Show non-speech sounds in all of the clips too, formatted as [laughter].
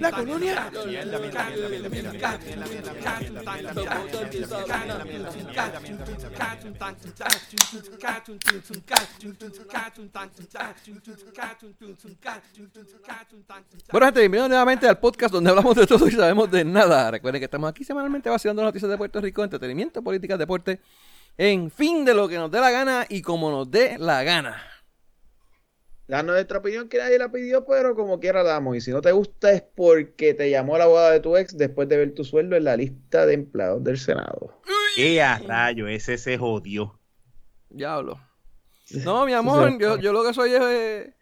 La colonia. Bueno, gente, bienvenidos nuevamente al podcast donde hablamos de todo y sabemos de nada. Recuerden que estamos aquí semanalmente vaciando noticias de Puerto Rico, entretenimiento, política, deporte, en fin de lo que nos dé la gana y como nos dé la gana. Danos nuestra opinión que nadie la pidió, pero como quiera damos. Y si no te gusta es porque te llamó la boda de tu ex después de ver tu sueldo en la lista de empleados del Senado. ¡Qué a rayo! Ese se jodió. Diablo. No, mi amor, yo, yo lo que soy es... Eh,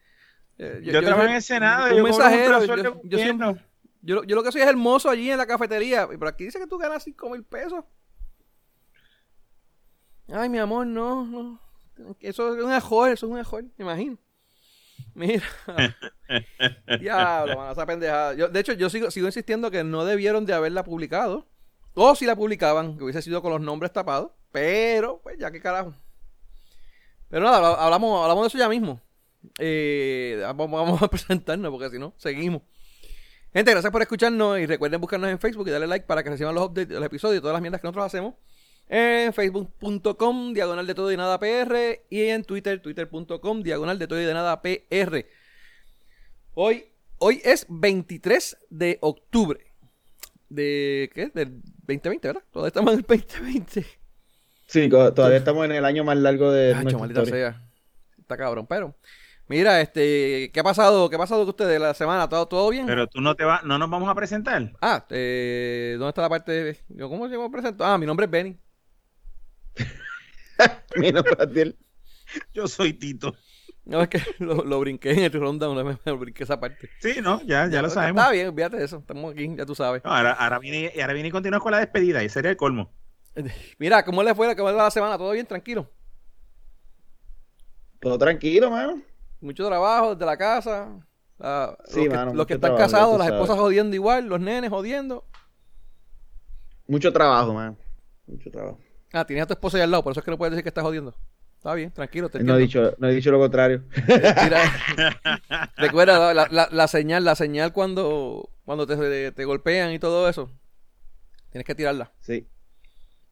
eh, yo, trabajo en el Senado. Un yo mensajero. Yo, yo, yo, lo que soy es hermoso allí en la cafetería. Y por aquí dice que tú ganas 5 mil pesos. Ay, mi amor, no, no. Eso es un mejor, eso es un mejor, me imagino. [laughs] Mira. [laughs] Diablo, mano, esa pendejada. Yo, de hecho, yo sigo, sigo insistiendo que no debieron de haberla publicado. O si la publicaban, que hubiese sido con los nombres tapados. Pero, pues ya que carajo. Pero nada, hablamos, hablamos de eso ya mismo. Eh, vamos, a [laughs] presentarnos porque si no, seguimos. Gente, gracias por escucharnos y recuerden buscarnos en Facebook y darle like para que reciban los updates los episodios y todas las mierdas que nosotros hacemos en facebook.com diagonal de todo y nada PR y en Twitter, twitter.com diagonal de todo y de nada PR. Hoy, hoy es 23 de octubre de, ¿qué? Del 2020, ¿verdad? Todavía estamos en el 2020. Sí, todavía estamos en el año más largo de Nacho, maldita sea. Está cabrón, pero... Mira, este, ¿qué ha pasado? ¿Qué ha pasado con ustedes la semana? ¿Todo, todo bien? Pero tú no te vas, no nos vamos a presentar. Ah, eh, ¿dónde está la parte de, ¿cómo se llama presento? Ah, mi nombre es Benny. [laughs] Yo soy Tito. No, es que [laughs] lo, brinqué en el rundown, me, me brinqué esa parte. Sí, no, ya, ya, lo sabemos. Está bien, fíjate de eso, estamos aquí, ya tú sabes. ahora, ahora, viene, ahora viene y continúa con la despedida, y sería el colmo. [laughs] Mira, ¿cómo le fue, cómo le va la semana? ¿Todo bien, tranquilo? Todo tranquilo, mano. Mucho trabajo desde la casa. sí, los que, los que están casados, las esposas jodiendo igual, los nenes jodiendo. Mucho trabajo, man. Mucho trabajo. Ah, tienes a tu esposa ahí al lado, por eso es que no puedes decir que estás jodiendo. Está bien, tranquilo. Te no, he dicho, no he dicho lo contrario. [laughs] recuerda la, la, señal, la señal cuando, cuando te, te, golpean y todo eso. Tienes que tirarla. Sí.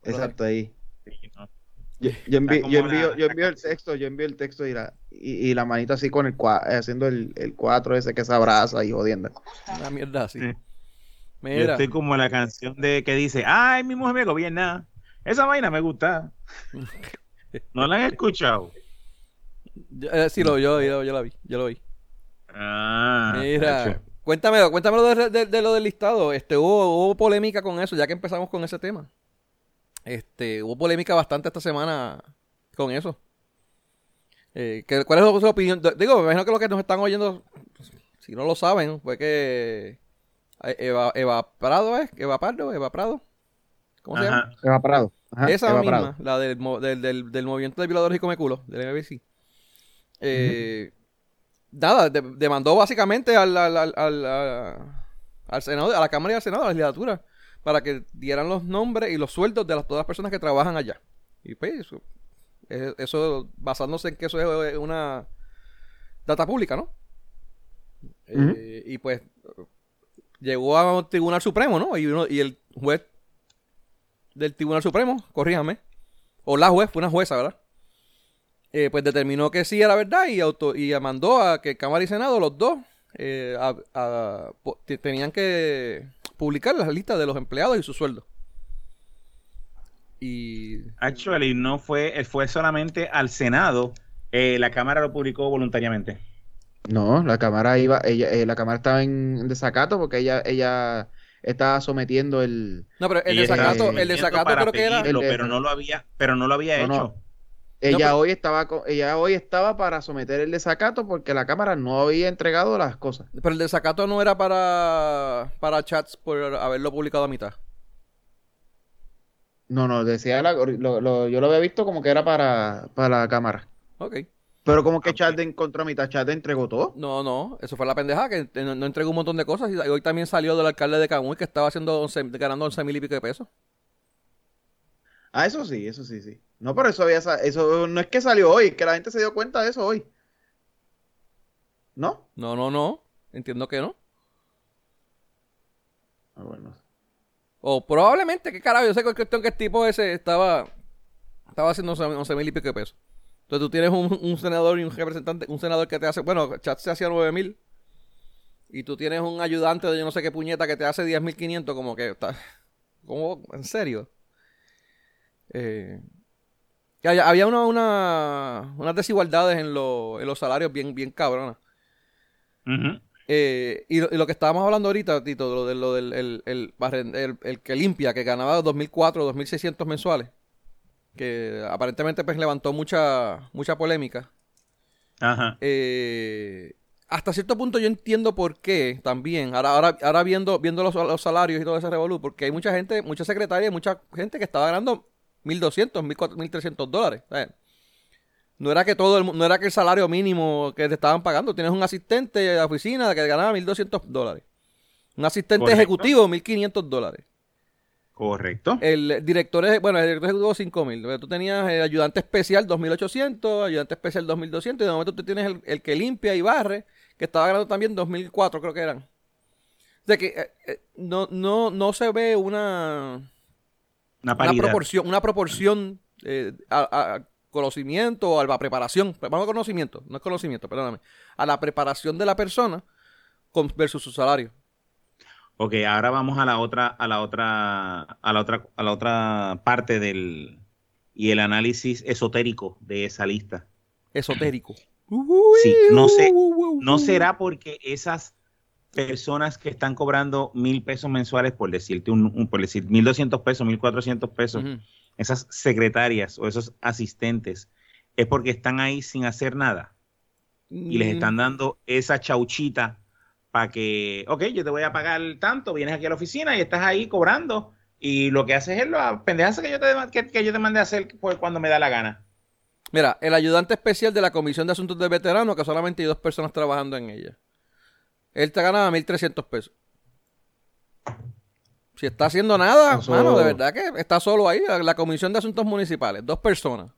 Exacto, ahí. Yo, envío, yo, envío, yo, envío, el texto, yo envío el texto y la, y, la manita así con el haciendo el, el 4 ese que se abraza y jodiendo. Una mierda así. Mira. Yo estoy como la canción de que dice, ay, mi mujer me gobierna. Esa vaina me gusta. ¿No la han escuchado? Eh, sí, lo, yo, yo, la vi, yo lo vi. Ah, Mira, cuéntamelo, cuéntamelo de, lo del listado. Este, hubo, polémica con eso, ya que empezamos con ese tema. Este, hubo polémica bastante esta semana con eso. Eh, ¿Cuál es su opinión? Digo, me imagino que los que nos están oyendo, si no lo saben, fue que eh, Eva, Eva Prado es, Eva Pardo, Eva Prado. ¿Cómo se llama? Eva Prado. Esa misma, la del, del, del, movimiento de violadores y comeculos, del MBC. Eh, Nada, demandó básicamente al, al, al, Senado, a la Cámara y al Senado, a la legislatura, para que dieran los nombres y los sueldos de las, todas las personas que trabajan allá. Y pues, eso, basándose en que eso es una data pública, ¿no? Eh, y pues llegó a un tribunal supremo, ¿no? Y, uno, y el juez del Tribunal Supremo, corríjame, o la juez, fue una jueza, ¿verdad? Eh, pues determinó que sí era verdad y, auto, y mandó a que Cámara y Senado, los dos, eh, tenían que publicar las listas de los empleados y su sueldo. Y... Actually, no fue, fue solamente al Senado, eh, la Cámara lo publicó voluntariamente. No, la Cámara iba, ella, la Cámara estaba en desacato porque ella, ella estaba sometiendo el no pero el desacato el desacato creo que era pero no lo había pero no lo había hecho. Ella hoy estaba ella hoy estaba para someter el desacato porque la cámara no había entregado las cosas. Pero el desacato no era para para chats por haberlo publicado a mitad. No no decía yo lo había visto como que era para para la cámara. Ok. Pero como que Chad encontró a mitad, Chad entregó todo. No, no, eso fue la pendeja, que no, entregó un montón de cosas. Y hoy también salió del alcalde de Camuy que estaba haciendo ganando 11 mil y pico de pesos. Ah, eso sí, eso sí, sí. No, pero eso había eso no es que salió hoy, que la gente se dio cuenta de eso hoy. ¿No? No, no, no. Entiendo que no. Ah, bueno. O probablemente, qué carajo, yo sé que cuestión que el tipo ese estaba estaba haciendo 11 mil y pico de pesos. Entonces tú tienes un, senador y un representante, un senador que te hace, bueno, Chat se hacía 9 mil. Y tú tienes un ayudante de yo no sé qué puñeta que te hace 10.500, como que está. ¿Cómo? ¿En serio? Eh, había una, una, unas desigualdades en, lo, en los salarios bien, bien cabronas. Eh, y, lo, que estábamos hablando ahorita, Tito, lo, de, lo del el, el, el, que limpia, que ganaba 2.400, 2.600 mensuales, que aparentemente pues levantó mucha, mucha polémica. Ajá. Eh, hasta cierto punto yo entiendo por qué también, ahora, ahora, ahora viendo, viendo los, salarios y todo ese revolú, porque hay mucha gente, mucha secretaria y mucha gente que estaba ganando 1.200, 1.300 dólares. No era que todo el, no era que el salario mínimo que te estaban pagando. Tienes un asistente de oficina que ganaba 1.200 dólares. Un asistente ejecutivo, 1.500 dólares. Correcto. El director, bueno, el director ejecutivo 5000. Tú tenías el ayudante especial 2800, ayudante especial 2200 y de momento tú tienes el, que limpia y barre, que estaba ganando también 2004, creo que eran. O sea que eh, eh, no, no, no se ve una una, proporción, una proporción eh, a, conocimiento o a la preparación, vamos a conocimiento, no es conocimiento, perdóname, a la preparación de la persona con, versus su salario. Ok, ahora vamos a la otra, a la otra, a la otra, a la otra parte del y el análisis esotérico de esa lista. Esotérico. [clears throat] Sí, no sé, no será porque esas personas que están cobrando mil pesos mensuales, por decirte un, por decir mil doscientos pesos, mil cuatrocientos pesos, esas secretarias o esos asistentes, es porque están ahí sin hacer nada y les están mm. dando esa chauchita para que, ok, yo te voy a pagar tanto, vienes aquí a la oficina y estás ahí cobrando y lo que haces es lo pendejas que yo te, que, yo te mandé a hacer cuando me da la gana. Mira, el ayudante especial de la Comisión de Asuntos de Veteranos, que solamente hay dos personas trabajando en ella. Él te ganaba 1.300 pesos. Si está haciendo nada, mano, de verdad que está solo ahí, la Comisión de Asuntos Municipales, dos personas.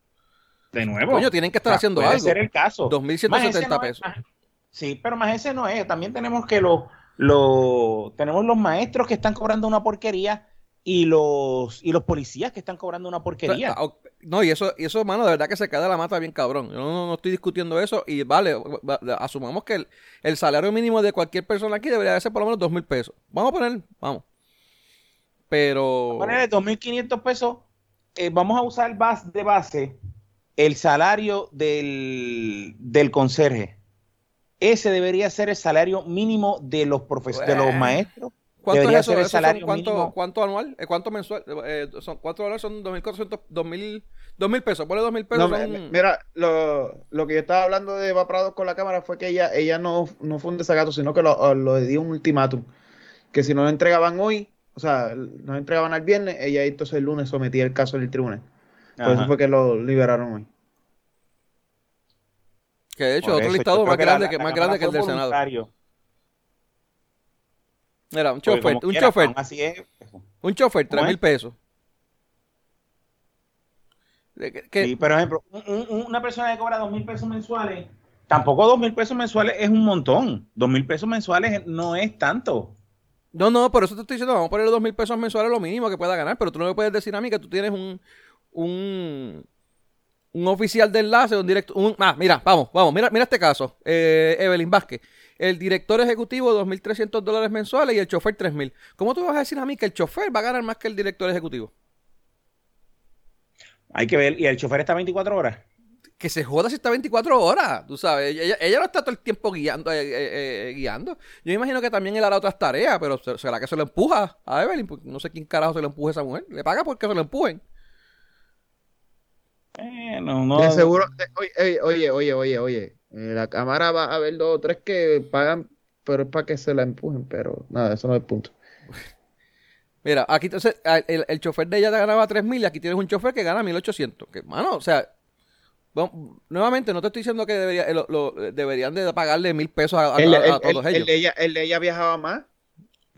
De nuevo. Coño, tienen que estar haciendo puede algo. ser el caso. 2.170 pesos. Sí, pero más ese no es. También tenemos que los, lo, tenemos los maestros que están cobrando una porquería y los y los policías que están cobrando una porquería. Ah, no, y eso, y eso, mano, de verdad que se cae de la mata bien cabrón. Yo no, estoy discutiendo eso. Y vale, asumamos que el, salario mínimo de cualquier persona aquí debería ser por lo menos dos mil pesos. Vamos a poner, vamos. Pero. Vamos a ponerle dos mil quinientos pesos. Eh, vamos a usar de base el salario del, del conserje. Ese debería ser el salario mínimo de los profesores, de los maestros ¿Cuánto es eso? salario cuánto, ¿Cuánto anual? Eh, ¿Cuánto mensual? Eh, son, ¿Cuánto dólares son 2.400? 2.000 2.000 pesos. Ponle 2.000 pesos. Mira, lo, lo, que yo estaba hablando de Evaporados con la cámara fue que ella, ella no, no fue un desacato, sino que lo, lo dio un ultimátum. Que si no lo entregaban hoy, o sea, no entregaban al viernes, ella entonces el lunes sometía el caso al tribunal. Por eso fue que lo liberaron hoy. Que de hecho, otro listado más grande, que, más grande que el del Senado. Mira, un chofer, un chofer. Así es. Un chofer, tres mil pesos. Sí, por ejemplo, una persona que cobra dos mil pesos mensuales, tampoco dos mil pesos mensuales es un montón. Dos mil pesos mensuales no es tanto. No, no, por eso te estoy diciendo, vamos a ponerle dos mil pesos mensuales lo mínimo que pueda ganar, pero tú no me puedes decir a mí que tú tienes un, un, un oficial de enlace, un directo, un, ah, mira, vamos, vamos, mira, mira este caso, eh, Evelyn Vázquez el director ejecutivo 2.300 dólares mensuales y el chofer 3.000. ¿Cómo tú vas a decir a mí que el chofer va a ganar más que el director ejecutivo? Hay que ver, ¿y el chofer está 24 horas? Que se joda si está 24 horas, tú sabes. Ella, no está todo el tiempo guiando, eh, eh, eh, guiando. Yo imagino que también él hará otras tareas, pero ¿será que se lo empuja a Evelyn? Porque no sé quién carajo se lo empuje a esa mujer. Le paga porque se lo empujen. Eh, no, no. seguro, oye, oye, oye, oye, oye. En la cámara va a haber dos o tres que pagan, pero es para que se la empujen, pero nada, eso no es el punto. [laughs] Mira, aquí entonces el, el chofer de ella ganaba 3.000 y aquí tienes un chofer que gana 1.800. Que, mano, o sea, nuevamente no te estoy diciendo que debería, eh, deberían de pagarle mil pesos a, todos ellos. El de, ella, el de ella viajaba más.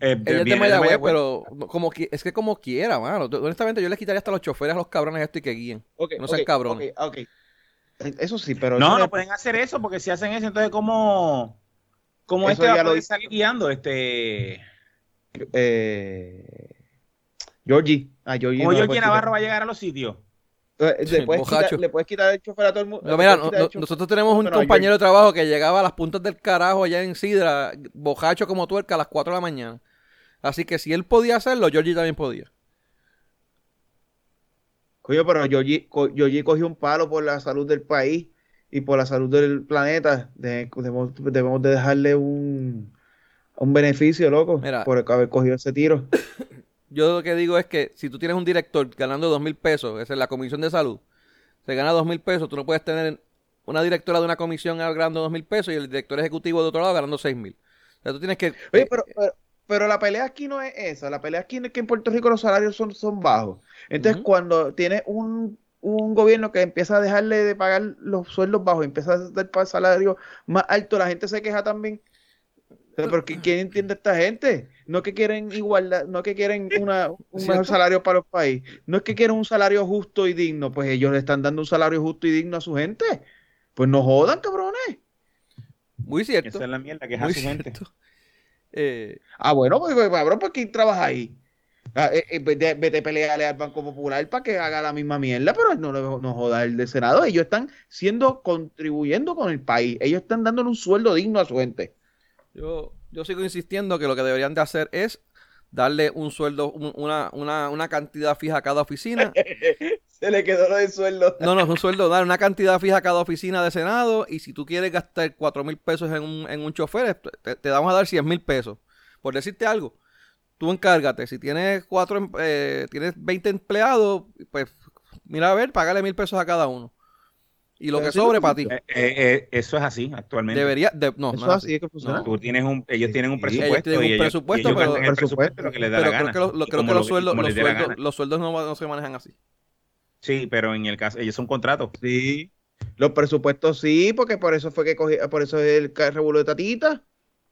Eh, es de Mayagüez, pero como, es que como quiera, mano. Honestamente, yo les quitaría hasta los choferes a los cabrones esto y que guíen. no sean cabrones. Eso sí, pero... No, no pueden hacer eso porque si hacen eso, entonces ¿cómo, ¿Cómo este ya lo salir guiando? Este. Eh, Georgie. Ah, ¿Cómo Georgie Navarro va a llegar a los sitios? Eh, le [laughs] puedes, quitar, le puedes, quitar, el chofer a todo el mundo. mira, nosotros tenemos un compañero de trabajo que llegaba a las puntas del carajo allá en Sidra, bojacho como tuerca a las 4 de la mañana. Así que si él podía hacerlo, Georgie también podía. Coño, pero Georgie, cogió un palo por la salud del país y por la salud del planeta. Debemos, de dejarle un, un beneficio, loco, por haber cogido ese tiro. [coughs] Yo lo que digo es que si tú tienes un director ganando dos mil pesos, esa es la comisión de salud, se gana dos mil pesos, tú no puedes tener una directora de una comisión ganando dos mil pesos y el director ejecutivo de otro lado ganando seis mil. O sea, tú tienes que... Oye, pero, pero, la pelea aquí no es esa, la pelea aquí es que en Puerto Rico los salarios son, son bajos. Entonces, cuando tienes un, un gobierno que empieza a dejarle de pagar los sueldos bajos, empieza a dar salario más alto, la gente se queja también pero ¿quién entiende a esta gente? No que quieren igualdad, no que quieren una, un mejor salario para el país, no es que quieren un salario justo y digno, pues ellos le están dando un salario justo y digno a su gente. Pues no jodan, cabrones. Muy cierto. Esa es la mierda que es a su gente. Eh, ah, bueno, pues, pues, cabrón, pues ¿quién trabaja ahí? Ah, eh, eh, vete, a pelearle al Banco Popular para que haga la misma mierda, pero no, no joda el de Senado. Ellos están siendo, contribuyendo con el país. Ellos están dándole un sueldo digno a su gente. Yo, yo sigo insistiendo que lo que deberían de hacer es darle un sueldo, una, una, una cantidad fija a cada oficina. [laughs] Se le quedó lo de sueldo. No, no, es un sueldo, dar una cantidad fija a cada oficina de Senado y si tú quieres gastar cuatro mil pesos en un, en un chofer, te, te, vamos a dar 100 mil pesos. Por decirte algo, tú encárgate. Si tienes cuatro, em, eh, tienes 20 empleados, pues mira a ver, págale mil pesos a cada uno. Y lo que sobre para ti. Eh, eh, eso es así actualmente. Debería, no, eso es así, es que funciona. tú tienes un, ellos tienen un presupuesto. Ellos tienen un presupuesto, pero, el presupuesto lo que les da la gana. Creo que, creo que los, sueldos, los, sueldos, los sueldos no, no, se manejan así. Sí, pero en el caso, ellos son contratos. Sí. Los presupuestos sí, porque por eso fue que cogí, por eso es el revuelo de tatita.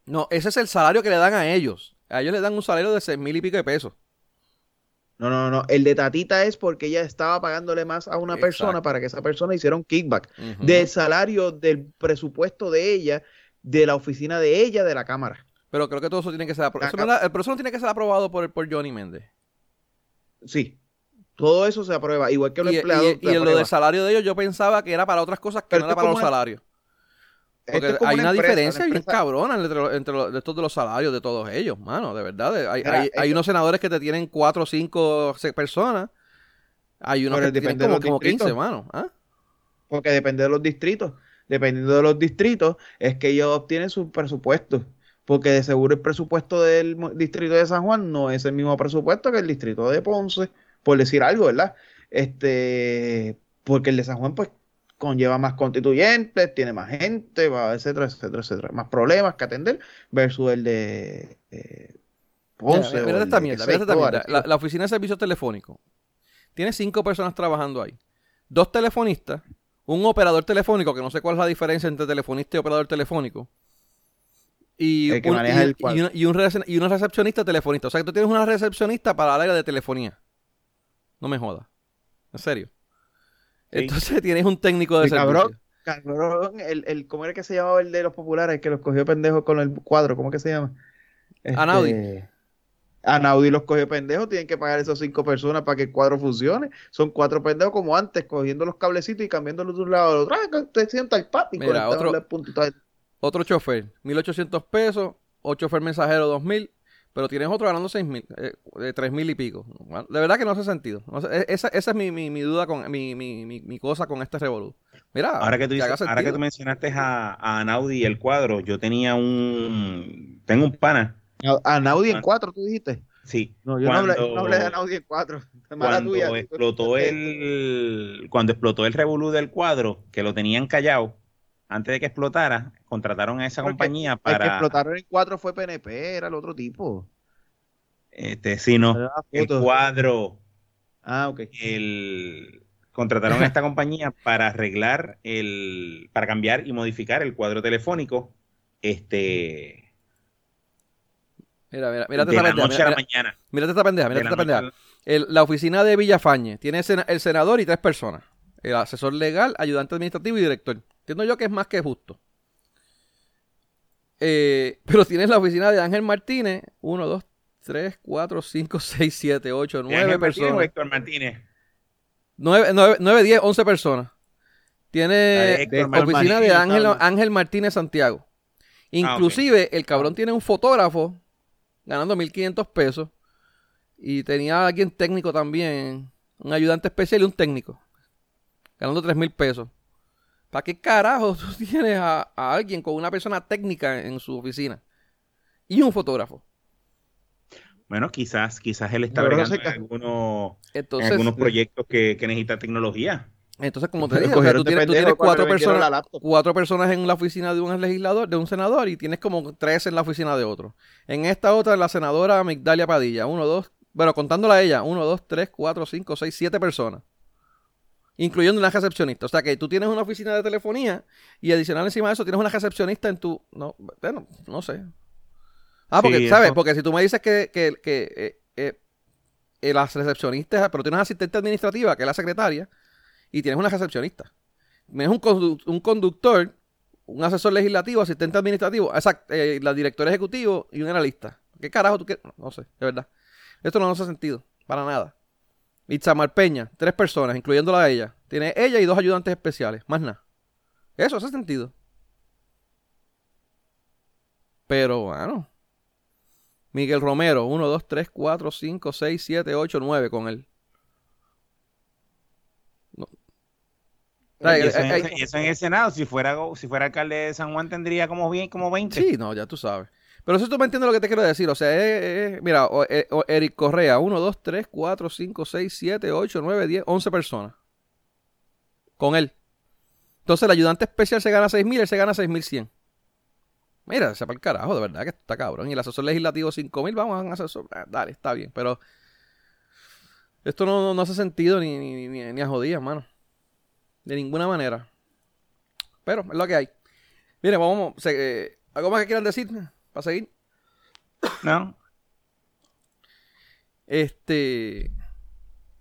No, ese es el salario que le dan a ellos. A ellos le dan un salario de seis mil y pico de pesos. No, no, no. El de Tatita es porque ella estaba pagándole más a una persona para que esa persona hiciera un kickback del salario, del presupuesto de ella, de la oficina de ella, de la Cámara. Pero creo que todo eso tiene que ser aprobado. Pero eso no tiene que ser aprobado por, por Johnny Méndez. Sí. Todo eso se aprueba, igual que los empleados. Y, y, lo del salario de ellos, yo pensaba que era para otras cosas que no era para los salarios. Porque hay una, diferencia bien cabrona entre, entre estos de los salarios de todos ellos, mano, de verdad. Hay, hay, unos senadores que te tienen cuatro o cinco personas. Hay unos que te tienen como, como 15, mano. ¿ah? Porque depende de los distritos. Dependiendo de los distritos, es que ellos obtienen sus presupuestos. Porque de seguro el presupuesto del distrito de San Juan no es el mismo presupuesto que el distrito de Ponce, por decir algo, ¿verdad? Este, porque el de San Juan, pues, conlleva más constituyentes, tiene más gente, etcétera, etcétera, etcétera. Más problemas que atender versus el de eh, Ponce. Mira, esta mierda, esta mierda. La, oficina de servicios telefónicos tiene cinco personas trabajando ahí. Dos telefonistas, un operador telefónico, que no sé cuál es la diferencia entre telefonista y operador telefónico. Y, un, y, y, una recepcionista telefonista. O sea que tú tienes una recepcionista para el área de telefonía. No me jodas. En serio. Entonces tienes un técnico de cabrón, cabrón, el, el, ¿cómo era que se llamaba el de los populares? que los cogió pendejos con el cuadro, ¿cómo que se llama? Este, Anaudi. Anaudi los cogió pendejos, tienen que pagar esos cinco personas para que el cuadro funcione. Son cuatro pendejos como antes, cogiendo los cablecitos y cambiándolos de un lado al otro. Ah, te sienta el papi. Mira, otro, otro chofer, 1800 pesos, ocho chofer mensajero, 2000 pero tienes otro ganando seis mil, eh, tres mil y pico. de verdad que no hace sentido. E, esa, esa, es mi, mi, mi duda, con mi, mi, mi, cosa con este Revolut. Mira, ahora que tú, ahora que tú mencionaste a, a Naudi y el cuadro, yo tenía un. Tengo un pana. A Naudi en cuatro, tú dijiste. Sí. No, yo no, hablé, de Naudi en cuatro. [laughs] Cuando explotó [laughs] el. Cuando explotó el Revolut del cuadro, que lo tenían callado antes de que explotara, contrataron a esa compañía para. El que explotaron en cuatro fue PNP, era el otro tipo. Este, sí, no. El cuadro. Ah, ok. El, contrataron a esta [laughs] compañía para arreglar el. para cambiar y modificar el cuadro telefónico. Este. Mira, mira, mira esta pendeja. Mira, mira, mañana. Mírate esta pendeja, mírate esta pendeja. la oficina de Villafañe tiene el senador y tres personas. El asesor legal, ayudante administrativo y director. Entiendo yo que es más que justo. Eh, [laughs] pero tienes la oficina de Ángel Martínez, 1, 2, 3, 4, 5, 6, 7, 8, 9 personas. Héctor Martínez? 9, 9, 9, 10, 11 personas. Tiene la oficina de Ángel, Ángel Martínez Santiago. Inclusive, ah, el cabrón tiene un fotógrafo ganando 1.500 pesos. Y tenía alguien técnico también, un ayudante especial y un técnico, ganando 3.000 pesos. ¿Para qué carajo tú [laughs] tienes a, alguien con una persona técnica en su oficina? Y un fotógrafo. Bueno, quizás, quizás él está bregando en algunos, algunos proyectos que, que necesita tecnología. Entonces, como te dije, tú tienes, cuatro personas, cuatro personas en la oficina de un legislador, de un senador, y tienes como tres en la oficina de otro. En esta otra, la senadora Migdalia Padilla, uno, dos, bueno, contándola a ella, uno, dos, tres, cuatro, cinco, seis, siete personas incluyendo una recepcionista. O sea que tú tienes una oficina de telefonía y adicional encima de eso tienes una recepcionista en tu... No, bueno, no sé. Ah, porque, ¿sabes? Porque si tú me dices que, que, que eh, eh, eh, las recepcionistas, pero tienes una asistente administrativa, que es la secretaria, y tienes una recepcionista. Tienes un, un conductor, un asesor legislativo, asistente administrativo, exacto, la directora ejecutivo y un analista. ¿Qué carajo tú quieres? No sé, de verdad. Esto no hace sentido, para nada. Itzamar Peña, tres personas, incluyéndola a ella. Tiene ella y dos ayudantes especiales, más nada. Eso hace sentido. Pero bueno. Miguel Romero, 1, 2, 3, 4, 5, 6, 7, 8, 9 con él. Y, eso en, el Senado, si fuera, si fuera alcalde de San Juan, tendría como bien, como 20. Sí, no, ya tú sabes. Pero eso tú me entiendes lo que te quiero decir. O sea, es, mira, eh, Eric Correa, 1, 2, 3, 4, 5, 6, 7, 8, 9, 10, 11 personas. Con él. Entonces el ayudante especial se gana 6.000, él se gana 6.100. Mira, se para el carajo, de verdad que está cabrón. Y el asesor legislativo 5.000, vamos a asesor. Ah, dale, está bien. Pero esto no, no hace sentido ni, ni, ni, ni a jodías, mano. De ninguna manera. Pero es lo que hay. Mire, vamos. Eh, ¿Algo más que quieran decir? ¿Para seguir? No. Este.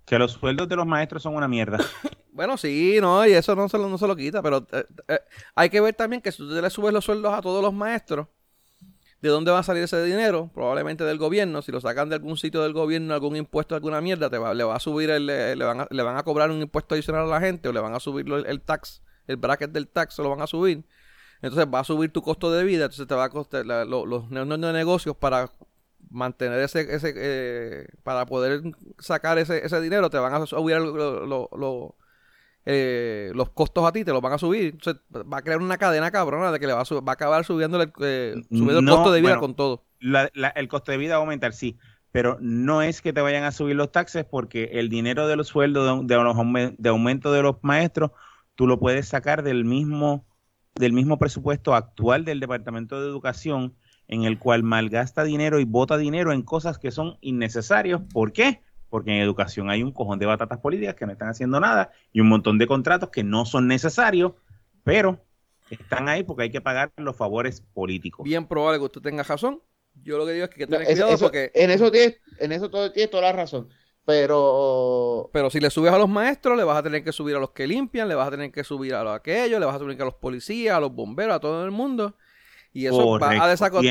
Que los sueldos de los maestros son una mierda. [coughs] bueno, sí, no, y eso no se lo, no se lo quita, pero eh, eh, hay que ver también que si tú le subes los sueldos a todos los maestros, ¿de dónde va a salir ese dinero? Probablemente del gobierno. Si lo sacan de algún sitio del gobierno, algún impuesto, alguna mierda, te va, le va a subir, el, le, van a, le van a cobrar un impuesto adicional a la gente o le van a subir el, el tax, el bracket del tax, se lo van a subir entonces va a subir tu costo de vida, entonces te va a costar los, los negocios para mantener ese, ese eh, para poder sacar ese, ese dinero, te van a subir eh, los costos a ti, te los van a subir. Entonces va a crear una cadena cabrona de que le va a, va a acabar subiendo, el, eh, subiendo el costo de vida con todo. el costo de vida va a aumentar, sí. Pero no es que te vayan a subir los taxes porque el dinero de los sueldos de, de, de aumento de los maestros, tú lo puedes sacar del mismo del mismo presupuesto actual del Departamento de Educación, en el cual malgasta dinero y bota dinero en cosas que son innecesarias. ¿Por qué? Porque en educación hay un cojón de batatas políticas que no están haciendo nada y un montón de contratos que no son necesarios, pero están ahí porque hay que pagar los favores políticos. Bien probable que usted tenga razón. Yo lo que digo es que, hay que tener porque... En eso, en eso todo, tienes toda la razón. Pero. Pero si le subes a los maestros, le vas a tener que subir a los que limpian, le vas a tener que subir a los aquellos, le vas a tener que a los policías, a los bomberos, a todo el mundo. Y eso va a, desatar.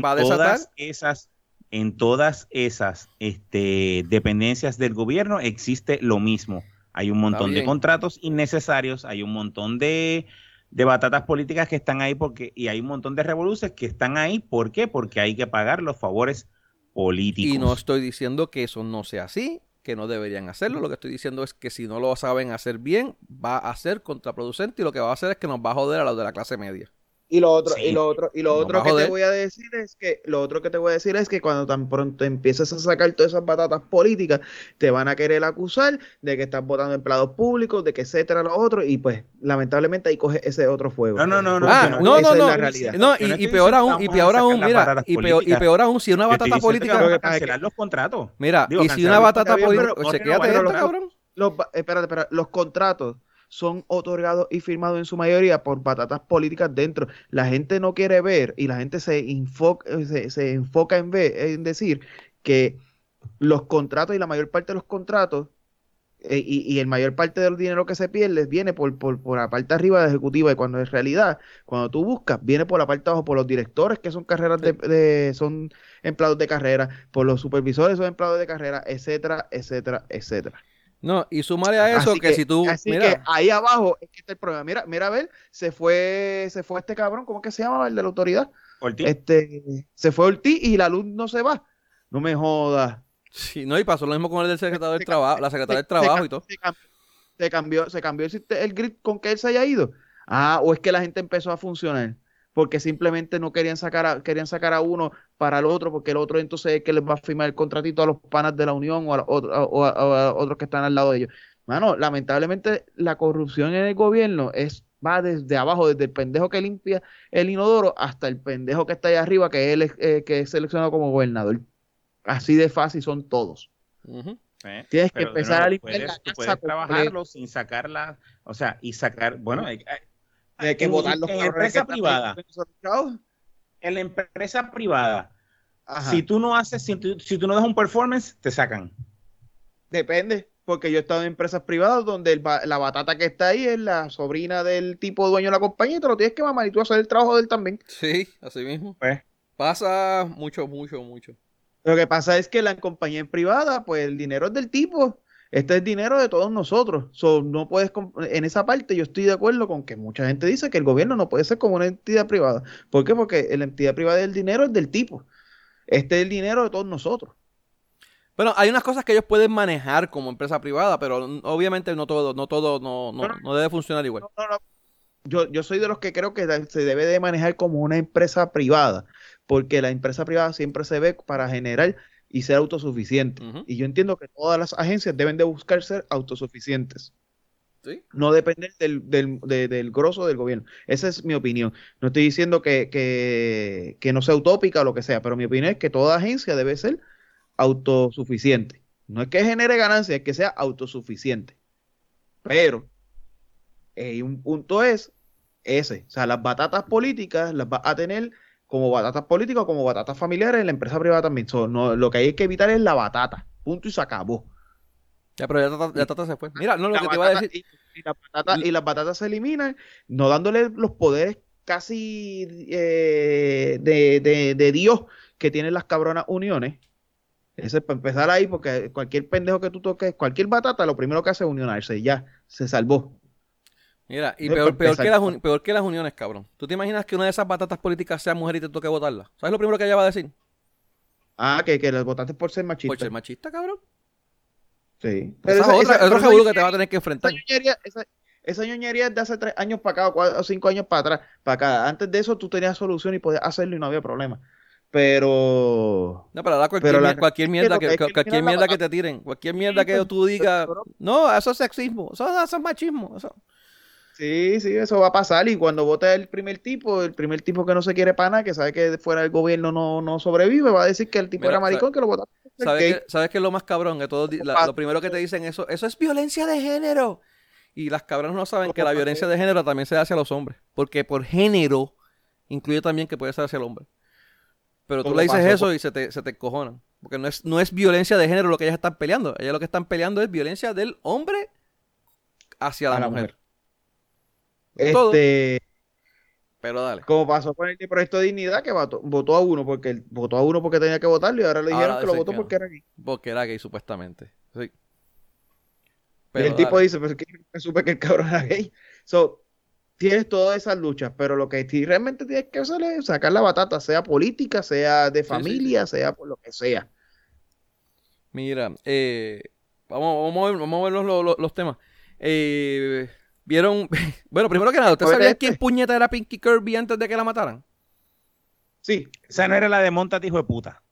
Todas esas, en todas esas este, dependencias del gobierno existe lo mismo. Hay un montón de contratos innecesarios, hay un montón de, de batatas políticas que están ahí porque y hay un montón de revoluciones que están ahí. ¿Por qué? Porque hay que pagar los favores Y no estoy diciendo que eso no sea así, que no deberían hacerlo. Lo que estoy diciendo es que si no lo saben hacer bien, va a ser contraproducente y lo que va a hacer es que nos va a joder a los de la clase media. Y lo otro, y lo otro, y lo otro que te voy a decir es que, lo otro que te voy a decir es que cuando tan pronto empieces a sacar todas esas patatas políticas, te van a querer acusar de que estás votando empleados públicos, de que etcétera, lo otro, y pues, lamentablemente ahí coge ese otro fuego. No, no, no, no. Ah, no, no, no, no, y, peor aún, y peor aún, mira, y peor, y peor aún, si una batata política. cancelar los contratos. Mira, y si una batata política. Chequéate esto, cabrón. Los, espérate, espérate, los contratos son otorgados y firmados en su mayoría por patatas políticas dentro. La gente no quiere ver y la gente se enfoca, se, enfoca en, ver, en decir que los contratos y la mayor parte de los contratos eh, y, y el mayor parte del dinero que se pierde viene por, por, por la parte arriba de ejecutiva y cuando en realidad, cuando tú buscas, viene por la parte abajo por los directores que son carreras de, de- son empleados de carrera, por los supervisores son empleados de carrera, etcétera, etcétera, etcétera. No, y sumarle a eso Así que, si tú, así mira, que ahí abajo es que está el problema. Mira, mira, a ver, se fue, se fue este cabrón, ¿cómo que se llama el de la autoridad? Ortiz. Este, se fue Ortiz y la luz no se va. No me jodas. sí, no, y pasó lo mismo con el del secretario del Se- trabajo, la secretaria del Se- trabajo se y todo. Se cambió, se cambió, se cambió el, el grid con que él se haya ido. Ah, o es que la gente empezó a funcionar. Porque simplemente no querían sacar a, querían sacar a uno para el otro, porque el otro entonces es que les va a firmar el contratito a los panas de la Unión o a, los otros- o a- o a otros que están al lado de ellos. Mano, lamentablemente la corrupción en el gobierno es va desde abajo, desde el pendejo que limpia el inodoro hasta el pendejo que está ahí arriba, que él es, eh, que es seleccionado como gobernador. Así de fácil son todos. ¿eh? Tienes que empezar nuevo, a limpiar puedes- la tú casa puedes completa. trabajarlo sin sacarla, o sea, y sacar, bueno, hay- hay- Hay que en- votar los en empresa que privada. en la empresa privada, Ajá. si tú no haces, si tú, si tú no das un performance, te sacan. Depende, porque yo he estado en empresas privadas donde el la batata que está ahí es la sobrina del tipo dueño de la compañía y te lo tienes que mamar y tú hacer el trabajo de él también. Sí, así mismo. Pues, Pasa mucho, mucho, mucho. Lo que pasa es que la compañía privada, pues el dinero es del tipo. Este es dinero de todos nosotros. So, no puedes en esa parte yo estoy de acuerdo con que mucha gente dice que el gobierno no puede ser como una entidad privada. ¿Por qué? Porque la entidad privada del dinero es del tipo. Este es el dinero de todos nosotros. Bueno, hay unas cosas que ellos pueden manejar como empresa privada, pero obviamente no todo, no todo, no, no, no debe funcionar igual. No, no, no. Yo, yo soy de los que creo que se debe de manejar como una empresa privada, porque la empresa privada siempre se ve para generar y ser autosuficiente. Y yo entiendo que todas las agencias deben de buscar ser autosuficientes, Sí. no depender del, del, de- del grosso del gobierno. Esa es mi opinión. No estoy diciendo que, que, que no sea utópica o lo que sea, pero mi opinión es que toda agencia debe ser autosuficiente. No es que genere ganancias, es que sea autosuficiente. Pero eh, un punto es ese. O sea, las batatas políticas las va a tener como batatas políticas o como batatas familiares en la empresa privada también. So, no, lo que hay que evitar es la batata. Punto y se acabó. Ya, pero ya Tata, ya Tata se fue. Mira, no, lo La que te iba a decir. y, y las batatas, y las batatas se eliminan, no dándole los poderes casi eh, de, de- de Dios que tienen las cabronas uniones. Ese es para empezar ahí, porque cualquier pendejo que tú toques, cualquier batata, lo primero que hace es unionarse y ya, se salvó. Mira, y peor, que las, peor que las uniones, cabrón. ¿Tú te imaginas que una de esas batatas políticas sea mujer y te toque votarla? ¿Sabes lo primero que ella va a decir? Ah, que, que las votaste por ser machista. Por ser machista, cabrón. Sí. Esa es esa- otra, esa- otro pero esa revolú que te va a tener que esa enfrentar. esa, esa ñoñería es de hace tres años para acá, o cuatro o cinco años para atrás, para acá. Antes de eso tú tenías solución y podías hacerlo y no había problema. Pero No, pero ahora cualquier, Pero la cualquier mierda que cualquier mierda que te tiren, cualquier mierda que pues, tú digas, pero- no, eso es sexismo, eso, eso es machismo. Eso. Sí, sí, eso va a pasar. Y cuando vote el primer tipo, el primer tipo que no se quiere pana, que sabe que fuera del gobierno no, no sobrevive, va a decir que el tipo Mira, era maricón, que lo votaron. ¿Sabes gay. qué, ¿Sabes qué es lo más cabrón? Que todos, di- la- lo primero que te dicen eso, eso es violencia de género. Y las cabronas no saben que la violencia de género también se hace a los hombres. Porque por género incluye también que puede ser hacia el hombre. Pero tú le dices pasó eso y se te, se te cojonan. Porque no es, no es violencia de género lo que ellas están peleando. Ellas lo que están peleando es violencia del hombre hacia la mujer. Todo. Este, Pero dale. como pasó con el de Proyecto de Dignidad, que votó, votó a uno porque votó a uno porque tenía que votarlo y ahora le Ahora dijeron que lo votó que porque era gay. Porque era gay, supuestamente. Sí. y Pero el tipo dice, pues es que supe que el cabrón era gay. So, tienes todas esas luchas, pero lo que realmente tienes que hacer es sacar la batata, sea política, sea de sí, familia, sea por lo que sea. Mira, eh, vamos, vamos, a ver, vamos a ver los, los- los temas. Eh, Vieron, [laughs] bueno, primero que nada, ¿usted sabía este. quién puñeta era Pinky Kirby antes de que la mataran? Sí. Esa no era la de Montate, hijo de puta.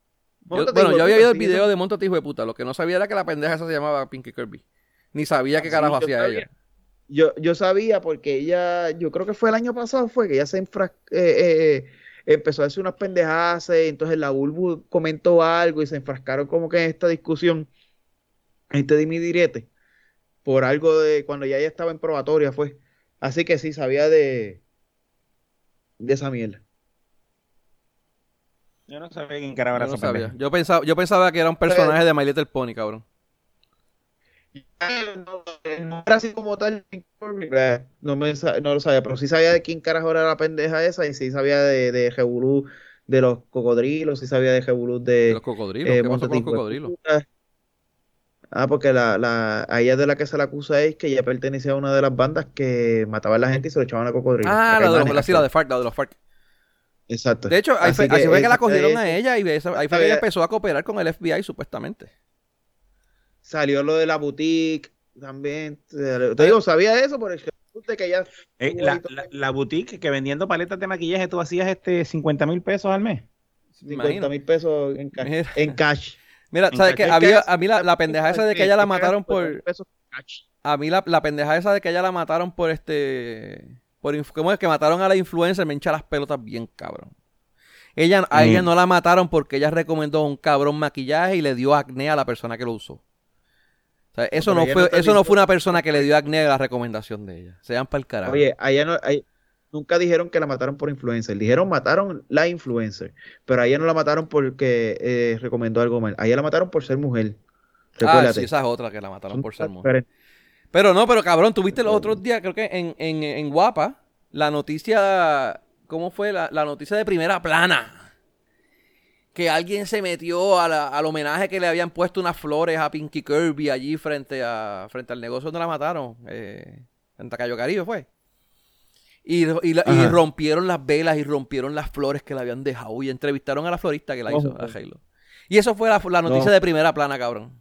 Yo- bueno, yo había visto el video de Montate Hijo de Puta. Lo que no sabía era que la pendeja esa se llamaba Pinky Kirby. Ni sabía qué carajo hacía ella. Yo, yo sabía porque ella, yo creo que fue el año pasado, fue que ella se enfra- eh, eh, empezó a hacer unas pendejadas, entonces la Bulbu comentó algo y se enfrascaron como que en esta discusión, este dimi direte, por algo de cuando ya ella estaba en probatoria fue. Así que sí, sabía de, de esa mierda. Yo no sabía quién carajo era Yo no esa sabía. pendeja. Yo pensaba, yo pensaba que era un personaje de My Little Pony, cabrón. no, no era así como tal. No, me, no lo sabía, pero sí sabía de quién carajo era la pendeja esa y sí sabía de, de Jebulú, de los cocodrilos, sí sabía de Jebulú de... De los cocodrilos, eh, ¿qué pasó con los cocodrilos? Ah, porque la, la, a ella de la que se la acusa es que ella pertenecía a una de las bandas que mataba a la gente y se lo echaban a cocodrilos. Ah, la de los, la, sí, la de FARC, la de los FARC. Exacto. De hecho, ahí Así fue, así fue que la cogieron a ella y esa- ahí fue que ella empezó a cooperar con el FBI supuestamente. Salió lo de la boutique también. Te digo, sabía eso por el de que ella... Eh, la, la- la boutique que vendiendo paletas de maquillaje tú hacías este 50 mil pesos al mes. Me 50 imagino. mil pesos en cash. En cash. Mira, ¿sabes qué? Había, a mí la, la pendeja esa de que ella la mataron por... A mí la, la pendeja esa de que ella la mataron por este... Por, ¿Cómo es que mataron a la influencer? Me hincha las pelotas bien, cabrón. Ella, a Mm. ella no la mataron porque ella recomendó un cabrón maquillaje y le dio acné a la persona que lo usó. O sea, eso pero no fue, no eso no fue una persona que le dio acné a la recomendación de ella. Se llaman para el carajo. Oye, allá no, nunca dijeron que la mataron por influencer. Dijeron mataron la influencer. Pero a ella no la mataron porque eh, recomendó algo mal. A ella la mataron por ser mujer. ah, sí, esa es otra que la mataron por ser mujer. Pero no, pero cabrón, tuviste los otros días, creo que en, en, en Guapa, la noticia, ¿cómo fue? La, la noticia de primera plana. Que alguien se metió a la- al homenaje que le habían puesto unas flores a Pinky Kirby allí frente a frente al negocio donde la mataron. Eh, en Tacayo Caribe fue. Y, y la- y rompieron las velas y rompieron las flores que le habían dejado. Y entrevistaron a la florista que la hizo, Ojo. a Halo. Y eso fue la, la noticia No. de primera plana, cabrón.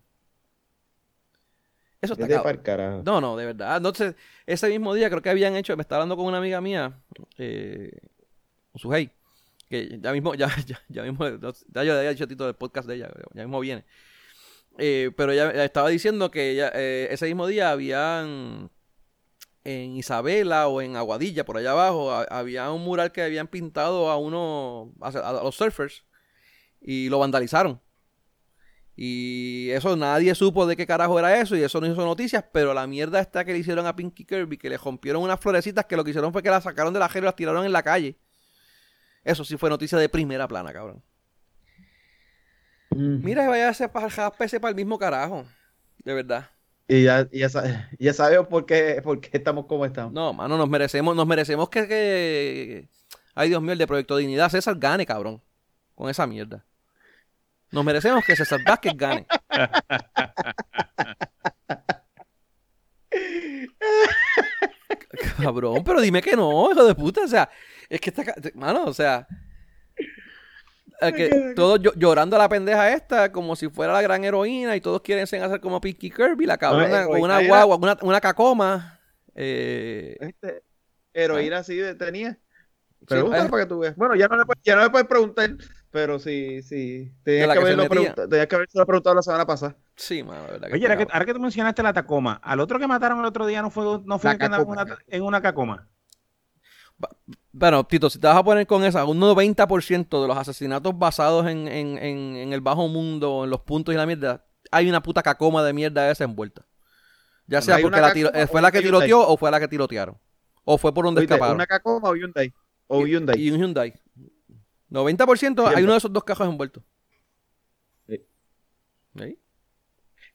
Eso está cabrón. No, no, de verdad. Entonces, ese mismo día creo que habían hecho, me estaba hablando con una amiga mía, eh, Sujei, que ya mismo, ya, [laughs] ya, ya mismo, no, ya yo le había dicho a Tito del podcast de ella, ya mismo viene. Eh, pero ella, ella estaba diciendo que ella, eh, ese mismo día habían en Isabela o en Aguadilla, por allá abajo, ha- había un mural que habían pintado a uno, a, a los surfers, y lo vandalizaron. Y eso nadie supo de qué carajo era eso y eso no hizo noticias, pero la mierda esta que le hicieron a Pinky Kirby, que le rompieron unas florecitas que lo que hicieron fue que la sacaron de la jera y las tiraron en la calle. Eso sí fue noticia de primera plana, cabrón. Mm. Mira, vaya a ser para para el mismo carajo. De verdad. Y ya, ya, [laughs] ya sabemos por qué, por qué estamos como estamos. No, mano, nos merecemos, nos merecemos que, que- Ay, Dios mío, el de Proyecto Dignidad, César gane, cabrón. Con esa mierda. Nos merecemos que César Vázquez gane. [laughs] Cabrón, pero dime que no, hijo de puta. O sea, es que está. Mano, o sea. Es que todos llo- llorando a la pendeja esta como si fuera la gran heroína y todos quieren ser hacer como Pinky Kirby, la cabrona No, con una guagua, una, una cacoma. Eh, Este, heroína sí tenía. Pregunta eh. para que tú veas. Bueno, ya no le, puedes- ya no le puedes preguntar, pero sí, sí. Tenías que, haberlo preguntado, tenías que haberse preguntado la semana pasada. sí, mano, de verdad que Oye, está ahora que, cabrón. ahora que tú mencionaste la Tacoma, al otro que mataron el otro día no fue, no fue en Cacoma. una, en una Cacoma. Bueno, Tito, si te vas a poner con esa, un 90% de los asesinatos basados en, en, en, en el bajo mundo, en los puntos y la mierda, hay una puta cacoma de mierda esa envuelta. Ya sea ¿Hay porque la tiro- cacoma eh, fue la que tiroteó o fue la que tirotearon. O fue por donde escaparon. ¿Una Tacoma o Hyundai? O Hyundai. Y un Hyundai. 90% hay uno de esos dos cajos envueltos. Sí. ¿Sí?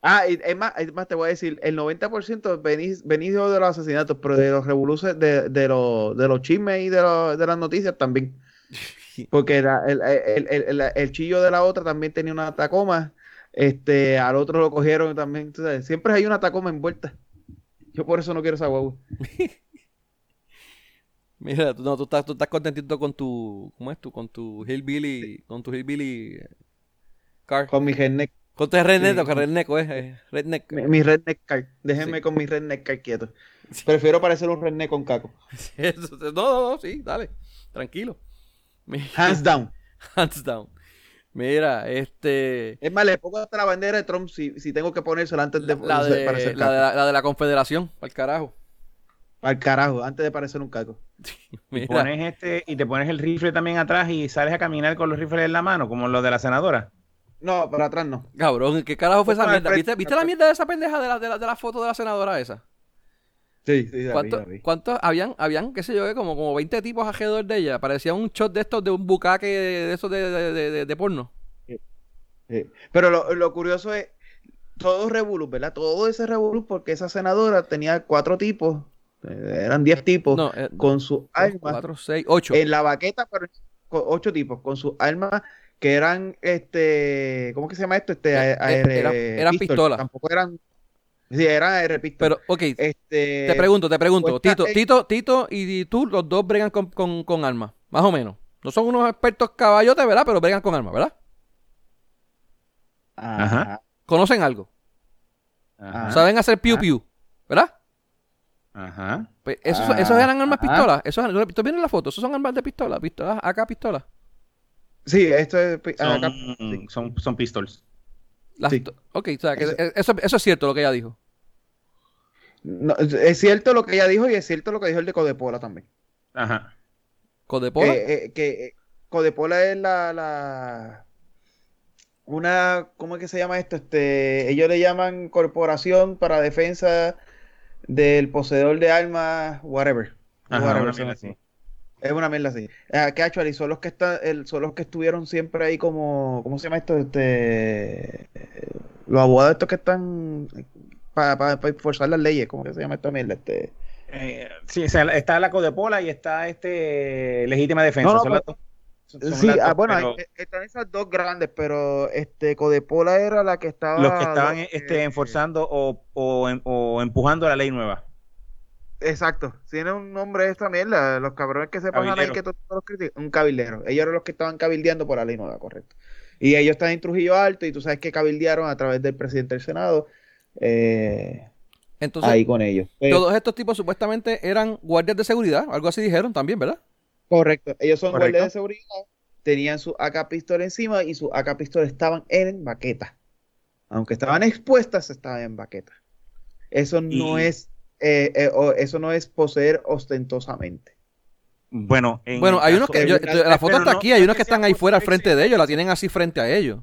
Ah, y es más, es más, te voy a decir, el 90% venís, venís de los asesinatos, pero de los revoluciones, de, de, los, de los chismes y de, los- de las noticias también. [laughs] Porque la- el, el- el- el- el chillo de la otra también tenía una Tacoma, este, al otro lo cogieron también. sabes, siempre hay una Tacoma envuelta. Yo por eso no quiero esa guagua. [laughs] Mira, tú, no, tú, estás, tú estás contentito con tu. ¿Cómo es tú? Con tu Hillbilly. Con tu Hillbilly. eh, Car. Con mi redneck, Con tu redneck, Sí. redneck, ¿eh? eh, Redneck. mi, mi redneck car. Déjenme Sí. con mi redneck car quieto. Prefiero parecer un redneck con caco. [laughs] Eso, no, no, no, sí, dale. Tranquilo. Hands [laughs] down. Hands down. Mira, este. Es más, le pongo hasta la bandera de Trump si, si tengo que ponérsela antes de, La de, la, de la, la de la Confederación, al carajo. Al carajo, antes de parecer un caco. [laughs] Y, Mira, pones este, y te pones el rifle también atrás y sales a caminar con los rifles en la mano, como los de la senadora. No, para atrás no. cabrón, ¿qué carajo fue esa mierda? ¿Viste, ¿viste la mierda de esa pendeja de la, de la, de la foto de la senadora esa? Sí, sí, la ¿Cuántos, habían, habían, qué sé yo, eh, como, como 20 tipos alrededor de ella? Parecía un shot de estos de un bucaque de, esos de, de, de- porno. Sí. Pero lo, lo curioso es, todo revolú, ¿verdad? Todo ese revolú porque esa senadora tenía cuatro tipos, eh, eran diez tipos, No, eh, con su arma 4, 6, 8. en la baqueta, pero con ocho tipos, con sus armas que eran, este, ¿cómo que se llama esto? Este, Eh, AR eh, eran- eran pistol. pistolas. Tampoco eran, sí, eran AR pistol. Pero, ok, este, te pregunto, te pregunto. cuesta- Tito, eh, Tito, Tito y tú, los dos bregan con, con, con armas, más o menos. No son unos expertos caballotes, ¿verdad? Pero bregan con armas, ¿verdad? Ajá. Conocen algo. Ajá. Saben hacer piu Ah. piu, ¿verdad? Ajá. Pues esos, Ah, esos eran armas ajá. pistolas. Esos, ¿Tú vienes la foto? Esos son armas de pistola. Pistolas, acá pistolas. Sí, esto es pi- Son, acá- sí. son, son pistols. Las Sí. Ok, o sea, que Eso- eso, eso es cierto lo que ella dijo. No, es cierto lo que ella dijo y es cierto lo que dijo el de Codepola también. Ajá. Codepola. Que, eh, que eh, Codepola es la, la una, ¿cómo es que se llama esto? Este, ellos le llaman Corporación para Defensa del Poseedor de Armas, whatever. Ajá, Whatever, así. Es una mierda así. Eh, que actually son los que están, el- son los que estuvieron siempre ahí como, ¿cómo se llama esto? Este, eh, los abogados estos que están para forzar las leyes, ¿cómo que se llama esta mierda? Este, Eh, sí, o sea, está la Codepola y está este Legítima Defensa. No, pero- dos. Sí, ah, dos, bueno, pero hay- están esas dos grandes, pero este Codepola era la que estaba. los que estaban eh, este, enforzando o, o, o empujando la ley nueva. Exacto, tiene un nombre esta mierda, los cabrones que se pasan ahí que todos los critican, un cabildero. Ellos eran los que estaban cabildeando por la ley nueva, correcto. Y ellos están en Trujillo Alto y tú sabes que cabildearon a través del presidente del Senado eh, Entonces, ahí con ellos. Eh, todos estos tipos supuestamente eran guardias de seguridad. Algo así dijeron también, ¿verdad? correcto, ellos son Correcto. guardias de seguridad, tenían su AK pistol encima y sus AK pistol estaban en baqueta. Aunque estaban expuestas, estaban en baqueta. Eso no Y- es eh, eh, o- eso no es poseer ostentosamente. Bueno, en Bueno, hay unos que. yo- la foto no- está aquí. no Hay unos que están ahí fuera al frente de ellos. La tienen así frente a ellos.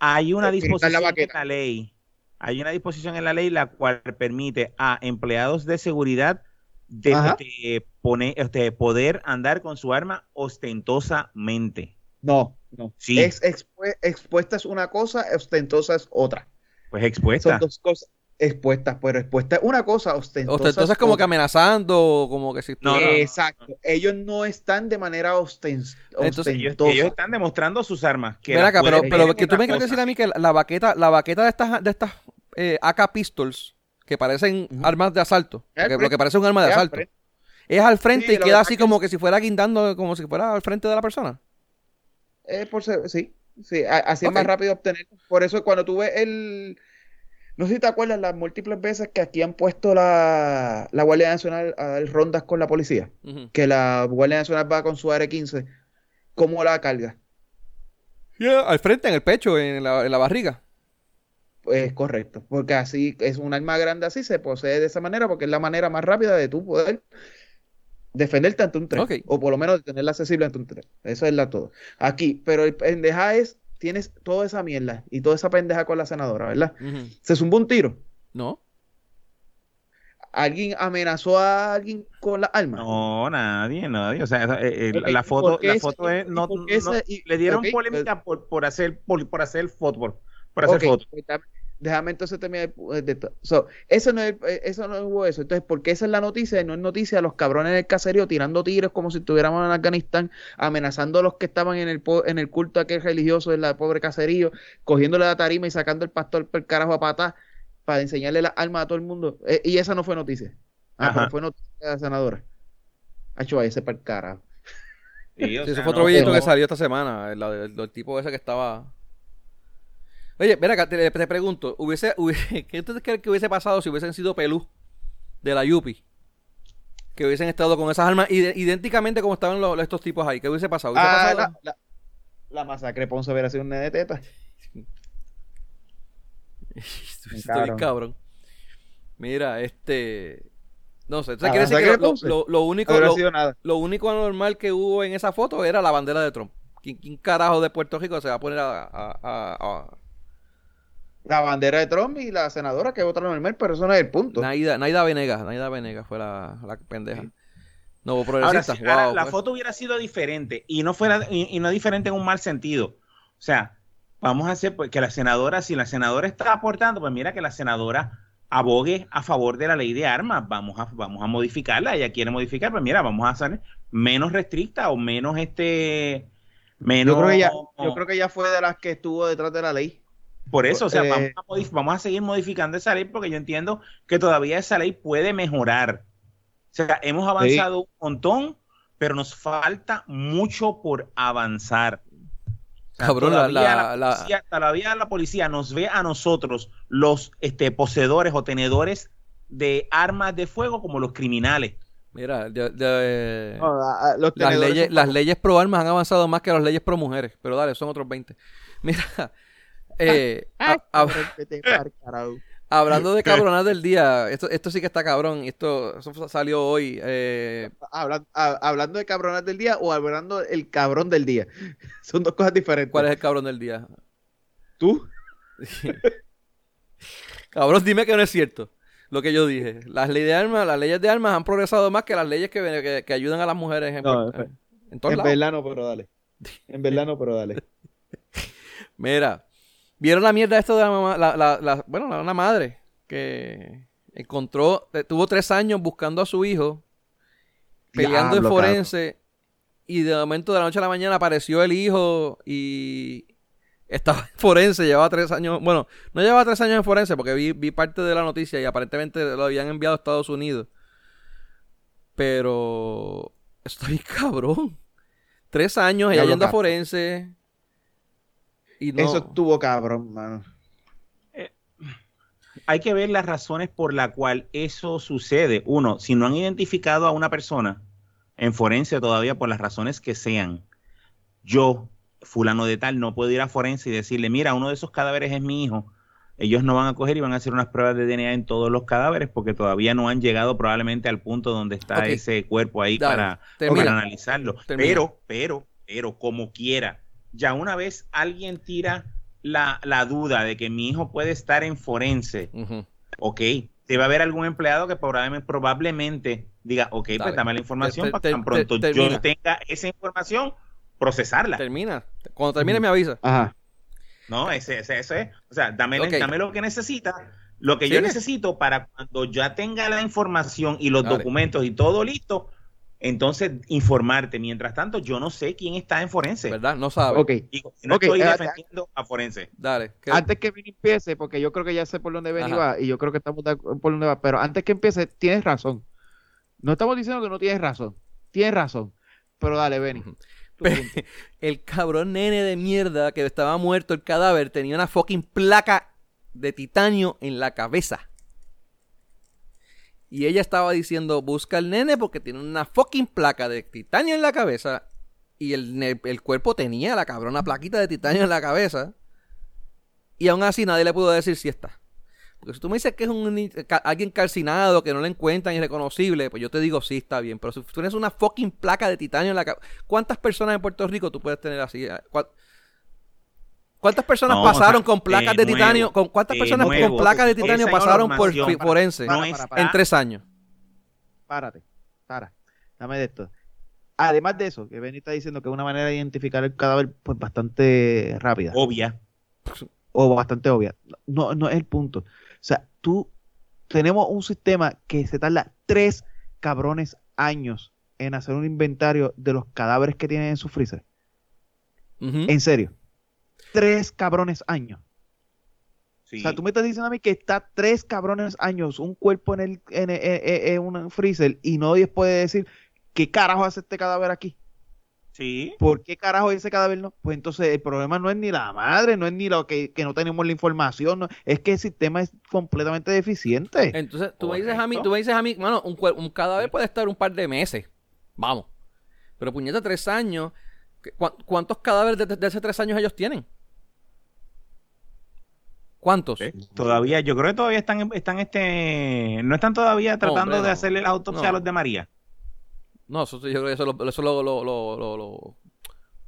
hay una la disposición en la ley. Hay una disposición en la ley la cual permite a empleados de seguridad de, este, poner, este, poder andar con su arma ostentosamente. No, no. Sí. Es expue- expuesta es una cosa, ostentosa es otra. Pues Son expuesta. dos cosas expuestas, pero expuesta es una cosa, ostentosa. Ostentosa es como que amenazando, como que si No, no, no. Exacto. Ellos no están de manera osten- Entonces, Ellos, ostentosa. ellos están demostrando sus armas. Que acá, pero, pero que tú me quieres decir a mí que la, baqueta, la baqueta de estas, de estas eh, AK pistols, que parecen armas de asalto, lo que parece un arma de Es al asalto, frente. es al frente Sí, y queda que así como que si fuera guindando, como si fuera al frente de la persona. Eh, por ser- sí, sí, así es más rápido obtener. Por eso cuando tú ves el... No sé si te acuerdas las múltiples veces que aquí han puesto la, la Guardia Nacional a dar rondas con la policía. Que la Guardia Nacional va con su AR-15. ¿Cómo la carga? Yeah, al frente, en el pecho, en la, en la barriga. Pues correcto, porque así es un arma grande así, se posee de esa manera, porque es la manera más rápida de tú poder defenderte ante un tren, o por lo menos de tenerla accesible ante un tren. Eso es la todo. Aquí, pero el pendeja es, tienes toda esa mierda y toda esa pendeja con la senadora, ¿verdad? Se zumbó un tiro. ¿No? ¿Alguien amenazó a alguien con la arma? No, nadie, nadie. O sea, eh, eh, la ¿y foto, la ese- foto es, no, no- ese- y- le dieron polémica por, por hacer, por, por hacer foto, por, hacer Ok, foto. Pues, déjame entonces terminar de- de. So, eso no es- eh, eso no hubo eso. Entonces, ¿por qué esa es la noticia? Y no es noticia los cabrones en el caserío tirando tiros como si estuviéramos en Afganistán, amenazando a los que estaban en el po- en el culto aquel religioso en la pobre caserío, cogiéndole la tarima y sacando el pastor por el carajo a patas para enseñarle las armas a todo el mundo. Eh, y esa no fue noticia. Ah, pero fue noticia de la senadora. Hacho, ese para el carajo. Sí, o fue otro no- videito no. que salió esta semana, la del, del tipo ese que estaba... Oye, mira te, te pregunto, hubiese, [laughs] hubiese- ¿qué tú crees que hubiese pasado si hubiesen sido pelú de la Yupi? Que hubiesen estado con esas armas ide- idénticamente como estaban los- estos tipos ahí. ¿Qué hubiese pasado? ¿Hubiese Ah, pasado? la, la- la masacre Ponce hubiera sido un nene de teta. [laughs] Estoy Cabrón. cabrón. Mira, este... No sé, ¿tú Ah, quiere decir masacre que de lo, Ponce. lo- lo único... No hubiera lo- sido nada. Lo único anormal que hubo en esa foto era la bandera de Trump. ¿Quién, quién carajo de Puerto Rico se va a poner a... a- a- a- La bandera de Trump y la senadora que votaron normal, pero eso no es el punto. Naida, Naida Venegas, Naida Venegas fue la, la pendeja. No, Ahora, progresista. sí, ahora, wow, la pues. foto hubiera sido diferente y no fuera y, y no diferente en un mal sentido. O sea, vamos a hacer pues, que la senadora, si la senadora está aportando, pues mira que la senadora abogue a favor de la ley de armas, vamos a, vamos a modificarla, ella quiere modificar, pues mira, vamos a hacer menos restricta o menos este menos yo creo que ella, yo creo que ella fue de las que estuvo detrás de la ley. Por eso, o sea, Eh, vamos, a vamos a seguir modificando esa ley porque yo entiendo que todavía esa ley puede mejorar. O sea, hemos avanzado un montón, pero nos falta mucho por avanzar. O sea, Cabrón, la- todavía, la- la policía, todavía la policía nos ve a nosotros, los este, poseedores o tenedores de armas de fuego, como los criminales. Mira, de- de- no, a- los las, leyes pro armas han avanzado más que las leyes pro mujeres. Pero dale, son otros 20. Mira, eh, Ay, a- a- cabrón, vete pa'l carajo. hablando de [laughs] cabronas del día, esto, esto sí que está cabrón. Esto eso salió hoy. eh, a- hablando de cabronas del día o hablando el cabrón del día. [laughs] Son dos cosas diferentes. ¿Cuál es el cabrón del día? ¿Tú? [laughs] Cabrón, dime que no es cierto lo que yo dije. Las leyes de armas, las leyes de armas han progresado más que las leyes que, que, que ayudan a las mujeres en, No, en En lados. verdad no, pero dale. En verdad no, pero dale. Mira, ¿vieron la mierda esto de la mamá? La, la, la- bueno, la- una madre que encontró, eh, tuvo tres años buscando a su hijo, peleando en forense, y de momento de la noche a la mañana apareció el hijo y estaba en forense, llevaba tres años, bueno, no llevaba tres años en forense porque vi, vi parte de la noticia y aparentemente lo habían enviado a Estados Unidos. Pero estoy [laughs] cabrón. Tres años, ella yendo a forense. Y no. Eso estuvo cabrón, mano. hay que ver las razones por la cual eso sucede. Uno, si no han identificado a una persona en forense todavía por las razones que sean, yo, fulano de tal, no puedo ir a forense y decirle, mira, uno de esos cadáveres es mi hijo. Ellos no van a coger y van a hacer unas pruebas de DNA en todos los cadáveres porque todavía no han llegado probablemente al punto donde está ese cuerpo ahí Dale, para, termina. para analizarlo. Termina. Pero, pero, pero, como quiera, ya una vez alguien tira la, la duda de que mi hijo puede estar en forense, Ujú. ok, debe haber algún empleado que probablemente, probablemente diga, ok, Dale. pues dame la información Te- para que tan pronto te- yo tenga esa información, procesarla. Termina. Cuando termine me avisa. Ajá. No, ese, ese, ese es. O sea, dame, dame lo que necesita, lo que yo necesito para cuando ya tenga la información y los Dale. documentos y todo listo, entonces informarte. Mientras tanto, yo no sé quién está en forense. ¿Verdad? No sabe. Ok. Digo, no estoy eh, defendiendo a forense. Dale. ¿qué- Antes que Vini empiece, porque yo creo que ya sé por dónde Benny va y yo creo que estamos por dónde va, pero antes que empiece, tienes razón. No estamos diciendo que no tienes razón. Tienes razón. Pero dale, Benny. [laughs] El cabrón nene de mierda que estaba muerto el cadáver tenía una fucking placa de titanio en la cabeza. Y ella estaba diciendo, busca al nene porque tiene una fucking placa de titanio en la cabeza. Y el, el cuerpo tenía la cabrona plaquita de titanio en la cabeza. Y aún así nadie le pudo decir si está. Porque si tú me dices que es un, alguien calcinado, que no le encuentran irreconocible, pues yo te digo sí, está bien. Pero si tú tienes una fucking placa de titanio en la cabeza, ¿cuántas personas en Puerto Rico tú puedes tener así? ¿Cuá- ¿Cuántas personas No, pasaron o sea, con placas de de titanio? nuevo, ¿Con cuántas de personas nuevo, con placas de titanio pasaron por forense No en tres años? Párate. Para. Dame de esto. Además de eso, que Benny está diciendo que es una manera de identificar el cadáver pues bastante rápida obvia. o bastante obvia. No, no es el punto. O sea, tú tenemos un sistema que se tarda tres cabrones años en hacer un inventario de los cadáveres que tienen en su freezer. En serio. Tres cabrones años. Sí. O sea, tú me estás diciendo a mí que está tres cabrones años un cuerpo en, el, en, en- en- en un freezer y nadie puede decir qué carajo hace este cadáver aquí. Sí. ¿Por qué carajo ese cadáver no? Pues entonces el problema no es ni la madre, no es ni lo que, que no tenemos la información, no, es que el sistema es completamente deficiente. Entonces, tú me dices a mí, tú me dices a mí, mano, un, un cadáver puede estar un par de meses. Vamos. Pero puñeta, tres años. ¿Qué- cuán- ¿Cuántos cadáveres de, de hace tres años ellos tienen? ¿Cuántos? Todavía, yo creo que todavía están, están este, no están todavía tratando hombre, de hacerle la autopsia No. a los de María. No, eso, sí, yo creo que eso, lo, eso lo, lo, lo, lo- lo-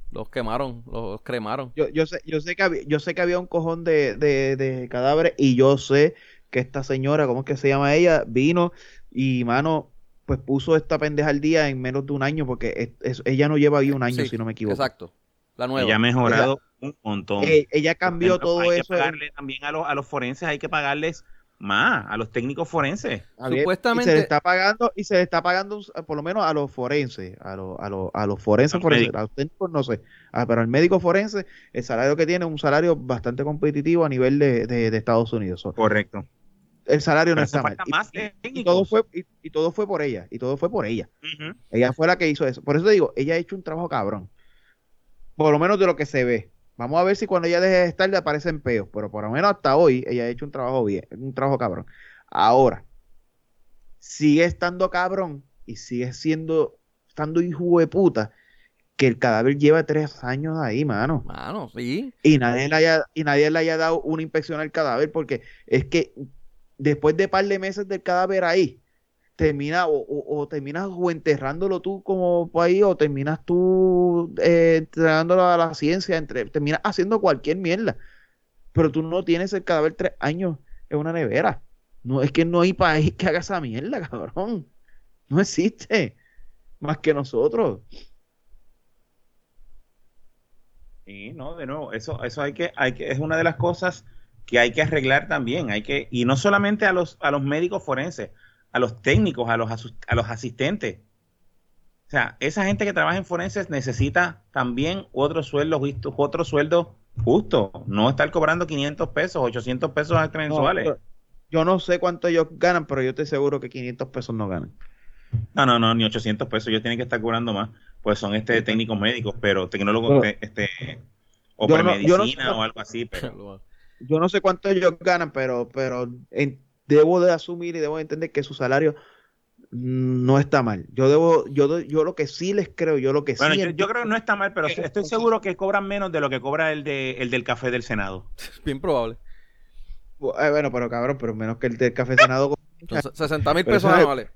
los quemaron, los cremaron. Yo, yo sé, yo sé que había, yo sé que había un cojón de, de, de cadáveres y yo sé que esta señora, ¿cómo es que se llama ella? Vino y mano, pues puso esta pendeja al día en menos de un año porque es- es- ella no lleva ahí un año, Sí, si no me equivoco. Exacto. La nueva. Ella ha mejorado un montón. Eh, ella cambió todo hay eso. Que pagarle también a los, a los forenses hay que pagarles más, a los técnicos forenses. Supuestamente. Y se le está pagando, y se le está pagando por lo menos a los forenses, a los, a los, a los forenses, forenses a los técnicos no sé, ah, pero al médico forense, el salario que tiene es un salario bastante competitivo a nivel de, de, Estados Unidos. Correcto. El salario no está mal. Y, todo fue, y, todo fue por ella, y todo fue por ella. Ella fue la que hizo eso. Por eso digo, ella ha hecho un trabajo cabrón. Por lo menos de lo que se ve. Vamos a ver si cuando ella deje de estar le aparecen peos, pero por lo menos hasta hoy ella ha hecho un trabajo bien, un trabajo cabrón. Ahora, sigue estando cabrón y sigue siendo, estando hijo de puta, que el cadáver lleva tres años ahí, mano. Mano, sí. Y nadie le haya, y nadie le haya dado una inspección al cadáver, porque es que después de par de meses del cadáver ahí, termina o, o, terminas enterrándolo tú como país o terminas tú eh, a la ciencia, entre, terminas haciendo cualquier mierda. Pero tú no tienes el cadáver tres años en una nevera. No, es que no hay país que haga esa mierda, [laughs] cabrón. No existe. Más que nosotros. Sí, no, de nuevo, eso, eso hay que, hay que, es una de las cosas que hay que arreglar también. Hay que, y no solamente a los, a los médicos forenses, a los técnicos, a los, a los asistentes. O sea, esa gente que trabaja en forenses necesita también otro sueldo, otro sueldo justo. No estar cobrando 500 pesos, 800 pesos mensuales. yo no sé cuánto ellos ganan, pero yo estoy seguro que 500 pesos no ganan. No, no, no, ni 800 pesos. Ellos tienen que estar cobrando más. Pues son este técnicos médicos, pero tecnólogos, este, o por medicina o algo así. Pero... [laughs] Yo no sé cuánto ellos ganan, pero, pero en, debo de asumir y debo de entender que su salario no está mal. Yo debo, yo, yo lo que sí les creo, yo lo que bueno, sí. Yo, creo que no está mal, pero estoy seguro que cobran menos de lo que cobra el, de, el del café del Senado. [laughs] Bien probable. Eh, bueno, pero cabrón, pero menos que el del café del Senado. 60 [laughs] mil pesos anuales.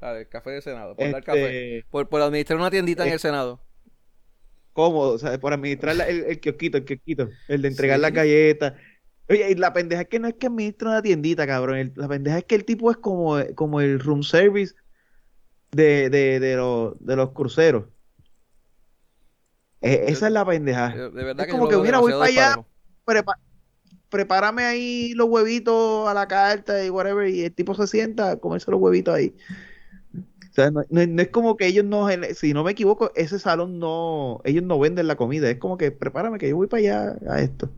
el café del Senado. Por dar café. Este por, por, administrar una tiendita en el Senado. ¿Cómo? O sea, por administrar el, el kiosquito, el kiosquito. El de entregar la galleta Oye, y la pendeja es que no es que administra una tiendita, cabrón. la pendeja es que el tipo es como, como el room service de, de, de, de los cruceros. E, esa es la pendeja. De, verdad es como que, mira, voy para allá, prepárame ahí los huevitos a la carta y whatever, y el tipo se sienta a comerse los huevitos ahí. O sea, no, no, es como que ellos no, si no me equivoco, ese salón no, ellos no venden la comida, es como que prepárame que yo voy para allá a esto.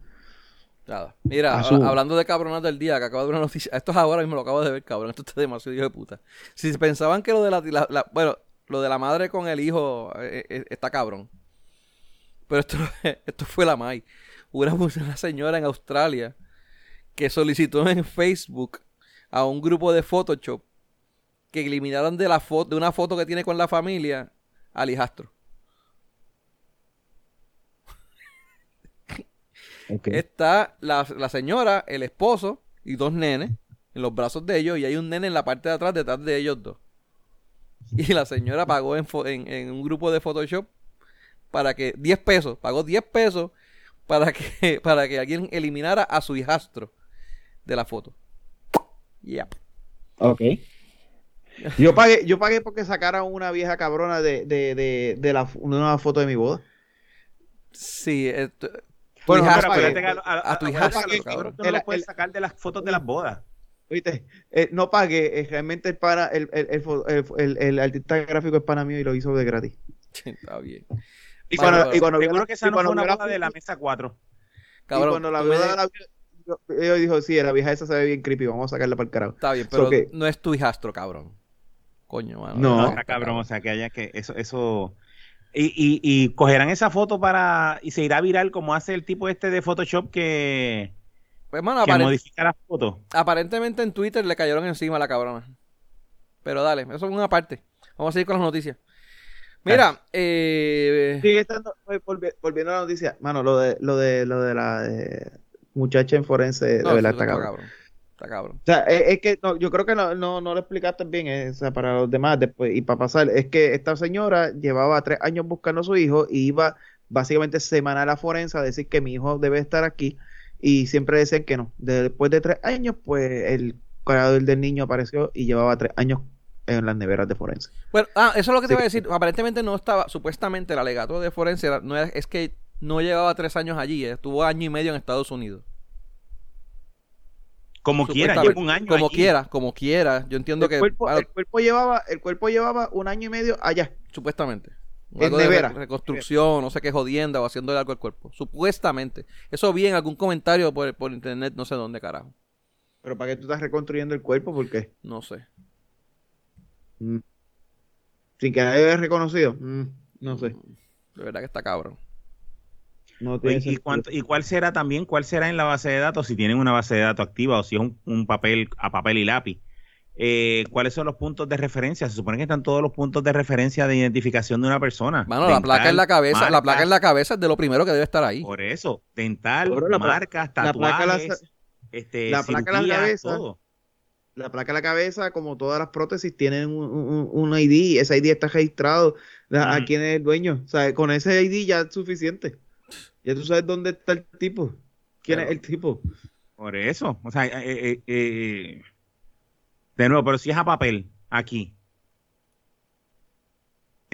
Mira, hablando de cabronas del día, que acabo de ver una noticia. Esto es ahora mismo, lo acabo de ver, cabrón. Esto está demasiado hijo de puta. Si pensaban que lo de la, bueno, lo de la madre con el hijo eh, eh, está cabrón. Pero esto, [laughs] esto fue la May. Una, una señora en Australia que solicitó en Facebook a un grupo de Photoshop que eliminaran de la foto, de una foto que tiene con la familia al hijastro. Está la, señora, el esposo y dos nenes en los brazos de ellos y hay un nene en la parte de atrás detrás de ellos dos. Y la señora pagó en, en, un grupo de Photoshop para que 10 pesos, pagó 10 pesos para que, [laughs] para que alguien eliminara a su hijastro de la foto. Yep. Ok. Yo pagué, yo pagué porque sacaran una vieja cabrona de, de, de, de la, una foto de mi boda. Sí, esto, bueno, a, tu hija no lo puedes sacar de las fotos de las bodas. Oíste, eh, no pague, eh, realmente el, para, el, el, el, artista gráfico es pana mío y lo hizo de gratis. [laughs] Está bien. Y cuando, y cuando seguro que esa no fue una boda de la mesa 4. Cabrón, y cuando la boda la yo dijo, sí, la vieja esa se ve bien creepy, vamos a sacarla para el carajo. Está bien, pero no es tu hijastro, cabrón. Coño, mano. No, está cabrón, o sea, que haya que eso eso y, y, cogerán esa foto para. y se irá viral como hace el tipo este de Photoshop que. Pues, mano, modifica la foto. Aparentemente en Twitter le cayeron encima a la cabrona. Pero dale, eso es una parte. Vamos a seguir con las noticias. Mira, eh... Sigue estando, volviendo a la noticia, mano, lo de, lo de, lo de la muchacha en forense, de verdad está cabrón. O sea, es, que yo creo que no, no, lo explicaste bien, eh, o sea, para los demás después y para pasar, es que esta señora llevaba tres años buscando a su hijo y iba básicamente semanal a forense a decir que mi hijo debe estar aquí y siempre decían que no. Después de tres años, pues el cuidador del niño apareció y llevaba tres años en las neveras de forense. Bueno, ah, eso es lo que te iba a decir. Aparentemente no estaba, supuestamente el alegato de forense no es que no llevaba tres años allí, estuvo año y medio en Estados Unidos. Como quiera, Supuestamente. lleva un año Como allí. quiera, como quiera. Yo entiendo el, que cuerpo, ah, el cuerpo llevaba, el cuerpo llevaba un año y medio allá. supuestamente. En de nevera. re- reconstrucción, no sé qué jodienda o haciéndole algo al cuerpo. Supuestamente. Eso vi en algún comentario por, por internet, no sé dónde carajo. Pero ¿para qué tú estás reconstruyendo el cuerpo? ¿Por qué? No sé. Mm. Sin que nadie haya reconocido. Mm, no sé. De verdad que está cabrón. No tiene ¿Y, cuánto- ¿Y cuál será también? ¿Cuál será en la base de datos? Si tienen una base de datos activa o si es un, un papel a papel y lápiz. Eh, ¿Cuáles son los puntos de referencia? Se supone que están todos los puntos de referencia de identificación de una persona. Mano, la placa en la cabeza, la placa en la cabeza es de lo primero que debe estar ahí. Por eso, dental, la marcas, la placa tatuajes, la- este, la placa en la cabeza. todo. La placa en la cabeza, como todas las prótesis, tienen un, un- un ID. Ese ID está registrado a, a Ujú. quién es el dueño. O sea, con ese ID ya es suficiente. Ya tú sabes dónde está el tipo. ¿Quién Pero- es el tipo? Por eso. O sea, eh, eh, eh, de nuevo, pero si es a papel, aquí.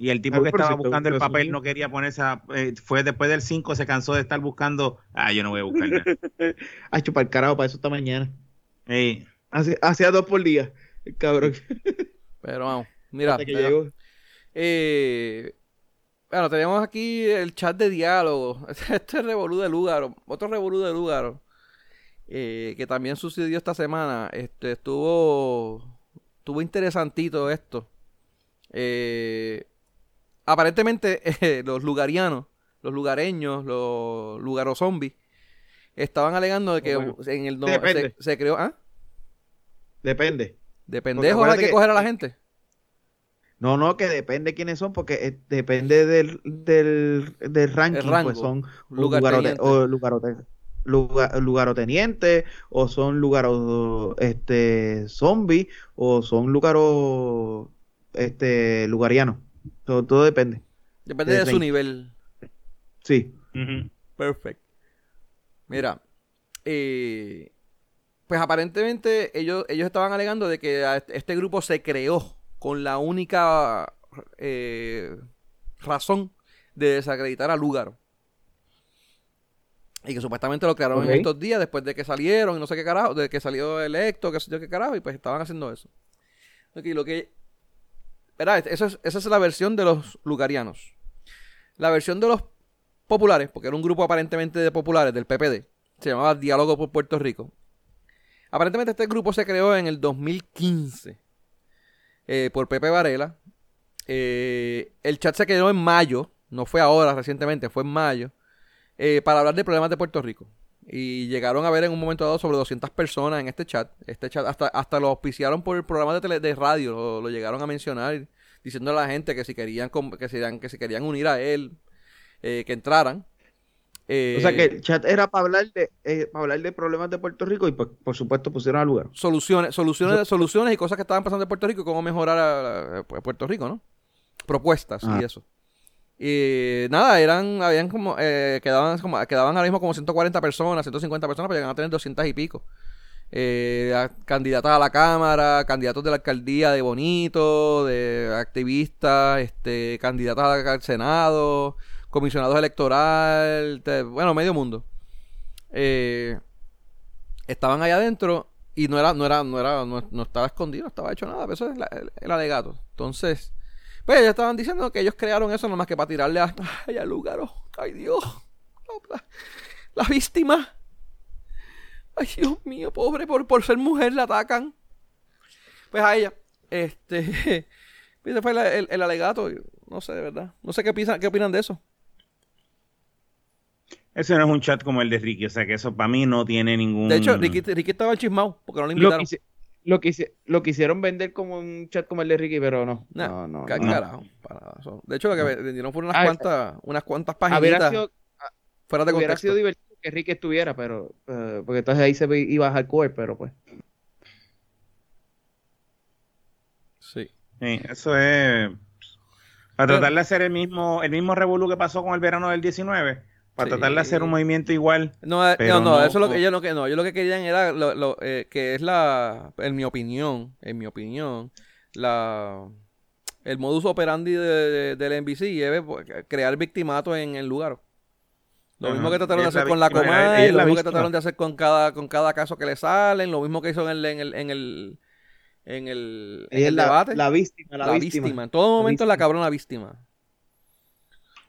Y el tipo Ah, que estaba si buscando el papel no quería ponerse a, eh, fue después del 5, se cansó de estar buscando. Ah, yo no voy a buscar nada. [laughs] A chupar el carajo, para eso esta mañana. Ey, Hace- Hacía dos por día. El cabrón. Pero vamos, mira. hasta que mira. llegó. Eh, bueno, tenemos aquí el chat de diálogo. [laughs] Este revolú de Lúgaro. Otro revolú de Lúgaro. eh, que también sucedió esta semana. Este, estuvo. Estuvo interesantito esto. Eh, aparentemente, [laughs] eh, los lugarianos, los lugareños, los lugaros zombies, estaban alegando de que Bueno, en el no- depende. se, se creó. ¿Ah? Depende. De pendejos hay que- coger a la gente. No, no, que depende quiénes son, porque eh, depende del, del, del ranking, rango. pues son o Lugarteniente. lugarote- o lugarote- lugar- lugarotenientes, o son lugaros este zombies, o son lugaros este lugarianos. Todo, todo depende. Depende de de su nivel. Sí. Perfecto. Mira, eh, pues aparentemente ellos, ellos estaban alegando de que a este este grupo se creó con la única eh, razón de desacreditar a Lugaro. Y que supuestamente lo crearon en estos días después de que salieron y no sé qué carajo, de que salió electo, qué sé yo qué carajo, y pues estaban haciendo eso. Ok, lo que... Es- esa es la versión de los lugarianos. La versión de los populares, porque era un grupo aparentemente de populares del PPD, se llamaba Diálogo por Puerto Rico. Aparentemente este grupo se creó en el 2015 eh, por Pepe Varela. Eh, el chat se creó en mayo, no fue ahora recientemente, fue en mayo, eh, para hablar de problemas de Puerto Rico. Y llegaron a ver en un momento dado sobre 200 personas en este chat. Este chat hasta, hasta lo auspiciaron por el programa de, tele- de radio, lo, lo llegaron a mencionar, diciendo a la gente que si querían, que si, que si querían unir a él, eh, que entraran. Eh, O sea que el chat era para hablar de eh, para hablar de problemas de Puerto Rico y pues, por supuesto pusieron al lugar. soluciones, soluciones, soluciones y cosas que estaban pasando en Puerto Rico y cómo mejorar a, a- a Puerto Rico, ¿no? Propuestas Ah. y eso. Y nada, eran, habían como, eh, quedaban como, quedaban ahora mismo como 140 personas, 150 personas, pero llegan a tener 200 y pico. Eh, candidatas a la Cámara, candidatos de la alcaldía de Bonito, de activistas, este, candidatas al Senado, comisionados electorales, de- bueno, medio mundo. Eh, estaban allá adentro y no era, no era, no era, no, estaba escondido, no estaba hecho nada, eso es la- el, alegato. Entonces, pues ellos estaban diciendo que ellos crearon eso nomás que para tirarle a, [laughs] ay, al lugar, oh, ay Dios, la- la víctima. Ay, Dios mío, pobre, por, por ser mujer la atacan. Pues a ella, este, [laughs] ese fue el, el- el alegato, no sé, de verdad, no sé qué piensan, qué opinan de eso. Ese no es un chat como el de Ricky, o sea que eso para mí no tiene ningún... De hecho, Ricky, Ricky estaba chismado porque no lo Lo, invitaron. lo, quisi- lo quisieron vender como un chat como el de Ricky, pero no. Nah, no, no, ca- no. carajo, para nada, eso. De hecho, lo que vendieron fueron unas Ah, cuantas, unas cuantas Hubiera paginitas sido, fuera de hubiera sido divertido que Ricky estuviera, pero eh, porque entonces ahí se ve- iba a hardcore, pero pues. Sí, Sí. eso es... Para tratar de hacer el mismo, el mismo revolú que pasó con el verano del 19, para Sí. tratar de hacer un movimiento igual. No, eh, no, no, no- eso es lo que ellos no, que no, ellos lo que querían era lo, lo, eh, que es la, en mi opinión, en mi opinión, la el modus operandi de, de- del NBC es pues, crear victimato en el lugar. Lo mismo que trataron de la hacer con la Comay, lo la mismo que trataron de hacer con cada, con cada caso que le salen, lo mismo que hizo en el, en el, en el, en el, en la, debate. la víctima, la, la víctima. víctima. En todo momento la víctima. cabrona víctima.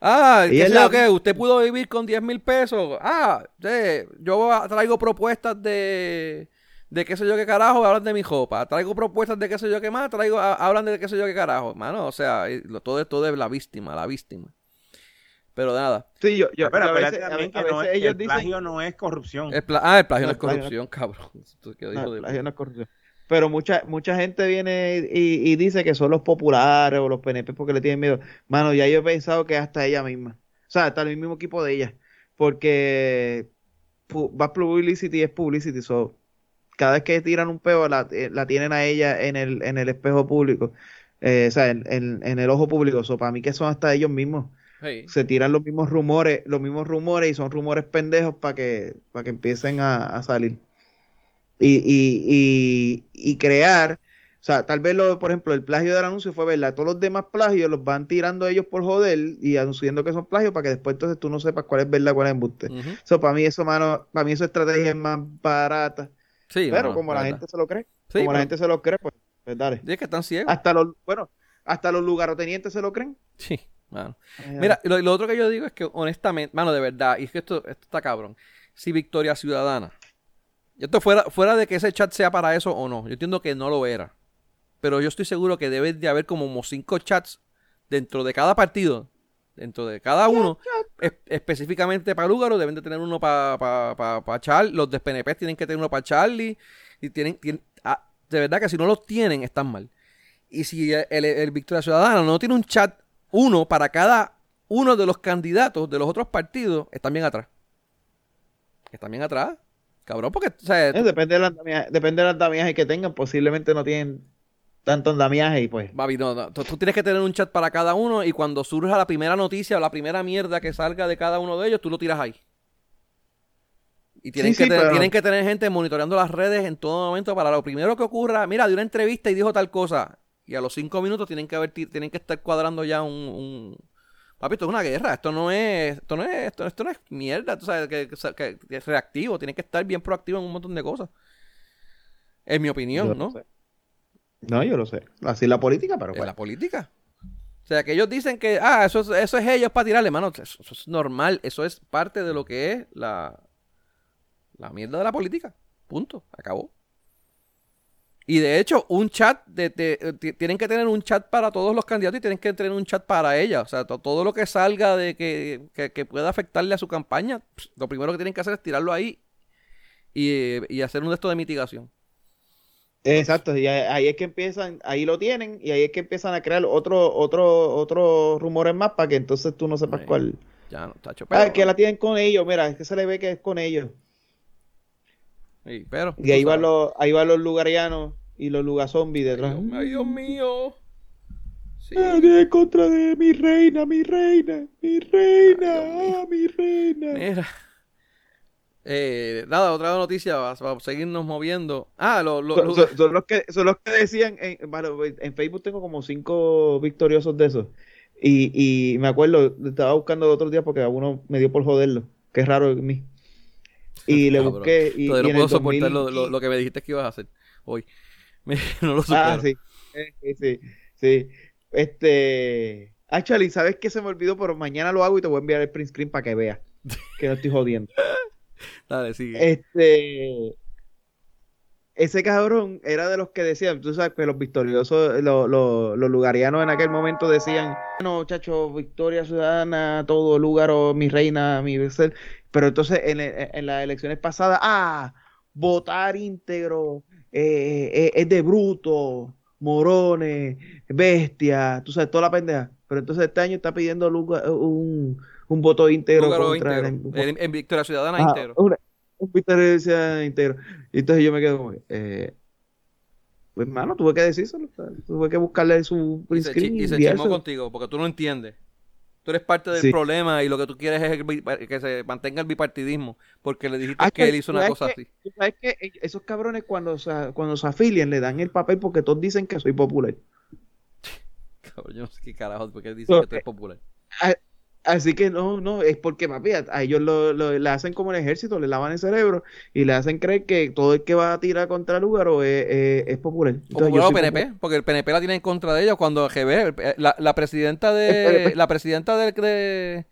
Ah, ¿qué es la víctima. Usted pudo vivir con 10 mil pesos. Ah, sí, yo traigo propuestas de, de qué sé yo qué carajo, hablan de mi jopa. Traigo propuestas de qué sé yo qué más, traigo, a- hablan de qué sé yo qué carajo. Mano, o sea, y todo, todo es la víctima, la víctima. Pero nada. Sí, yo, yo, pero a veces, a también ve- a que no veces es- ellos el dicen plagio no es corrupción. El pla- ah, el plagio no No, es el plagio no- corrupción, [laughs] cabrón. Esto que No, de- la gente no es corrupción. Pero mucha, mucha gente viene y, y dice que son los populares o los PNP porque le tienen miedo. Mano, ya yo he pensado que hasta ella misma. O sea, hasta el mismo equipo de ella. Porque Bad Publicity es publicity. So, cada vez que tiran un peo, la, eh, la tienen a ella en el, en el espejo público. Eh, o sea, en, en- en el ojo público. So, para mí que son hasta ellos mismos. Hey. Se tiran los mismos rumores, los mismos rumores y son rumores pendejos para que, para que empiecen a, a salir. Y, y, y, y crear, o sea, tal vez, lo, por ejemplo, el plagio del anuncio fue verdad. Todos los demás plagios los van tirando ellos por joder y anunciando que son plagios para que después entonces tú no sepas cuál es verdad, cuál es embuste. Eso para mí, eso, mano, para mí esa estrategia es más barata. Sí, Pero como la gente se lo cree, Sí, como la gente se lo cree, pues, pues dale. Es que están ciegos. Hasta los, bueno, hasta los lugarotenientes se lo creen. Sí, mano. Eh, Mira, lo, lo otro que yo digo es que honestamente, mano, de verdad, y es que esto, esto está cabrón. Si Victoria Ciudadana, esto fuera, fuera de que ese chat sea para eso o no, yo entiendo que no lo era. Pero yo estoy seguro que debe de haber como cinco chats dentro de cada partido, dentro de cada uno, es- específicamente para Lúgaro, deben de tener uno para pa, pa, pa Charlie, los de PNP tienen que tener uno para Charlie, y tienen, tienen- ah, de verdad que si no los tienen, están mal. Y si el, el- el Victoria Ciudadana no tiene un chat uno para cada uno de los candidatos de los otros partidos, están bien atrás. Están bien atrás. Cabrón, porque, o sea, Eh, depende del andamiaje, depende del andamiaje que tengan, posiblemente no tienen tanto andamiaje y pues. Babi, no, no, Tú, tú tienes que tener un chat para cada uno y cuando surja la primera noticia o la primera mierda que salga de cada uno de ellos, tú lo tiras ahí. Y tienen, Sí, que sí, tener, pero- tienen que tener gente monitoreando las redes en todo momento para lo primero que ocurra. Mira, de una entrevista y dijo tal cosa. Y a los cinco minutos tienen que haber, ti- tienen que estar cuadrando ya un, un- Papi, esto es una guerra. Esto no es, esto no es, esto, esto no es mierda. Tú sabes que, que- que es reactivo. Tienen que estar bien proactivo en un montón de cosas. En mi opinión, Yo ¿no? sé. No, yo lo sé. Así es la política, pero en bueno. la política. O sea, que ellos dicen que, ah, eso, es- eso es ellos para tirarle, mano. Eso, eso es normal. Eso es parte de lo que es la, la mierda de la política. Punto. Acabó. Y de hecho, un chat, de, de- eh, ti- tienen que tener un chat para todos los candidatos y tienen que tener un chat para ella. O sea, to- todo lo que salga de que, que, que pueda afectarle a su campaña, lo primero que tienen que hacer es tirarlo ahí y, y hacer un de esto de mitigación. Exacto, y ahí, es que empiezan, ahí lo tienen, y ahí es que empiezan a crear otro, otro, otros rumores más para que entonces tú no sepas cuál. Ya no, tacho. Ah, Pero, que la tienen con ellos, mira, es que se le ve que es con ellos. sí, pero Y ahí van los, ahí van los lugarianos y los lugazombies detrás. Ay, Dios mío. Sí. Ah, en contra de mi reina, mi reina, mi reina, Ay, Dios ah, mi reina. Mira. Eh, nada, otra noticia para, para seguirnos moviendo. Ah, lo, lo- Son, lo- son- son los que, son los que decían, en, bueno, en Facebook tengo como cinco victoriosos de esos. Y, y me acuerdo, estaba buscando el otro día porque a uno me dio por joderlo. Qué raro en mí. Y [laughs] le Cabrón. busqué. Y, todavía y no puedo soportar 2000 lo, lo- lo que me dijiste que ibas a hacer hoy. [laughs] No lo supero. Ah, sí. Sí, sí, sí. Este. Actually, ¿sabes qué se me olvidó? Pero mañana lo hago y te voy a enviar el print screen para que veas. Que no estoy jodiendo. [laughs] Dale, sigue. Este. Ese cabrón era de los que decían, tú sabes que los victoriosos, los, los, los lugarianos en aquel momento decían, no, chacho, victoria ciudadana, todo lugar, o mi reina, mi ser. Pero entonces en, en las elecciones pasadas, ah, votar íntegro, eh, eh, es de bruto, morones, bestia, tú sabes, toda la pendeja. Pero entonces este año está pidiendo lugar- un, un voto íntegro contra íntegro. el- En, en Victoria Ciudadana Ah, íntegro. una- un Victoria Ciudadana íntegro. Y entonces yo me quedo como, eh, pues hermano, tuve que decírselo, tuve que buscarle su Y print se, screen y y se enviárselo. chismó contigo porque tú no entiendes. Tú eres parte del Sí. problema y lo que tú quieres es el que se mantenga el bipartidismo porque le dijiste Ah, que él hizo una ¿sabes cosa qué? así. Sabes que e- esos cabrones cuando se, cuando se afilian le dan el papel porque todos dicen que soy popular. [laughs] Cabrón, yo no sé qué carajo porque dice que tú eres popular. Así que no, no, es porque, papi, a, ellos lo, le hacen como el ejército, le lavan el cerebro y le hacen creer que todo el que va a tirar contra el lugar es, es, popular. Entonces, o PNP, porque el PNP la tiene en contra de ellos cuando GB, la, la presidenta de, la presidenta de,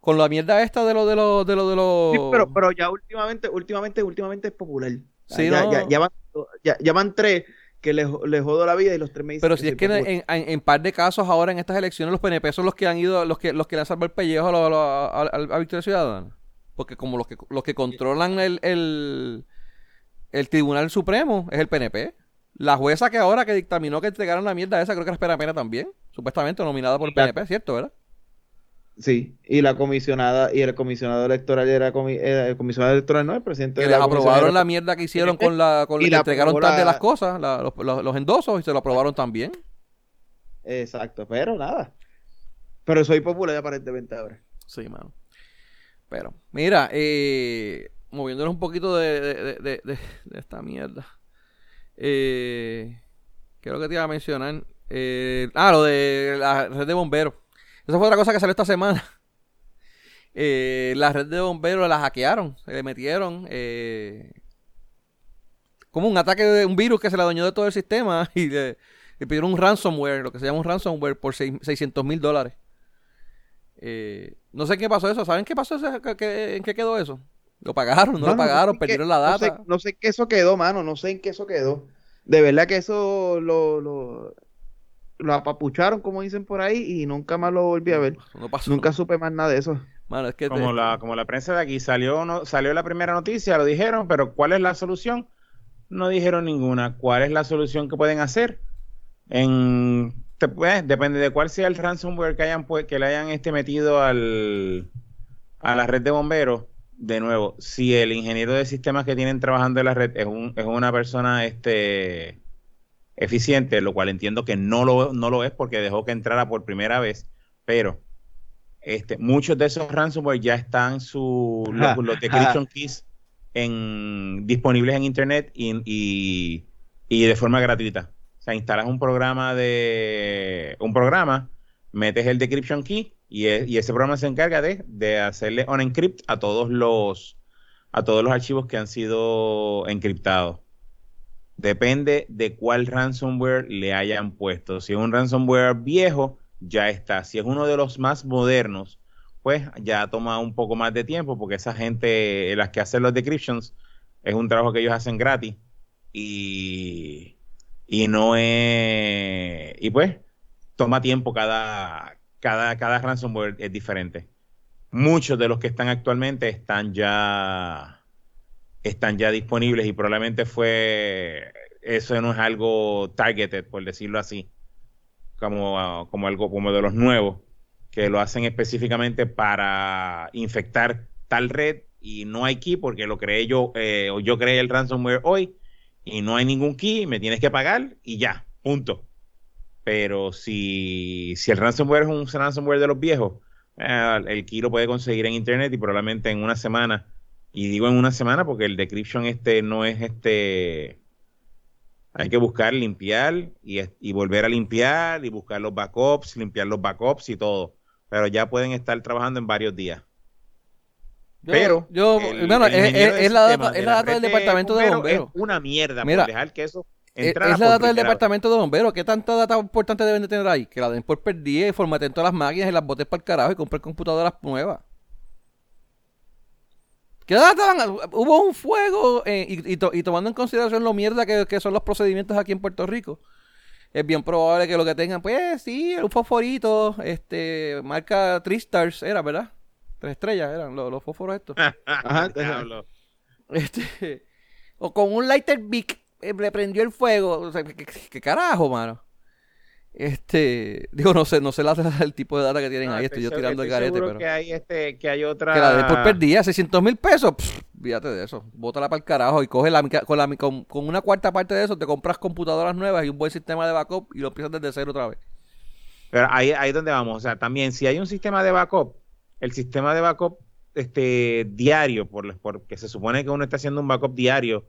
con la mierda esta de lo de los, de lo de los... Sí, pero, pero ya últimamente, últimamente, últimamente es popular. Sí, ya, ya, ya, van, ya, ya van tres que le, le, jodo la vida y los tres me dicen Pero si es que en, en, par de casos ahora en estas elecciones los PNP son los que han ido, los que, los que le han salvado el pellejo a, a, Victoria Ciudadana. Porque como los que, los que controlan el, el, el Tribunal Supremo es el PNP. La jueza que ahora que dictaminó que entregaron la mierda esa, creo que era Espera Pena también. Supuestamente nominada por el PNP, ¿cierto? ¿Verdad? Sí, y la comisionada y el comisionado electoral era, el comisionado electoral no el presidente que les aprobaron la mierda que hicieron con la con y la entregaron tarde las cosas, los, los, endosos y se lo aprobaron también. Exacto, pero nada. Pero soy popular aparentemente ahora. Sí, mano. Pero, mira, eh, moviéndonos un poquito de, de, de, esta mierda. Eh, ¿Qué es lo que te iba a mencionar? Eh, ah, lo de la red de bomberos. Esa fue otra cosa que salió esta semana. [laughs] Eh, la red de bomberos la hackearon, se le metieron eh, como un ataque de un virus que se la dañó de todo el sistema [laughs] y le, pidieron un ransomware, lo que se llama un ransomware, por 600 mil dólares. Eh, no sé qué pasó eso, ¿saben qué pasó? Eso? ¿En qué quedó eso? ¿Lo pagaron? ¿No, lo pagaron? ¿Perdieron la data? No sé, en qué eso quedó, mano, no sé en qué eso quedó. De verdad que eso lo lo apapucharon, como dicen por ahí, y nunca más lo volví a ver. Nunca supe más nada de eso. como, la, como la prensa de aquí salió, no, salió la primera noticia, lo dijeron, pero ¿cuál es la solución? No dijeron ninguna. ¿Cuál es la solución que pueden hacer? En, pues, depende de cuál sea el ransomware que hayan pues, que le hayan este metido al, a la red de bomberos. De nuevo, si el ingeniero de sistemas que tienen trabajando en la red es, un, es una persona este eficiente, lo cual entiendo que no lo, no lo es porque dejó que entrara por primera vez, pero este, muchos de esos ransomware ya están su, los, decryption keys en, disponibles en internet y, y, de forma gratuita. O sea, instalas un programa de un programa, metes el decryption key y, y ese programa se encarga de, de hacerle on encrypt a todos los a todos los archivos que han sido encriptados. Depende de cuál ransomware le hayan puesto. Si es un ransomware viejo, ya está. Si es uno de los más modernos, pues ya toma un poco más de tiempo porque esa gente, las que hacen los decryptions, es un trabajo que ellos hacen gratis y, y no es... Y pues toma tiempo cada, cada, cada ransomware es diferente. Muchos de los que están actualmente están ya están ya disponibles y probablemente fue eso no es algo targeted por decirlo así como, como algo como de los nuevos que lo hacen específicamente para infectar tal red y no hay key porque lo creé yo eh, o yo creé el ransomware hoy y no hay ningún key me tienes que pagar y ya punto. Pero si, si el ransomware es un ransomware de los viejos eh, el key lo puede conseguir en internet y probablemente en una semana y digo en una semana porque el decryption este no es este... Hay que buscar, limpiar y, volver a limpiar y buscar los backups, limpiar los backups y todo. Pero ya pueden estar trabajando en varios días. Pero yo, es, la data, es la data del departamento de bomberos. Es una mierda Mira, dejar que eso es la data del departamento de bomberos. ¿Qué tanta data importante deben de tener ahí? Que la den por perdida y formaten todas las máquinas y las botes para el carajo y compren computadoras nuevas. ¿Qué Hubo un fuego eh, y, tomando en consideración lo mierda que, son los procedimientos aquí en Puerto Rico. Es bien probable que lo que tengan, pues sí, un fosforito, este, marca Tristars, era, ¿verdad? Tres estrellas eran los, los fósforos estos. [laughs] Ajá, este, o con un lighter big eh, le prendió el fuego. O sea, ¿qué, carajo, mano? Este, [laughs] digo, no sé, no sé la, el tipo de data que tienen ahí, estoy, yo tirando el garete, pero. que hay este, que hay otra. Que la de por perdida, 600 mil pesos, fíjate de eso, bótala para el carajo y coge la, con, la, con, una cuarta parte de eso, te compras computadoras nuevas y un buen sistema de backup y lo empiezas desde cero otra vez. Pero ahí, ahí es donde vamos, o sea, también, si hay un sistema de backup, el sistema de backup este diario, por, porque se supone que uno está haciendo un backup diario,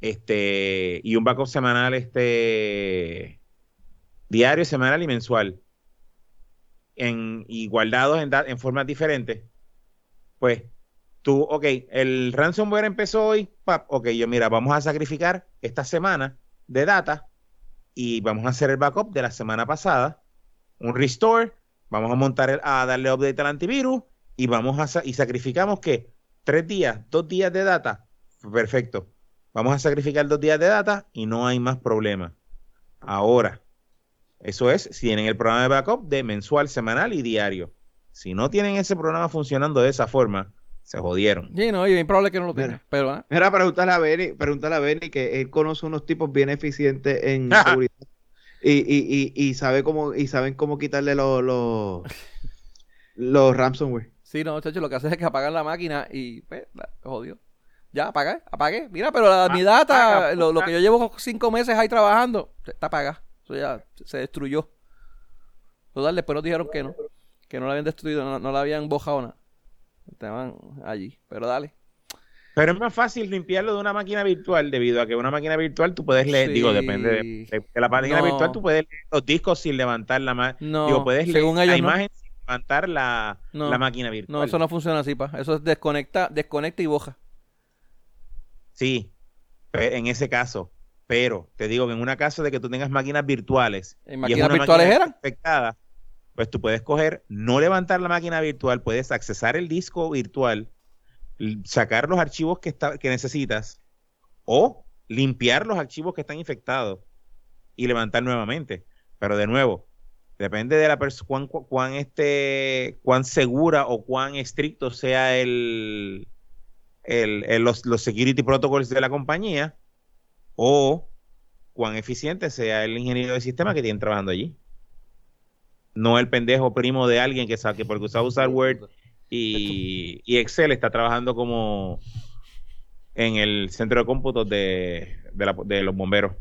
este, y un backup semanal, este diario, semanal y mensual. en, y guardados en, en formas diferentes, pues tú, ok, el ransomware empezó hoy, pap, ok, yo mira, vamos a sacrificar esta semana de data y vamos a hacer el backup de la semana pasada, un restore, vamos a montar, el, a darle update al antivirus y vamos a, y sacrificamos que tres días, dos días de data, perfecto, vamos a sacrificar dos días de data y no hay más problema. Ahora, eso es si tienen el programa de backup de mensual, semanal y diario. Si no tienen ese programa funcionando de esa forma, se jodieron. Sí, no, y es probable que no lo tengan. Pero, ¿eh? Mira, preguntarle a Benny, preguntarle a Benny que él conoce unos tipos bien eficientes en [laughs] seguridad. Y, y, y, y, sabe cómo, y saben cómo quitarle los, los, los ransomware. Sí, no, chacho, lo que hace es que apagan la máquina y, pues, jodió. Ya, apagué, apagué. Mira, pero la, mi data, lo, lo, que yo llevo cinco meses ahí trabajando, está apagada. Eso ya se destruyó. Total, después nos dijeron que no. Que no la habían destruido, no, no la habían bojado nada. Estaban allí. Pero dale. Pero es más fácil limpiarlo de una máquina virtual debido a que una máquina virtual tú puedes leer, sí. digo, depende de, de, de la máquina no. virtual, tú puedes leer los discos sin levantar la máquina. No, digo, puedes según leer ellos, la imagen sin levantar la, la máquina virtual. No, eso no funciona así, pa. Eso es desconecta, desconecta y boja. Sí, en ese caso. Pero te digo que en una caso de que tú tengas máquinas virtuales. ¿En máquinas virtuales máquina eran? Infectada, pues tú puedes coger, no levantar la máquina virtual, puedes accesar el disco virtual, sacar los archivos que, está, que necesitas o limpiar los archivos que están infectados y levantar nuevamente. Pero de nuevo, depende de la persona cuán, cuán, este, cuán segura o cuán estricto sea el, el, el los, los security protocols de la compañía o cuán eficiente sea el ingeniero de sistema que tienen trabajando allí. No el pendejo primo de alguien que sabe que porque sabe usar Word y, Excel está trabajando como en el centro de cómputos de, los bomberos.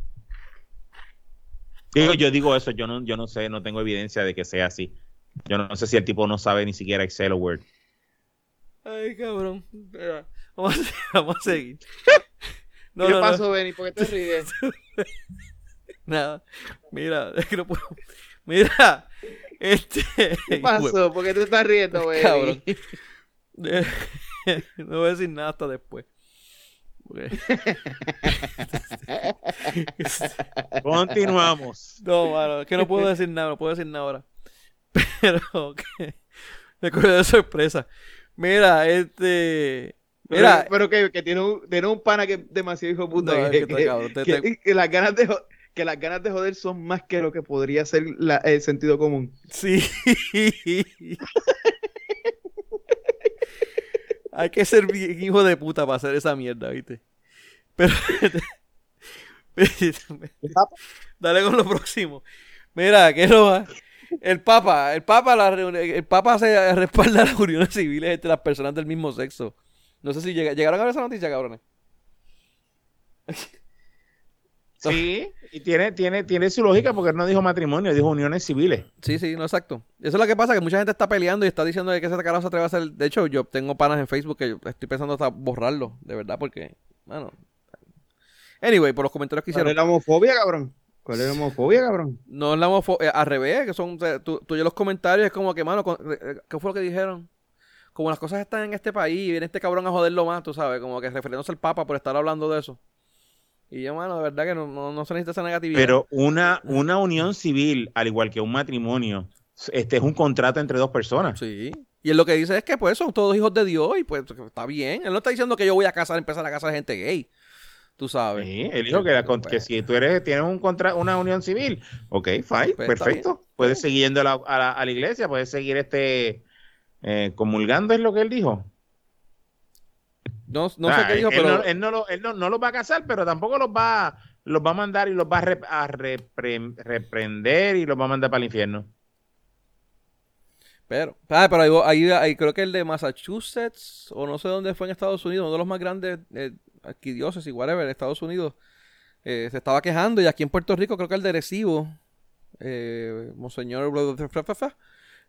Yo digo eso, yo no, yo no sé, no tengo evidencia de que sea así. Yo no sé si el tipo no sabe ni siquiera Excel o Word. Ay, cabrón. Vamos [laughs] vamos a seguir. No, ¿Qué no, pasó, no. Benny? ¿Por qué te ríes? [laughs] Nada. Mira, es que no puedo. Mira, este. ¿Qué pasó? ¿Por qué te estás riendo, Benny? Cabrón. [laughs] no voy a decir nada hasta después. [laughs] Continuamos. No, mano, es que no puedo decir nada, no puedo decir nada ahora. Pero, que me acuerdo de sorpresa. Mira, este. Mira, pero, pero que, que, tiene, un, tiene un pana que es demasiado hijo de puta. No, [laughs] que, las ganas de que las ganas de joder son más que lo que podría ser la, el sentido común. Sí. [laughs] Hay que ser bien hijo de puta para hacer esa mierda, ¿viste? Pero. [laughs] Dale con lo próximo. Mira, que no va. El Papa, el Papa, la el Papa se respalda las uniones civiles entre las personas del mismo sexo. No sé si lleg llegaron a ver esa noticia, cabrones. [laughs] Sí, y tiene, tiene, tiene su lógica porque él no dijo matrimonio, dijo uniones civiles. Sí, sí, no, exacto. Eso es lo que pasa, que mucha gente está peleando y está diciendo que ese carajo se atreve a hacer. De hecho, yo tengo panas en Facebook que estoy pensando hasta borrarlo, de verdad, porque, bueno. Anyway, por los comentarios que hicieron. ¿Cuál es la homofobia, cabrón? ¿Cuál es la homofobia, cabrón? No es la homofobia, al revés, que son, tú, tú y los comentarios es como que, mano, ¿qué fue lo que dijeron? Como las cosas están en este país y viene este cabrón a joderlo más, tú sabes, como que refiriéndose al Papa por estar hablando de eso. Y yo, mano, de verdad que no, no, no se necesita esa negatividad. Pero una, una unión civil, al igual que un matrimonio, este es un contrato entre dos personas. Sí. Y él lo que dice es que pues son todos hijos de Dios y pues está bien. Él no está diciendo que yo voy a casar, empezar a casar gente gay. Tú sabes. Sí, él dijo que, la, pues, que si tú eres, tienes un contra, una unión civil, ok, fine, pues, perfecto. Puedes seguir yendo a la, a, la, a la iglesia, puedes seguir este eh, comulgando es lo que él dijo. No, no sé qué dijo, él pero. No, él, no, lo, él no, no, los va a casar, pero tampoco los va, los va a mandar y los va a, rep, a repre, reprender y los va a mandar para el infierno. Pero, ah, pero ahí, ahí, ahí, creo que el de Massachusetts, o no sé dónde fue en Estados Unidos, uno de los más grandes eh, arquidiócesis y whatever, en Estados Unidos, eh, se estaba quejando. Y aquí en Puerto Rico, creo que el de Recibo, eh, Monseñor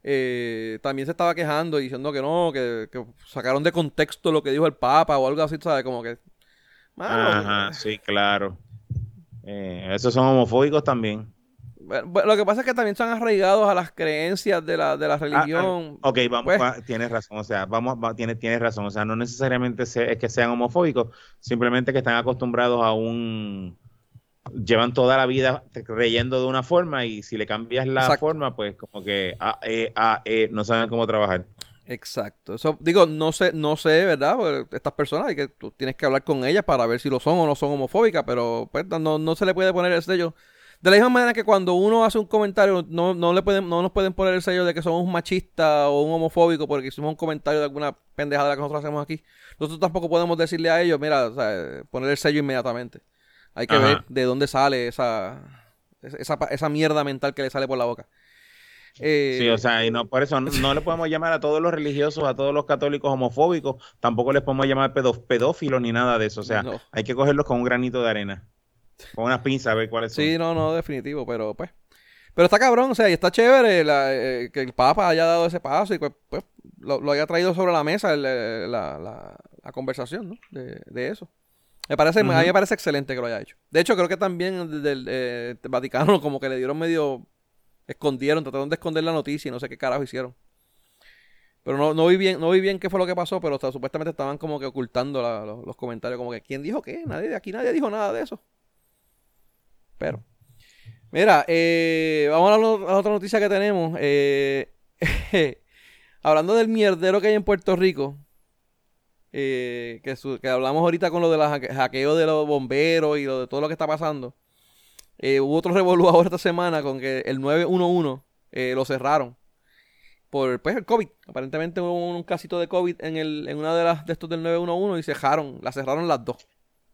eh, también se estaba quejando diciendo que no, que, que, sacaron de contexto lo que dijo el Papa o algo así, ¿sabes? Como que. Mano, Ajá, sí, claro. Eh, esos son homofóbicos también. lo que pasa es que también están arraigados a las creencias de la, de la ah, ah, religión. ok, vamos, pues tienes razón, o sea, vamos, tienes, tienes razón, o sea, no necesariamente es que sean homofóbicos, simplemente que están acostumbrados a un... Llevan toda la vida creyendo de una forma y si le cambias la forma, pues como que a, e, a, e, no saben cómo trabajar. Exacto. Eso, digo, no sé, no sé, ¿verdad? estas personas, y que tú tienes que hablar con ellas para ver si lo son o no son homofóbicas, pero pues, no, no se le puede poner el sello. De la misma manera que cuando uno hace un comentario, no, no, le pueden, no nos pueden poner el sello de que somos un machista o un homofóbico porque hicimos un comentario de alguna pendejada que nosotros hacemos aquí. Nosotros tampoco podemos decirle a ellos, mira, o sea, poner el sello inmediatamente. Hay que ver de dónde sale esa, esa, esa mierda mental que le sale por la boca sí, o eh, sea, y no, por eso no, le podemos llamar a todos los religiosos, a todos los católicos homofóbicos, tampoco les podemos llamar pedófilos ni nada de eso. O sea, hay que cogerlos con un granito de arena, con unas pinzas, a ver cuáles son. Sí, no, no, definitivo, pero pues. Pero está cabrón, o sea, y está chévere eh, que el Papa haya dado ese paso y pues, pues lo, haya traído sobre la mesa la, la, la, conversación, ¿no? De, de eso. Me parece, A mí me parece excelente que lo haya hecho. De hecho, creo que también del eh, Vaticano [laughs] como que le dieron medio escondieron, trataron de esconder la noticia y no sé qué carajo hicieron. Pero no, no vi bien, no vi bien qué fue lo que pasó, pero supuestamente estaban como que ocultando los, comentarios, como que ¿quién dijo qué? Nadie aquí nadie dijo nada de eso. Pero. Mira, eh, vamos a la, otra noticia que tenemos. Eh, [laughs] hablando del mierdero que hay en Puerto Rico. Eh, que, que, hablamos ahorita con lo de los hackeo de los bomberos y lo de todo lo que está pasando. Eh, hubo otro [laughs] revolú ahora esta semana con que el 911 eh, lo cerraron por pues, el COVID. Aparentemente hubo un, casito de COVID en, el, en una de las de estos del 911 y cerraron, la cerraron las dos.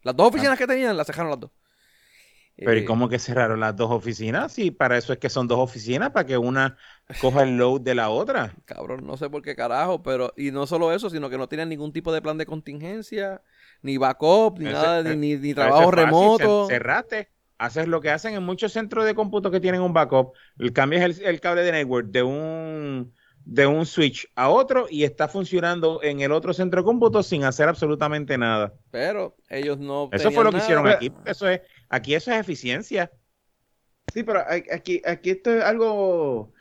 Las dos oficinas ah. que tenían, las cerraron las dos. Pero ¿y eh, cómo que cerraron las dos oficinas? Sí, para eso es que son dos oficinas, para que una coja el load de la otra. [laughs] Cabrón, no sé por qué carajo, pero... Y no solo eso, sino que no tienen ningún tipo de plan de contingencia, ni backup, ni nada, ni, ni, trabajo remoto. Cerraste haces lo que hacen en muchos centros de cómputo que tienen un backup, cambias el, cable de network de un de un switch a otro y está funcionando en el otro centro de cómputo sin hacer absolutamente nada. Pero ellos no. Eso fue lo que hicieron aquí. Eso es, aquí eso es eficiencia. Sí, pero aquí, aquí esto es algo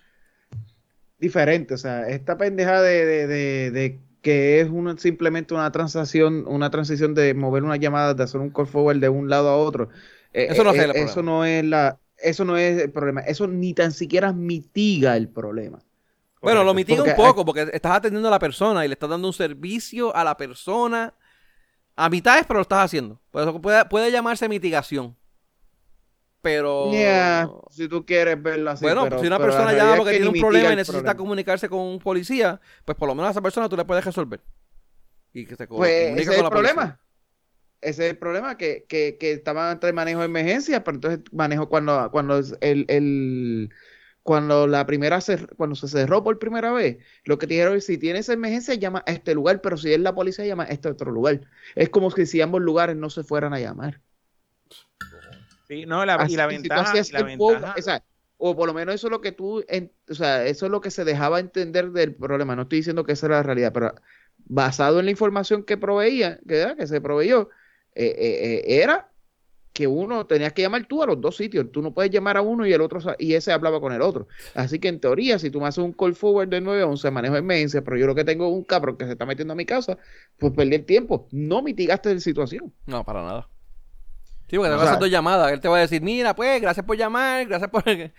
diferente. O sea, esta pendeja de, de, que es una, simplemente una transacción, una transición de mover una llamada, de hacer un call forward de un lado a otro. Eh, eso no, es, eh, eso no es la, eso no es el problema. Eso ni tan siquiera mitiga el problema. Bueno, lo mitiga un poco porque estás atendiendo a la persona y le estás dando un servicio a la persona a mitades, pero lo estás haciendo. Por eso puede, puede llamarse mitigación. Pero. si tú quieres verlo así. Bueno, si una persona llama porque tiene un problema y necesita comunicarse con un policía, pues por lo menos a esa persona tú le puedes resolver. Y que se pues ese es el problema ese es el problema, que, que, que estaban entre manejo de emergencia, pero entonces manejo cuando, cuando el, el cuando la primera cuando se cerró por primera vez, lo que te dijeron es si tienes emergencia llama a este lugar, pero si es la policía llama a este otro lugar. Es como si ambos lugares no se fueran a llamar. Sí, no, la, y la ventaja, o por lo menos eso es lo que tú, o sea, eso es lo que se dejaba entender del problema. No estoy diciendo que esa era la realidad, pero basado en la información que proveía, que, que se proveyó, eh, eh, eh, era que uno tenías que llamar tú a los dos sitios. Tú no puedes llamar a uno y el otro y ese hablaba con el otro. Así que en teoría, si tú me haces un call forward de 911, manejo de emergencia, pero yo lo que tengo es un cabrón que se está metiendo a mi casa, pues perdí el tiempo. No mitigaste la situación. No, para nada. Sí, porque te vas a hacer llamadas. Él te va a decir, mira, pues, gracias por llamar, gracias por... [laughs]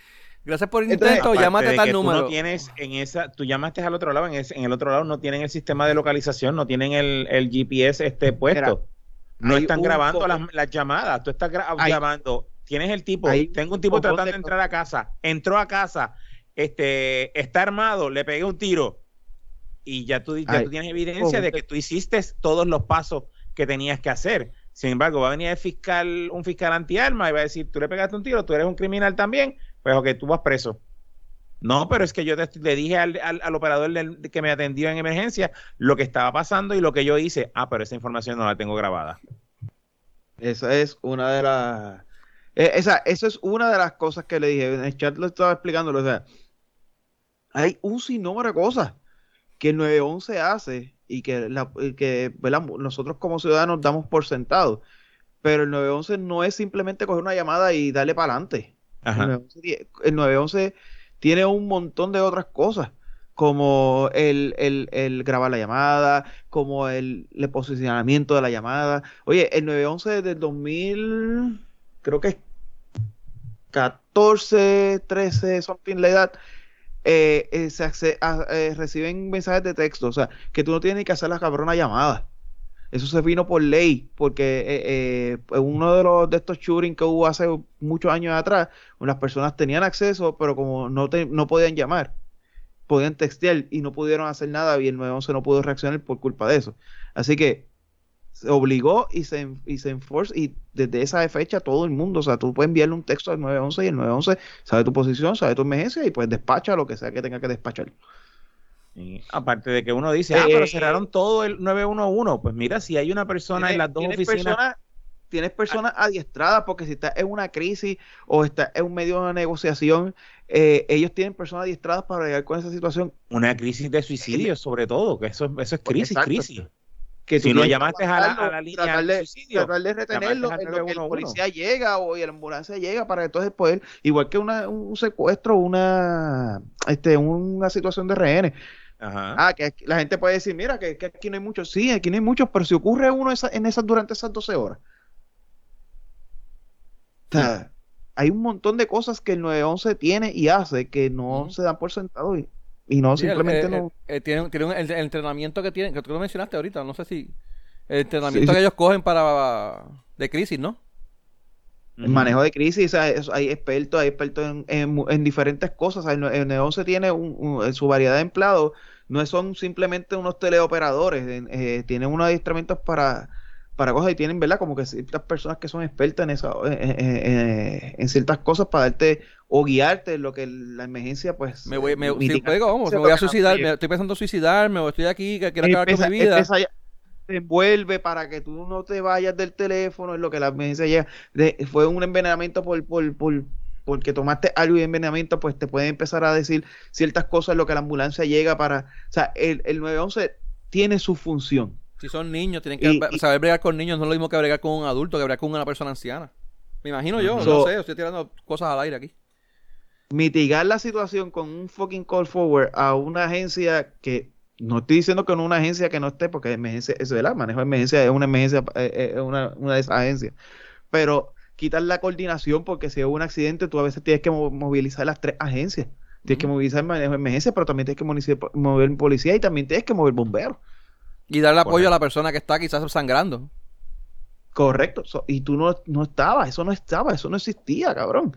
Gracias por el intento, llámate a tal número. Tú tienes en esa, tú llamaste al otro lado, en, en, el otro lado no tienen el sistema de localización, no tienen el, el GPS este puesto. No están grabando las, llamadas, tú estás grabando. Tienes el tipo, tengo un tipo tratando de entrar a casa, entró a casa, este, está armado, le pegué un tiro y ya tú, ya tú tienes evidencia de que tú hiciste todos los pasos que tenías que hacer. Sin embargo, va a venir el fiscal, un fiscal antiarma y va a decir, tú le pegaste un tiro, tú eres un criminal también, pues ok, tú vas preso. No, pero es que yo le dije al, al, operador que me atendió en emergencia lo que estaba pasando y lo que yo hice. Ah, pero esa información no la tengo grabada. Esa es una de las... E, esa, eso es una de las cosas que le dije. En el chat lo estaba explicando. O sea, hay un sinnúmero de cosas que el 911 hace y que, la, que nosotros como ciudadanos damos por sentado. Pero el 911 no es simplemente coger una llamada y darle para adelante. El 911, tiene un montón de otras cosas, como el, el, grabar la llamada, como el, el, posicionamiento de la llamada. Oye, el 911 del 2000, creo que es 14, 13, something la edad, eh, eh, eh, reciben mensajes de texto, o sea, que tú no tienes que hacer la cabrona llamada. Eso se vino por ley, porque uno de los de estos shooting que hubo hace muchos años atrás, unas personas tenían acceso, pero como no, no podían llamar, podían textear y no pudieron hacer nada y el 911 no pudo reaccionar por culpa de eso. Así que se obligó y se, y se enforce y desde esa fecha todo el mundo, o sea, tú puedes enviarle un texto al 911 y el 911 sabe tu posición, sabe tu emergencia y pues despacha lo que sea que tenga que despachar. Aparte de que uno dice, ah, pero eh, cerraron todo el 911, pues mira, si hay una persona en las dos oficinas... tienes personas adiestradas porque si estás en una crisis o estás en un medio de negociación, eh, ellos tienen personas adiestradas para llegar con esa situación. Una crisis de suicidio, sobre todo, que eso, eso es crisis, crisis. Que si no llamaste a la, línea tratar de, tratar de retenerlo en lo que el policía llega o la ambulancia llega para entonces poder igual que una, un secuestro una este una situación de rehenes Ah, que la gente puede decir, mira, que, aquí no hay muchos. Sí, aquí no hay muchos, pero si ocurre uno en esas durante esas 12 horas. hay un montón de cosas que el 911 tiene y hace que no se dan por sentado y, y no, simplemente no. tiene, el, entrenamiento que tienen, que tú lo mencionaste ahorita, no sé si. El entrenamiento que ellos cogen para. de crisis, ¿no? El manejo de crisis, hay expertos, hay expertos en, diferentes cosas. el, el tiene un, su variedad de empleados, no son simplemente unos teleoperadores, eh, tienen unos adiestramientos para para cosas y tienen, ¿verdad? Como que ciertas personas que son expertas en esa, en ciertas cosas para darte o guiarte en lo que la emergencia, pues. Me voy, me, vamos, me voy a suicidar, me, estoy pensando suicidarme o estoy aquí, que quiero acabar con mi vida. Te envuelve para que tú no te vayas del teléfono, en lo que la emergencia llega. fue un envenenamiento por, por, por, porque tomaste algo de envenenamiento, pues te pueden empezar a decir ciertas cosas, lo que la ambulancia llega para. O sea, el, el 911 tiene su función si son niños, tienen que saber bregar con niños. No es lo mismo que bregar con un adulto, que bregar con una persona anciana. Me imagino yo, no sé, estoy tirando cosas al aire aquí. Mitigar la situación con un fucking call forward a una agencia que no estoy diciendo que no una agencia que no esté, porque emergencia, es verdad, manejo de emergencia es una emergencia, eh, eh, es una, una de esas agencias. Pero quitar la coordinación, porque si hay un accidente, tú a veces tienes que movilizar las tres agencias. Tienes que movilizar manejo de emergencia, pero también tienes que mover policía y también tienes que mover bomberos. Y darle apoyo a la persona que está quizás sangrando. Correcto. y tú no, no estabas, eso no estaba, eso no existía, cabrón.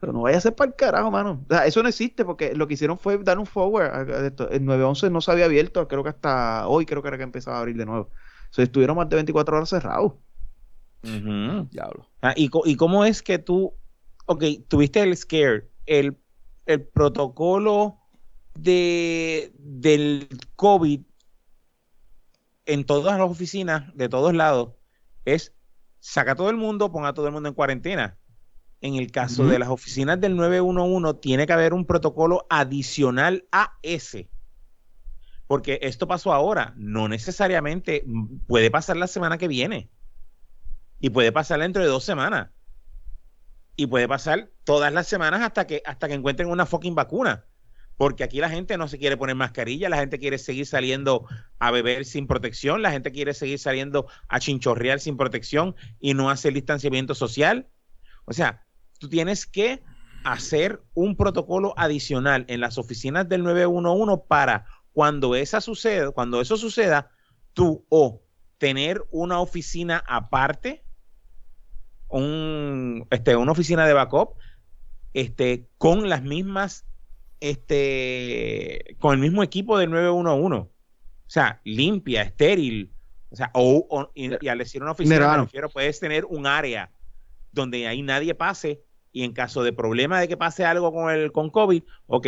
Pero no vaya a ser para el carajo, mano. O sea, eso no existe porque lo que hicieron fue dar un forward. El 911 no se había abierto, creo que hasta hoy creo que era que empezaba a abrir de nuevo. O sea, estuvieron más de 24 horas cerrados. Diablo. Ah, ¿y, ¿y, cómo es que tú, ok, tuviste el scare, el, el protocolo de, del COVID en todas las oficinas, de todos lados, es saca a todo el mundo, ponga a todo el mundo en cuarentena. En el caso de las oficinas del 911, tiene que haber un protocolo adicional a ese. Porque esto pasó ahora, no necesariamente puede pasar la semana que viene. Y puede pasar dentro de dos semanas. Y puede pasar todas las semanas hasta que, hasta que encuentren una fucking vacuna porque aquí la gente no se quiere poner mascarilla, la gente quiere seguir saliendo a beber sin protección, la gente quiere seguir saliendo a chinchorrear sin protección y no hacer distanciamiento social. O sea, tú tienes que hacer un protocolo adicional en las oficinas del 911 para cuando esa suceda, cuando eso suceda, tú o tener una oficina aparte, un, este, una oficina de backup, este, con las mismas este, con el mismo equipo del 911. O sea, limpia, estéril. O sea, o, y, al decir una oficina, me refiero, puedes tener un área donde ahí nadie pase y en caso de problema de que pase algo con el con COVID, ok,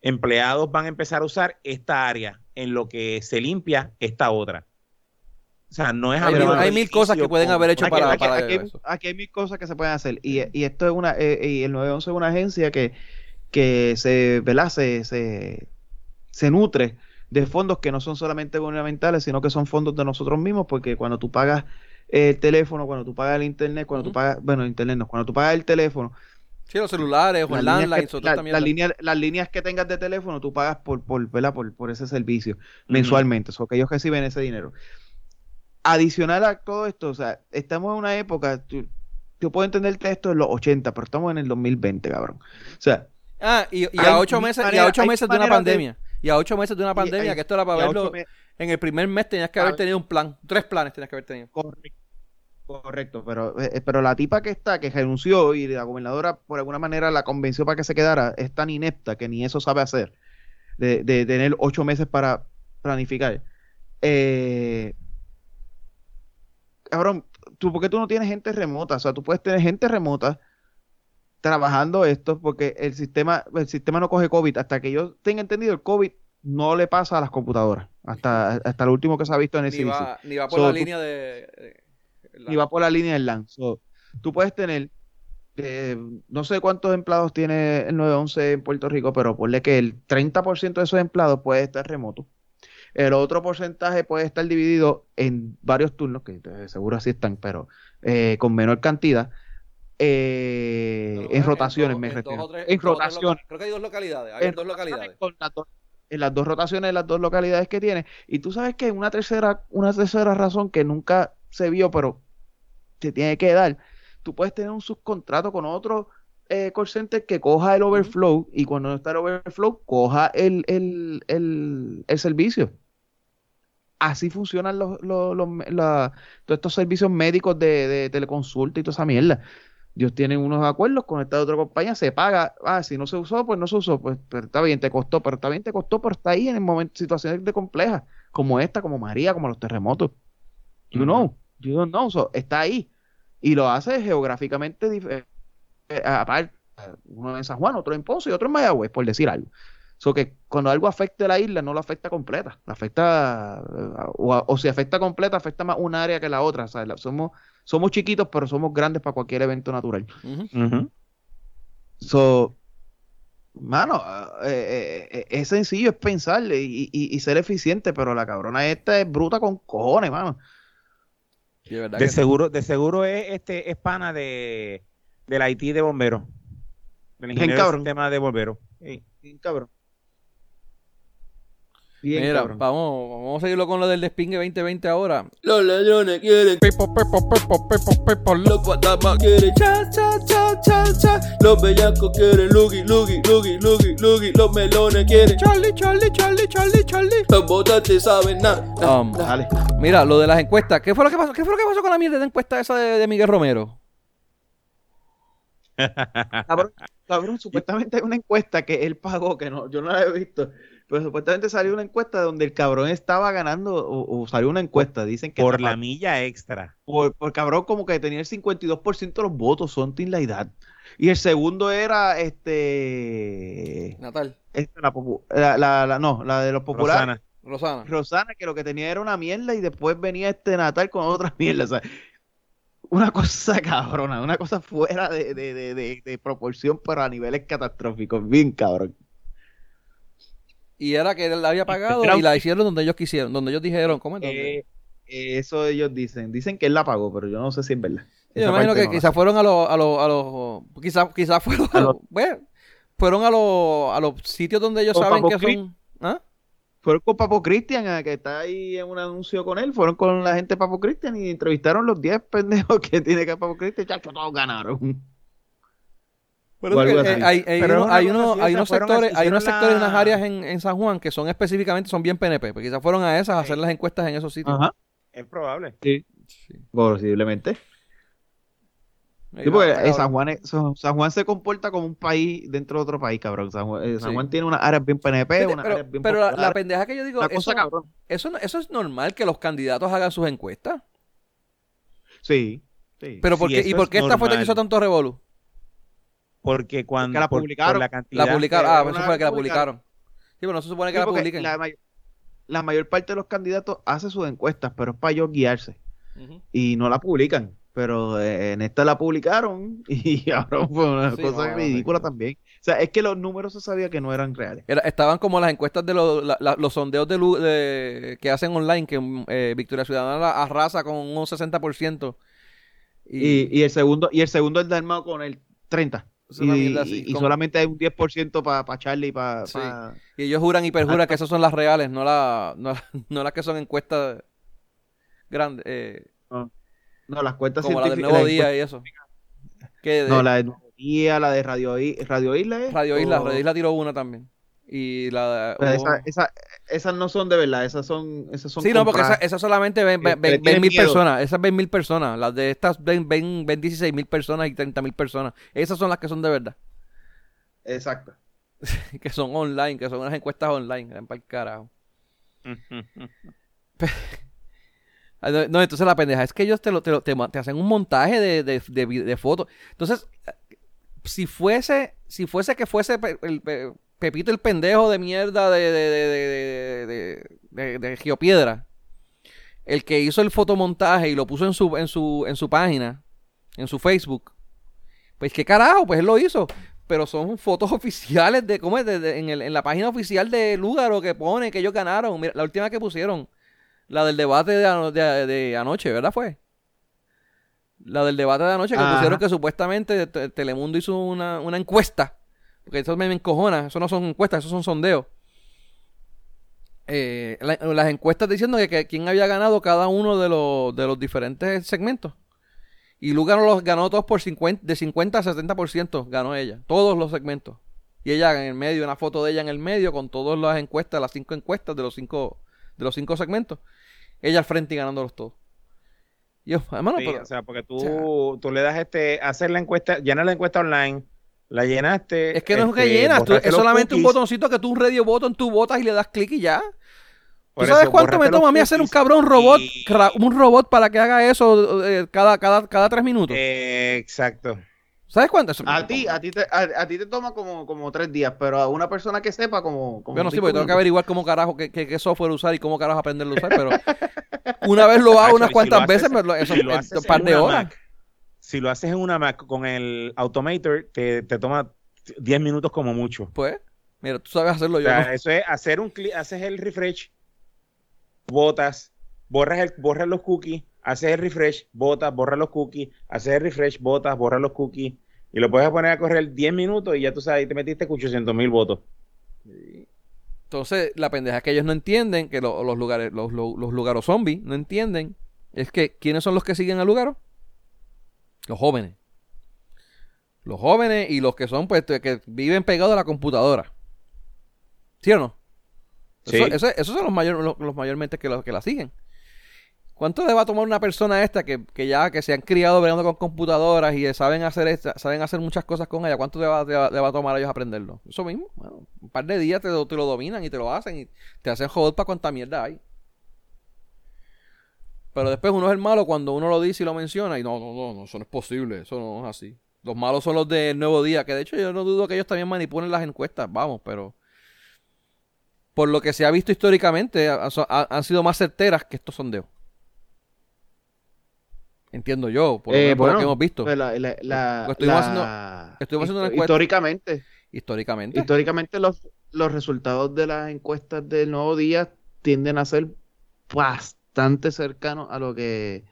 empleados van a empezar a usar esta área en lo que se limpia esta otra. O sea, no es hay, hay mil cosas que pueden haber hecho para, aquí, aquí, hay mil cosas que se pueden hacer. Y, y esto es una, eh, y el 911 es una agencia que que se, ¿verdad? Se, se, nutre de fondos que no son solamente gubernamentales, sino que son fondos de nosotros mismos, porque cuando tú pagas el teléfono, cuando tú pagas el internet, cuando tú pagas, bueno, el internet no, cuando tú pagas el teléfono, Sí, los celulares o Las el líneas landline, la- las líneas, las líneas que tengas de teléfono, tú pagas por, por, ¿verdad? por, por ese servicio mensualmente. O que ellos reciben ese dinero. Adicional a todo esto, o sea, estamos en una época, tú- yo puedo entenderte esto en los 80, pero estamos en el 2020, cabrón. O sea, Ah, y, a ocho meses, y a ocho meses de una de- pandemia. Y a ocho meses de una pandemia, hay- que esto era para verlo. me- En el primer mes tenías que haber tenido un plan. Tres planes tenías que haber tenido. Correcto. Correcto, pero, eh, pero la tipa que está, que renunció y la gobernadora por alguna manera la convenció para que se quedara, es tan inepta que ni eso sabe hacer, de, de tener ocho meses para planificar. Eh, cabrón, ¿tú, ¿por qué tú no tienes gente remota? O sea, tú puedes tener gente remota trabajando esto porque el sistema, el sistema no coge COVID. Hasta que yo tenga entendido, el COVID no le pasa a las computadoras. Hasta, hasta lo último que se ha visto en el Ni CDC va, ni va por So, la tú- línea de. Y va por la línea del LAN. So, tú puedes tener, eh, no sé cuántos empleados tiene el 911 en Puerto Rico, pero ponle que el 30% de esos empleados puede estar remoto. El otro porcentaje puede estar dividido en varios turnos, que seguro así están, pero eh, con menor cantidad, eh, en rotaciones, me refiero. tres- En rotaciones. Creo que hay dos localidades. Hay En dos localidades. con las dos- en las dos rotaciones, en las dos localidades que tiene. Y tú sabes que una tercera, una tercera razón que nunca se vio, pero se tiene que dar. Tú puedes tener un subcontrato con otro eh, call center que coja el overflow y cuando no está el overflow, coja el, el, el, el servicio. Así funcionan los, los, los- la- todos estos servicios médicos de, de teleconsulta y toda esa mierda. Ellos tienen unos acuerdos con esta otra compañía, se paga, ah, si no se usó, pues no se usó, pues pero está bien, te costó, pero está bien, te costó, pero está ahí en el momento, situaciones de complejas, como esta, como María, como los terremotos. You know, you don't know, so, está ahí. Y lo hace geográficamente eh, eh, aparte, uno en San Juan, otro en Ponce y otro en Mayagüez, por decir algo. So que cuando algo afecte a la isla, no lo afecta completa. La afecta, eh, o, o si afecta completa, afecta más una área que la otra. O sea, la- somos, somos chiquitos, pero somos grandes para cualquier evento natural. Ujú. So, mano, eh, es sencillo, es pensarle y, y- y ser eficiente, pero la cabrona esta es bruta con cojones, mano. Sí, de De seguro, de seguro es este es pana de del Haití de bomberos. Del ingeniero del sistema de bomberos. Sí. Bien cabrón. Bien Mira, cabrón. vamos, vamos a seguirlo con lo del despingue 2020 ahora. Los ladrones quieren Pepo, pepo, pepo, pepo, pepo, lo- Los fantasmas quieren cha cha cha cha cha Los bellacos quieren lugi lugi lugi lugi lugi Los melones quieren Charlie, Charlie, Charlie, Charlie, Charlie. Los votantes saben nada Um, Dale. mira, lo de las encuestas. ¿Qué fue lo que pasó? ¿Qué fue lo que pasó con la mierda de encuesta esa de, de Miguel Romero? [laughs] Cabrón, cabrón, supuestamente hay una encuesta que él pagó, que no, yo no la he visto, pero supuestamente salió una encuesta donde el cabrón estaba ganando, o, o salió una encuesta, dicen que Por estaba- la milla extra. por, por cabrón como que tenía el 52% de los votos, something like that. Y el segundo era este, Natal, esta, la, popu- la, la- la- no, la de los populares. Rosana. Rosana. Rosana, que lo que tenía era una mierda y después venía este Natal con otra [laughs] mierda. O sea, una cosa cabrona, una cosa fuera de, de, de, de, de proporción, pero a niveles catastróficos, bien cabrón. Y era que él la había pagado y la hicieron donde ellos quisieron, donde ellos dijeron, ¿cómo es? ¿Dónde? Eh, eso ellos dicen, dicen que él la pagó, pero yo no sé si es verdad. Yo me Esa imagino que no quizás fueron a los, a los, a los, quizás, quizás fueron a A los, los- [laughs] bueno, fueron a los, a los sitios donde ellos Los saben que son, ¿ah? Fueron con Papo Cristian, ah, que está ahí en un anuncio con él. Fueron con la gente de Papo Cristian y entrevistaron los 10 pendejos [laughs] que tiene que Papo Cristian. Chacho, todos ganaron. O algo eh, hay, uno- uno- unos sectores, hay unos sectores la- unas áreas en, en San Juan que son específicamente, son bien PNP, porque quizás fueron a esas a hacer las encuestas en esos sitios. Ajá. Es probable. Sí. Sí. Posiblemente. Sí, porque eh, San. Juan, es- San Juan se comporta como un país dentro de otro país, cabrón. San Juan, eh, San Sí. Juan tiene unas áreas bien PNP, Fíjate, unas pero áreas bien pero la, pendeja que yo digo, eso, cosa eso, es normal que los candidatos hagan sus encuestas. Sí. sí. Pero ¿por Sí, qué, eso ¿y por es qué esta fue que hizo tanto revolú? Porque cuando la por- por publicaron. la cantidad La publicaron, ah, eso fue que la publicaron. publicaron. Sí, pero no se supone que Sí, la publiquen. la, may- la mayor parte de los candidatos hace sus encuestas, pero es para ellos guiarse. Y no la publican. Pero eh, en esta la publicaron [laughs] y ahora fue una Sí, cosa no, ridícula también. O sea, es que los números se sabía que no eran reales. Era- estaban como las encuestas de los, la- la- los sondeos de, lu- de- que hacen online, que eh, Victoria Ciudadana la arrasa con un 60%. Y, Y, y el segundo, y el segundo el de armado con el 30. Y, así, solamente hay un 10% para pa Charlie y para... Sí. Y ellos juran y perjuran que esas son las reales, no, la, no, [laughs] no las que son encuestas grandes, eh, No, las cuentas como la del Nuevo Día y eso. De- No, la de Nuevo Día, la de Radio, I- Radio Isla. ¿es? Radio Isla, O- Radio Isla tiró una también. Y la Pero hubo- esa- esa- esas no son de verdad, esas son, esas son Sí, no, porque esa, compradas. esa solamente ven, ven, Que ven- ven mil miedo. personas. Esas ven mil personas. Las de estas ven, ven, ven 16 mil personas y 30 mil personas. Esas son las que son de verdad. Exacto. [laughs] Que son online, que son unas encuestas online. Ven pa'l carajo. [laughs] [laughs] Ah, No, no, entonces la pendeja es que ellos te, lo, te, lo- te hacen un montaje de, de, de, de fotos. Entonces, si fuese, si fuese que fuese el, Pepito el pendejo de mierda de, de, de, de, Geopiedra, el que hizo el fotomontaje y lo puso en su, en su, en su página, en su Facebook, pues qué carajo, pues él lo hizo. Pero son fotos [laughs] oficiales de, ¿cómo es? De- de- en, el- en la página oficial de Lugaro que pone que ellos ganaron. Mira, la última que pusieron, la del debate de, ano- de- de anoche, ¿verdad fue? La del debate de anoche que Ajá. pusieron que supuestamente Te- Telemundo hizo una, una encuesta. Porque eso me encojona, eso no son encuestas, eso son sondeos. Eh, la- las encuestas diciendo que, que quién había ganado cada uno de los, de los diferentes segmentos. Y Lugaro los ganó todos por 50, de 50 a 70%, ganó ella, todos los segmentos. Y ella en el medio, una foto de ella en el medio con todas las encuestas, las cinco encuestas de los cinco, de los cinco segmentos. Ella al frente y ganándolos todos. Y yo, hermano, Sí, pero- o sea, porque tú, tú le das este, hacer la encuesta, llenas la encuesta online, la llenaste. es que no es este, que llenas, tú- borraste es solamente un botoncito que tú un radio button, tú botas y le das clic y ya. por ¿Tú sabes eso, cuánto me toma a mí hacer un cabrón robot, y- un robot para que haga eso eh, cada, cada, cada tres minutos? Eh, exacto. ¿Sabes cuánto? Eso- A ti, a ti te, a, a ti te toma como, como tres días, pero a una persona que sepa como, como Bueno, sí, cinco porque tengo que averiguar cómo carajo, qué, qué- qué software usar y cómo carajo aprenderlo a usar, pero una vez lo [laughs] hago unas cuantas veces, pero eso haces un par de horas. Mac, si lo haces en una Mac con el Automator, te, te toma 10 minutos como mucho. Pues, mira, tú sabes hacerlo O yo. no. eso es hacer un clic, haces el refresh, botas, borras, el, borras los cookies, haces el refresh, botas, borras los cookies, haces el refresh, botas, borras los cookies, y lo puedes poner a correr 10 minutos y ya tú sabes, ahí te metiste con 800 mil votos. Entonces, la pendeja es que ellos no entienden que lo- los lugares, los, los, los lugaros zombies no entienden. Es que, ¿quiénes son los que siguen al lugar? Los jóvenes. Los jóvenes y los que son, pues, que viven pegados a la computadora. ¿Sí o no? Sí. Eso- eso- esos son los, mayor, los, los mayormente que, los, que la siguen. ¿Cuánto le va a tomar una persona esta que, que ya que se han criado bregando con computadoras y saben hacer esta- saben hacer muchas cosas con ella? ¿Cuánto le va, le va- le va a tomar a ellos aprenderlo? Eso mismo. Bueno, un par de días te, lo- te lo dominan y te lo hacen y te hacen joder para cuánta mierda hay. Pero después uno es el malo cuando uno lo dice y lo menciona y no, no, no, no, eso no es posible, eso no es así. Los malos son los del Nuevo Día, que de hecho yo no dudo que ellos también manipulen las encuestas, vamos, pero por lo que se ha visto históricamente ha- ha- han sido más certeras que estos sondeos. Entiendo yo, por lo, Eh, lo que hemos visto. pues la- la- la- estuvimos haciendo- estuvimos haciendo una encuesta. Históricamente, históricamente. históricamente los, los resultados de las encuestas del Nuevo Día tienden a ser bastante cercanos a lo que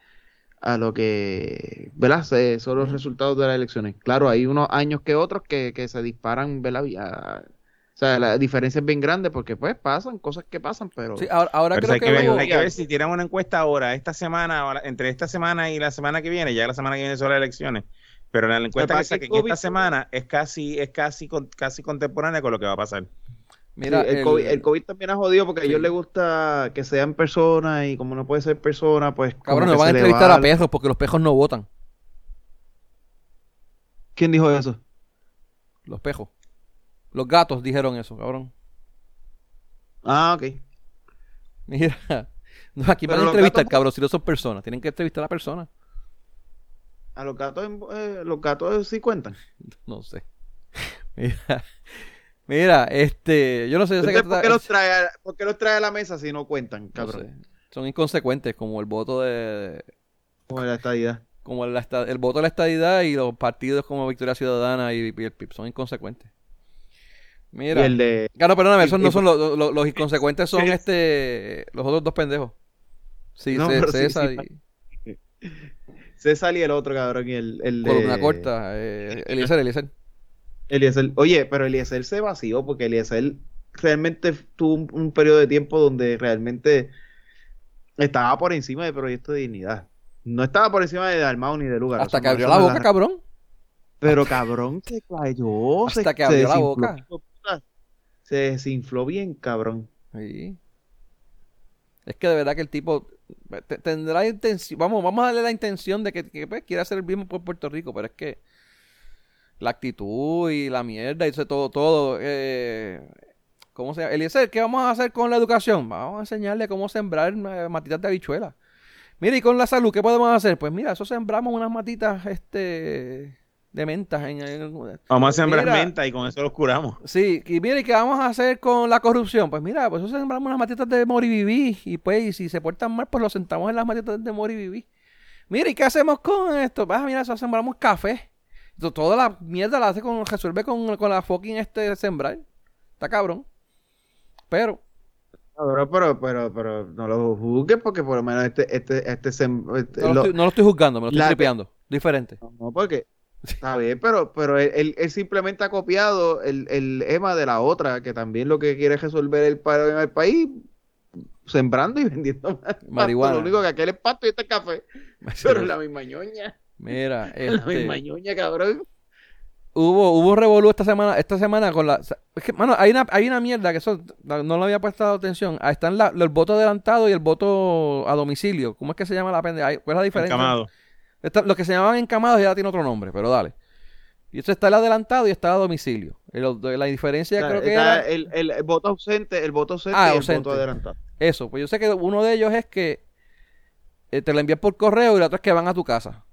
a lo que, ¿verdad? Se- son los resultados de las elecciones. Claro, hay unos años que otros que, que se disparan, ¿verdad? A- o sea, la diferencia es bien grande porque pues pasan cosas que pasan, pero Sí, ahora, ahora Pero creo hay, que, que ver, hubo- hay que ver si tiran una encuesta ahora, esta semana, o la- entre esta semana y la semana que viene, ya la semana que viene son las elecciones. Pero la encuesta que saquen esta semana es casi, es casi, con- casi contemporánea con lo que va a pasar. Mira, Sí, el, el- COVID, el COVID también ha jodido porque a ellos les gusta que sean personas y como no puede ser persona, pues cabrón, nos van a entrevistar va a perros porque los pejos no votan. ¿Quién dijo eso? Los pejos. Los gatos dijeron eso, cabrón. Ah, ok. Mira, [laughs] no, aquí Pero van a entrevistar, gatos- cabrón, si no son personas. Tienen que entrevistar a la persona. A los gatos, eh, los gatos sí cuentan. [laughs] No sé. [laughs] Mira, mira, este, yo no sé, yo sé que ¿por, qué los trae, a- por qué los trae a la mesa si no cuentan, no cabrón? sé. son inconsecuentes, como el voto de, Como la estadidad. como el, el voto de la estadidad y los partidos como Victoria Ciudadana y, y el PIB son inconsecuentes. Mira, Y el de... Claro, perdóname, esos y- no y- son los, los, los inconsecuentes, son [laughs] este, los otros dos pendejos. Sí, No, César sí, [laughs] César y el otro, cabrón, y el, el y de... columna corta, eh, Eliezer, Eliezer. Eliezer, oye, pero Eliezer se vació porque Eliezer realmente tuvo un, un periodo de tiempo donde realmente estaba por encima del proyecto de dignidad. No estaba por encima de Dalmau ni de lugar. Hasta que abrió la boca, cabrón. Pero cabrón, se cayó. Hasta se, que abrió la boca. Se desinfló bien, cabrón. Sí. Es que de verdad que el tipo te- tendrá intención, vamos, vamos a darle la intención de que, que, pues, quiere hacer el mismo por Puerto Rico, pero es que la actitud y la mierda y todo, todo, eh, ¿cómo se llama? Eliezer, ¿qué vamos a hacer con la educación? Vamos a enseñarle cómo sembrar eh, matitas de habichuela. Mira, y con la salud, ¿qué podemos hacer? Pues mira, eso sembramos unas matitas, este, de mentas en, en- Vamos a sembrar Mira. menta y con eso los curamos. Sí, y mire, ¿qué vamos a hacer con la corrupción? Pues mira, pues eso sembramos unas matitas de Moriviví y pues y si se portan mal, pues lo sentamos en las matitas de Moriviví. Mire, ¿y qué hacemos con esto? Ah, mira, eso sembramos café. To- Toda la mierda la hace con, resuelve con, con la fucking este sembrar. Está cabrón. Pero, Cabrón, pero, pero, pero no lo juzgues porque por lo menos este, este, este, sem- este- no lo, lo- estoy, no lo estoy juzgando, me lo estoy tripeando. Diferente. No, porque está bien, pero, pero él, él- él simplemente ha copiado el, el EMA de la otra, que también lo que quiere es resolver el paro en el país, sembrando y [laughs] vendiendo más pasto. Marihuana. Lo único que aquel es pasto y este es café. Pero es la misma ñoña. Mira, [laughs] es La misma este, ñoña, cabrón. Hubo, hubo revolú esta semana, esta semana con la... Es que, mano, hay una, hay una mierda que eso no le había prestado atención. Ahí están la- el voto adelantado y el voto a domicilio. ¿Cómo es que se llama la pendeja? ¿Cuál es la diferencia? Encamado. Está- los que se llamaban encamados ya tiene otro nombre, pero dale. Y esto está el adelantado y está a domicilio. El- la diferencia O sea, creo que era el, el- el voto ausente, el voto ausente Ah, y el ausente. voto adelantado. eso. Pues yo sé que uno de ellos es que eh, te lo envían por correo y el otro es que van a tu casa.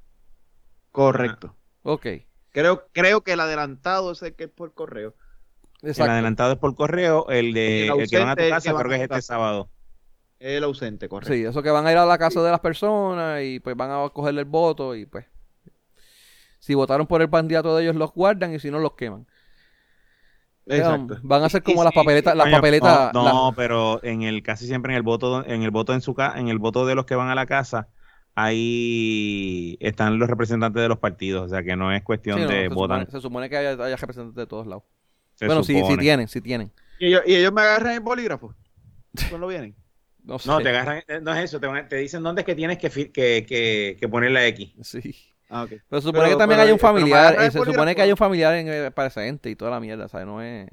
Correcto. Ok. Creo, creo que el adelantado es el que es por correo. El adelantado es por correo, el de El el que van a tu casa creo que es este sábado. El ausente, correcto. Sí, eso que van a ir a la casa de las personas y pues van a cogerle el voto y pues si votaron por el candidato de ellos los guardan y si no los queman. Exacto. Van a ser como las papeletas, las papeletas. No, las- no, pero en el casi siempre en el voto, en el voto en su ca- en el voto de los que van a la casa, ahí están los representantes de los partidos, o sea que no es cuestión sí, no, de se, votar. supone, se supone que haya, haya representantes de todos lados. se bueno, sí, sí tienen, sí tienen. ¿Y, ellos, y ellos me agarran el bolígrafo. ¿Cuándo vienen? [laughs] No sé. No, te agarran, eh, no es eso, te, dicen dónde es que tienes que, que, que, que poner la X. Sí. Ah, ok. Pero se supone Pero- que también pero- hay un familiar, eh, se supone que hay un familiar en el presente y toda la mierda, ¿sabes? No es.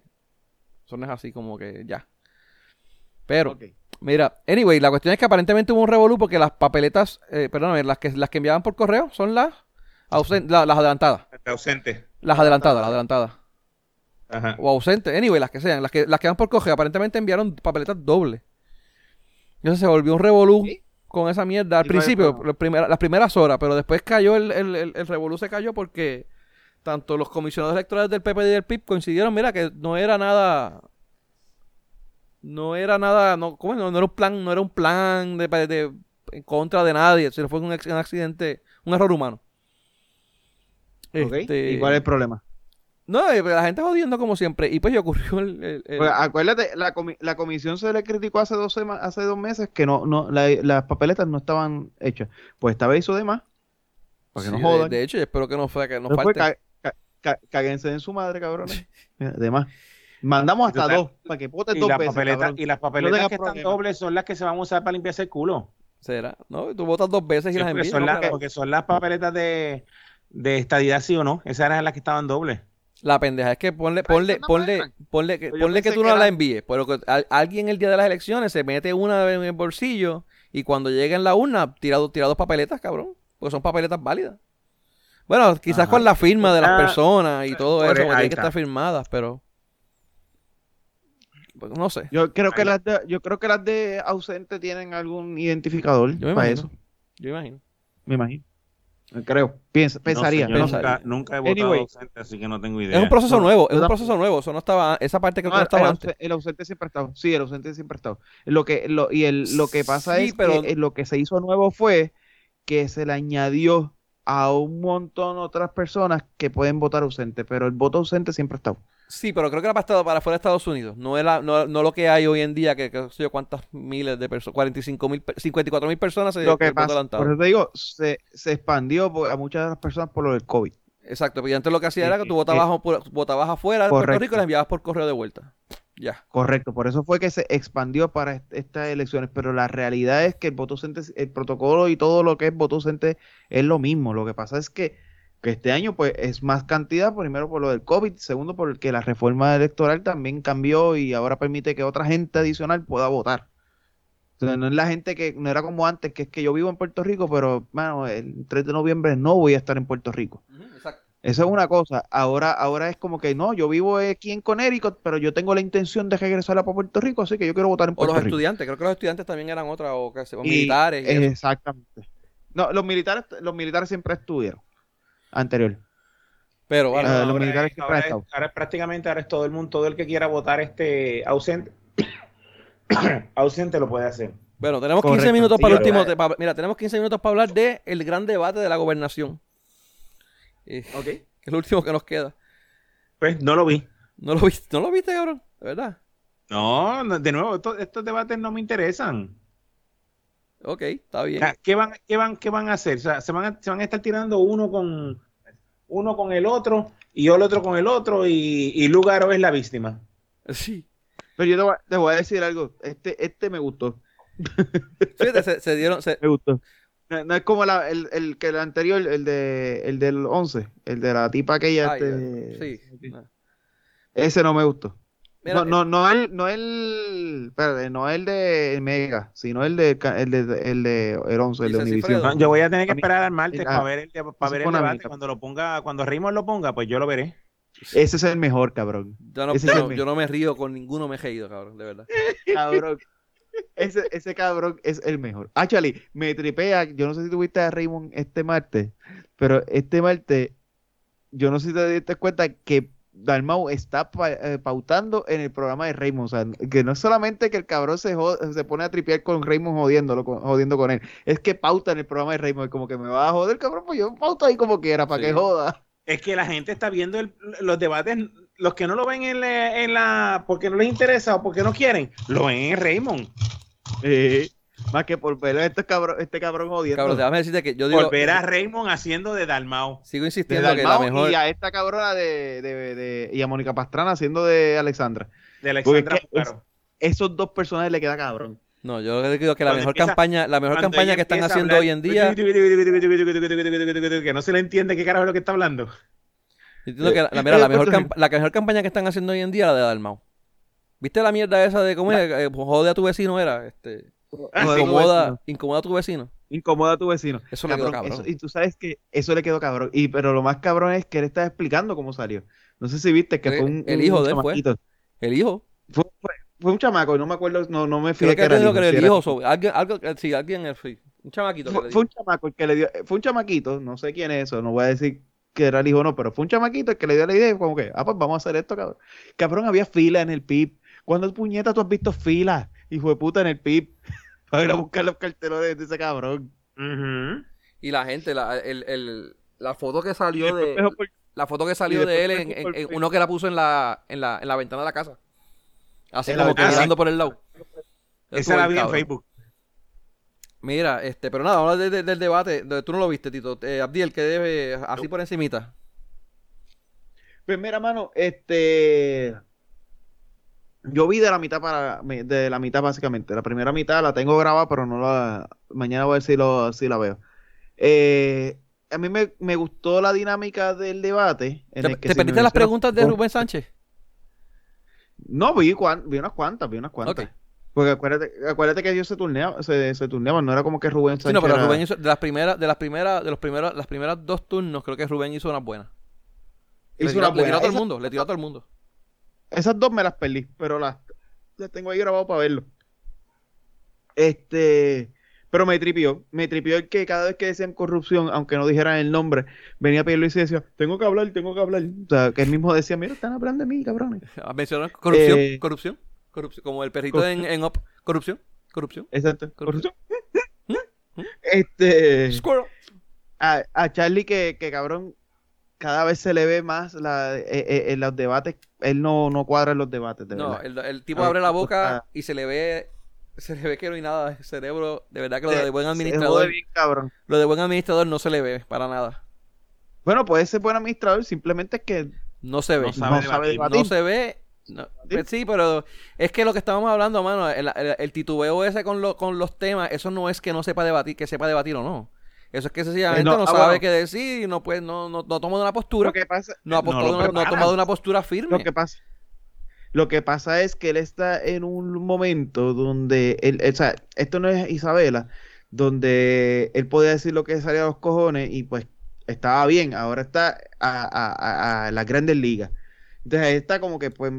Eso no es así como que ya. Pero, Ok. Mira, anyway, la cuestión es que aparentemente hubo un revolú porque las papeletas, eh, perdóname, las que, las que enviaban por correo son las, ausen- la- las adelantadas. Ausente. Las adelantadas, las adelantadas. Ajá. O ausentes, anyway, las que sean. Las que, las que van por correo aparentemente enviaron papeletas dobles. Entonces se volvió un revolú ¿Sí? con esa mierda al ¿Y cuál es el principio, problema? las primeras, las primeras horas, pero después cayó el, el, el, el revolú se cayó porque tanto los comisionados electorales del PP y del PIB coincidieron, mira, que no era nada no era nada, no, ¿cómo no, no era un plan, no era un plan de, de- en contra de nadie, sino fue un, un accidente, un error humano. Ok. Este, ¿Y cuál es el problema? No, eh, la gente jodiendo como siempre. Y pues ya ocurrió el, el- el- Pues, acuérdate, la, comi- la comisión se le criticó hace dos, hace dos meses que no, no la- las papeletas no estaban hechas. Pues esta vez hizo de más. Para que Sí, no de- jodan. De, hecho, yo espero que no, fue, que no falte. ca- ca- ca- cáguense en su madre, cabrones. [laughs] De más. Mandamos hasta dos, para que voten Y, dos las veces, papeletas, cabrón. y las papeletas que están dobles son las que se van a usar para limpiarse el culo. ¿Será? ¿No? Tú votas dos veces y Sí, las envías. son ¿no? las, Claro. porque son las papeletas de, de estadidad, sí o no. Esas eran las que estaban dobles. La pendeja es que ponle, ponle, ponle, ponle, que, Pues ponle que pensé tú que no la era- envíes. Pero que al- alguien el día de las elecciones se mete una en el bolsillo y cuando llega en la urna tira, dos- tira dos papeletas, cabrón. Porque son papeletas válidas. Bueno, quizás Ajá. con la firma de las Ah, personas y todo por eso, porque tienen que estar firmadas, pero. Pues, no sé. Yo creo que las de, yo creo que las de ausente tienen algún identificador Yo para imagino. eso. Yo imagino. Me imagino. Creo. Piensa, pensaría. No nunca, nunca he votado Anyway. ausente, así que no tengo idea. Es un proceso No, nuevo, es un proceso nuevo. Eso no estaba, esa parte creo que No, no estaba el, antes. ausente, el ausente siempre ha estado. Sí, el ausente siempre ha estado. Lo que, lo, y el, lo que pasa Sí, es pero- que eh, lo que se hizo nuevo fue que se le añadió a un montón otras personas que pueden votar ausente, pero el voto ausente siempre ha estado. Sí, pero creo que era para, estado- para fuera de Estados Unidos. No, era, no, no lo que hay hoy en día, que, que sé yo cuántas miles de personas, 45 mil, 54 mil personas se Lo que pasa, adelantado. por eso te digo, se, se expandió por- a muchas de las personas por lo del COVID. Exacto, porque antes lo que hacía Eh, era que tú votabas, votabas afuera de Puerto. Rico y las enviabas por correo de vuelta. Ya. Correcto, por eso fue que se expandió para est- estas elecciones, pero la realidad es que el voto el protocolo y todo lo que es voto es lo mismo. Lo que pasa es que, que este año pues es más cantidad, primero por lo del COVID, segundo porque la reforma electoral también cambió y ahora permite que otra gente adicional pueda votar. Entonces, no es la gente que no era como antes, que es que yo vivo en Puerto Rico, pero mano, el 3 de noviembre no voy a estar en Puerto Rico. Exacto. Eso es una cosa. Ahora, ahora es como que no, yo vivo aquí en Connecticut, pero yo tengo la intención de regresar a Puerto Rico, así que yo quiero votar en O Puerto los Rico. estudiantes, creo que los estudiantes también eran otra, o, que se- o militares. y. Exactamente. No, los militares, los militares siempre estuvieron. Anterior. Pero bueno, Ah, no, los ahora militares es- siempre han ahora es- estado. ahora es prácticamente ahora es todo el mundo, todo el que quiera votar este ausente, [coughs] ausente lo puede hacer. bueno, tenemos 15 Correcto. minutos Sí, para el último. te- mira, tenemos 15 minutos para hablar de el gran debate de la gobernación. Eh, que es el último que nos queda. Pues no lo vi. ¿No lo viste, ¿no lo viste cabrón? ¿De verdad? No, de nuevo, estos debates no me interesan. Ok, está bien. O sea, ¿qué van, qué van, qué van a hacer? O sea, se van a, se van a estar tirando uno con uno con el otro y el otro con el otro y, y Lugaro es la víctima. Sí. Pero yo te voy, a- te voy a decir algo. Este, este me gustó. [laughs] Fíjate, se, se dieron. se- Me gustó. No, no es como la- el, el que el anterior, el de el del 11, el de la tipa aquella. Ay, este, sí. Ese no me gustó. Mira, no, no, no el, no el, espérate, no el de Mega, sino el de, el de, el de el 11, el de Univision. No, yo voy a tener que esperar al martes ah, para ver el, para ver el debate. Cuando lo ponga, cuando Raymond lo ponga, pues yo lo veré. Ese es el mejor, cabrón. yo, no, ese es yo, el mejor. yo no me río con ninguno, me he reído, cabrón, de verdad. [laughs] Cabrón. Ese, ese cabrón es el mejor. Actually, me tripea. Yo no sé si tuviste a Raymond este martes, pero este martes, yo no sé si te diste cuenta que Dalmau está pa- eh, pautando en el programa de Raymond. O sea, que no es solamente que el cabrón se, se pone a tripear con Raymond jodiéndolo, con- jodiendo con él, es que pauta en el programa de Raymond. Como que me va a joder, cabrón, pues yo pauto ahí como quiera, para Sí. que joda. Es que la gente está viendo el- los debates, los que no lo ven en la, en la- porque no les interesa o porque no quieren, lo ven en Raymond. Eh, más que por ver a este cabrón, este cabrón jodiendo. Cabrón, déjame decirte que yo digo. Por ver a Raymond haciendo de Dalmao. Sigo de insistiendo que la mejor. y a esta cabrona de, de- de- y a Mónica Pastrana haciendo de Alexandra. De Alexandra es que. Esos dos personajes le queda cabrón. No, yo digo que la Cuando mejor empieza- campaña, la mejor campaña que están haciendo hablar, hoy en día. Que no se le entiende qué carajo es lo que está hablando. Yo entiendo que la, la- mira, la mejor camp- la mejor campaña que están haciendo hoy en día es la de Dalmau. ¿Viste la mierda esa de cómo es? Eh, jode a tu vecino era? Este, incomoda, vecino. incomoda a tu vecino. Incomoda a tu vecino. Eso le quedó cabrón. eso- y tú sabes que eso le quedó cabrón. Y, pero lo más cabrón es que él está explicando cómo salió. No sé si viste que Eh, fue un, el un de fue. El hijo. Fue, fue- fue un chamaco, no me acuerdo, no, no me fijé que que era el dijo que si el era- hijo. alguien, algo, sí, alguien, eh, sí, un chamaquito. Fue, un chamaco el que le dio, fue un chamaquito, no sé quién es eso, no voy a decir que era el hijo o no, pero fue un chamaquito el que le dio la idea, y como que, ah, pues vamos a hacer esto, cabrón. Cabrón, había fila en el PIB. ¿Cuándo puñeta tú has visto fila, hijo de puta, en el PIB? [laughs] Para ir a buscar los cartelones de ese cabrón. Y la gente, la, el, el, la foto que salió de. Por- La foto que salió de él en, uno que la puso en la, en la, en la ventana de la casa. Así En la como que mirando por el lado. Esa la vi en. Facebook. Mira, este, pero nada, vamos a hablar de- de- del debate. De- Tú no lo viste, Tito. Eh, Abdiel, que debe, así por encimita. Pues mira, mano, este. Yo vi de la mitad para de la mitad básicamente. La primera mitad la tengo grabada, pero no la. Mañana voy a ver si, lo, si la veo. Eh, a mí me, me gustó la dinámica del debate. en ¿Te, el que te perdiste las preguntas de Rubén Sánchez? No, vi, cuan- vi unas cuantas, vi unas cuantas. Porque acuérdate, acuérdate que ellos se turneaban, se, se turneaban, no era como que Rubén Sí, Sánchez no, pero era- Rubén hizo, de las primeras, de las primeras, de los primeros, las primeras dos turnos, creo que Rubén hizo unas buenas. Le hizo tiró, una le tiró a buena. todo el mundo, le tiró a todo el mundo. Esas dos me las perdí, pero las, las tengo ahí grabado para verlo. Este, pero me tripió, me tripió el que cada vez que decían corrupción, aunque no dijeran el nombre, venía Pierluisi y decía, tengo que hablar, tengo que hablar. O sea, que él mismo decía, mira, están hablando de mí, cabrones. Ah, Mencionaron corrupción, Eh, corrupción, corrupción, como el perrito en, en Up. Corrupción, corrupción. Exacto, Corrupción. corrupción. [laughs] Este, Squirrel. a, a Charlie que, que cabrón, cada vez se le ve más la, eh, eh, en los debates, él no, no cuadra en los debates, de No, verdad. el, el tipo Ah, abre la boca ah. y se le ve, se le ve que no hay nada. El cerebro, de verdad que lo de buen administrador, bien, cabrón. lo de buen administrador no se le ve para nada. Bueno, puede ser buen administrador, simplemente es que No se ve. No sabe no sabe debatir. debatir. No se ve. no- pues sí, pero es que lo que estábamos hablando, mano, el, el- el titubeo ese con, lo- con los temas, eso no es que no sepa debatir, que sepa debatir o no. Eso es que sencillamente Eh, no, no, ah, sabe bueno. qué decir, no puede, no, no, no toma una postura, lo que pasa, no ha, no apostado- lo no- no ha preparan. tomado una postura firme. lo que pasa, lo que pasa es que él está en un momento donde él, o sea, esto no es Isabela, donde él podía decir lo que salía a los cojones y pues estaba bien, ahora está a, a, a, a las grandes ligas. Entonces ahí está como que pues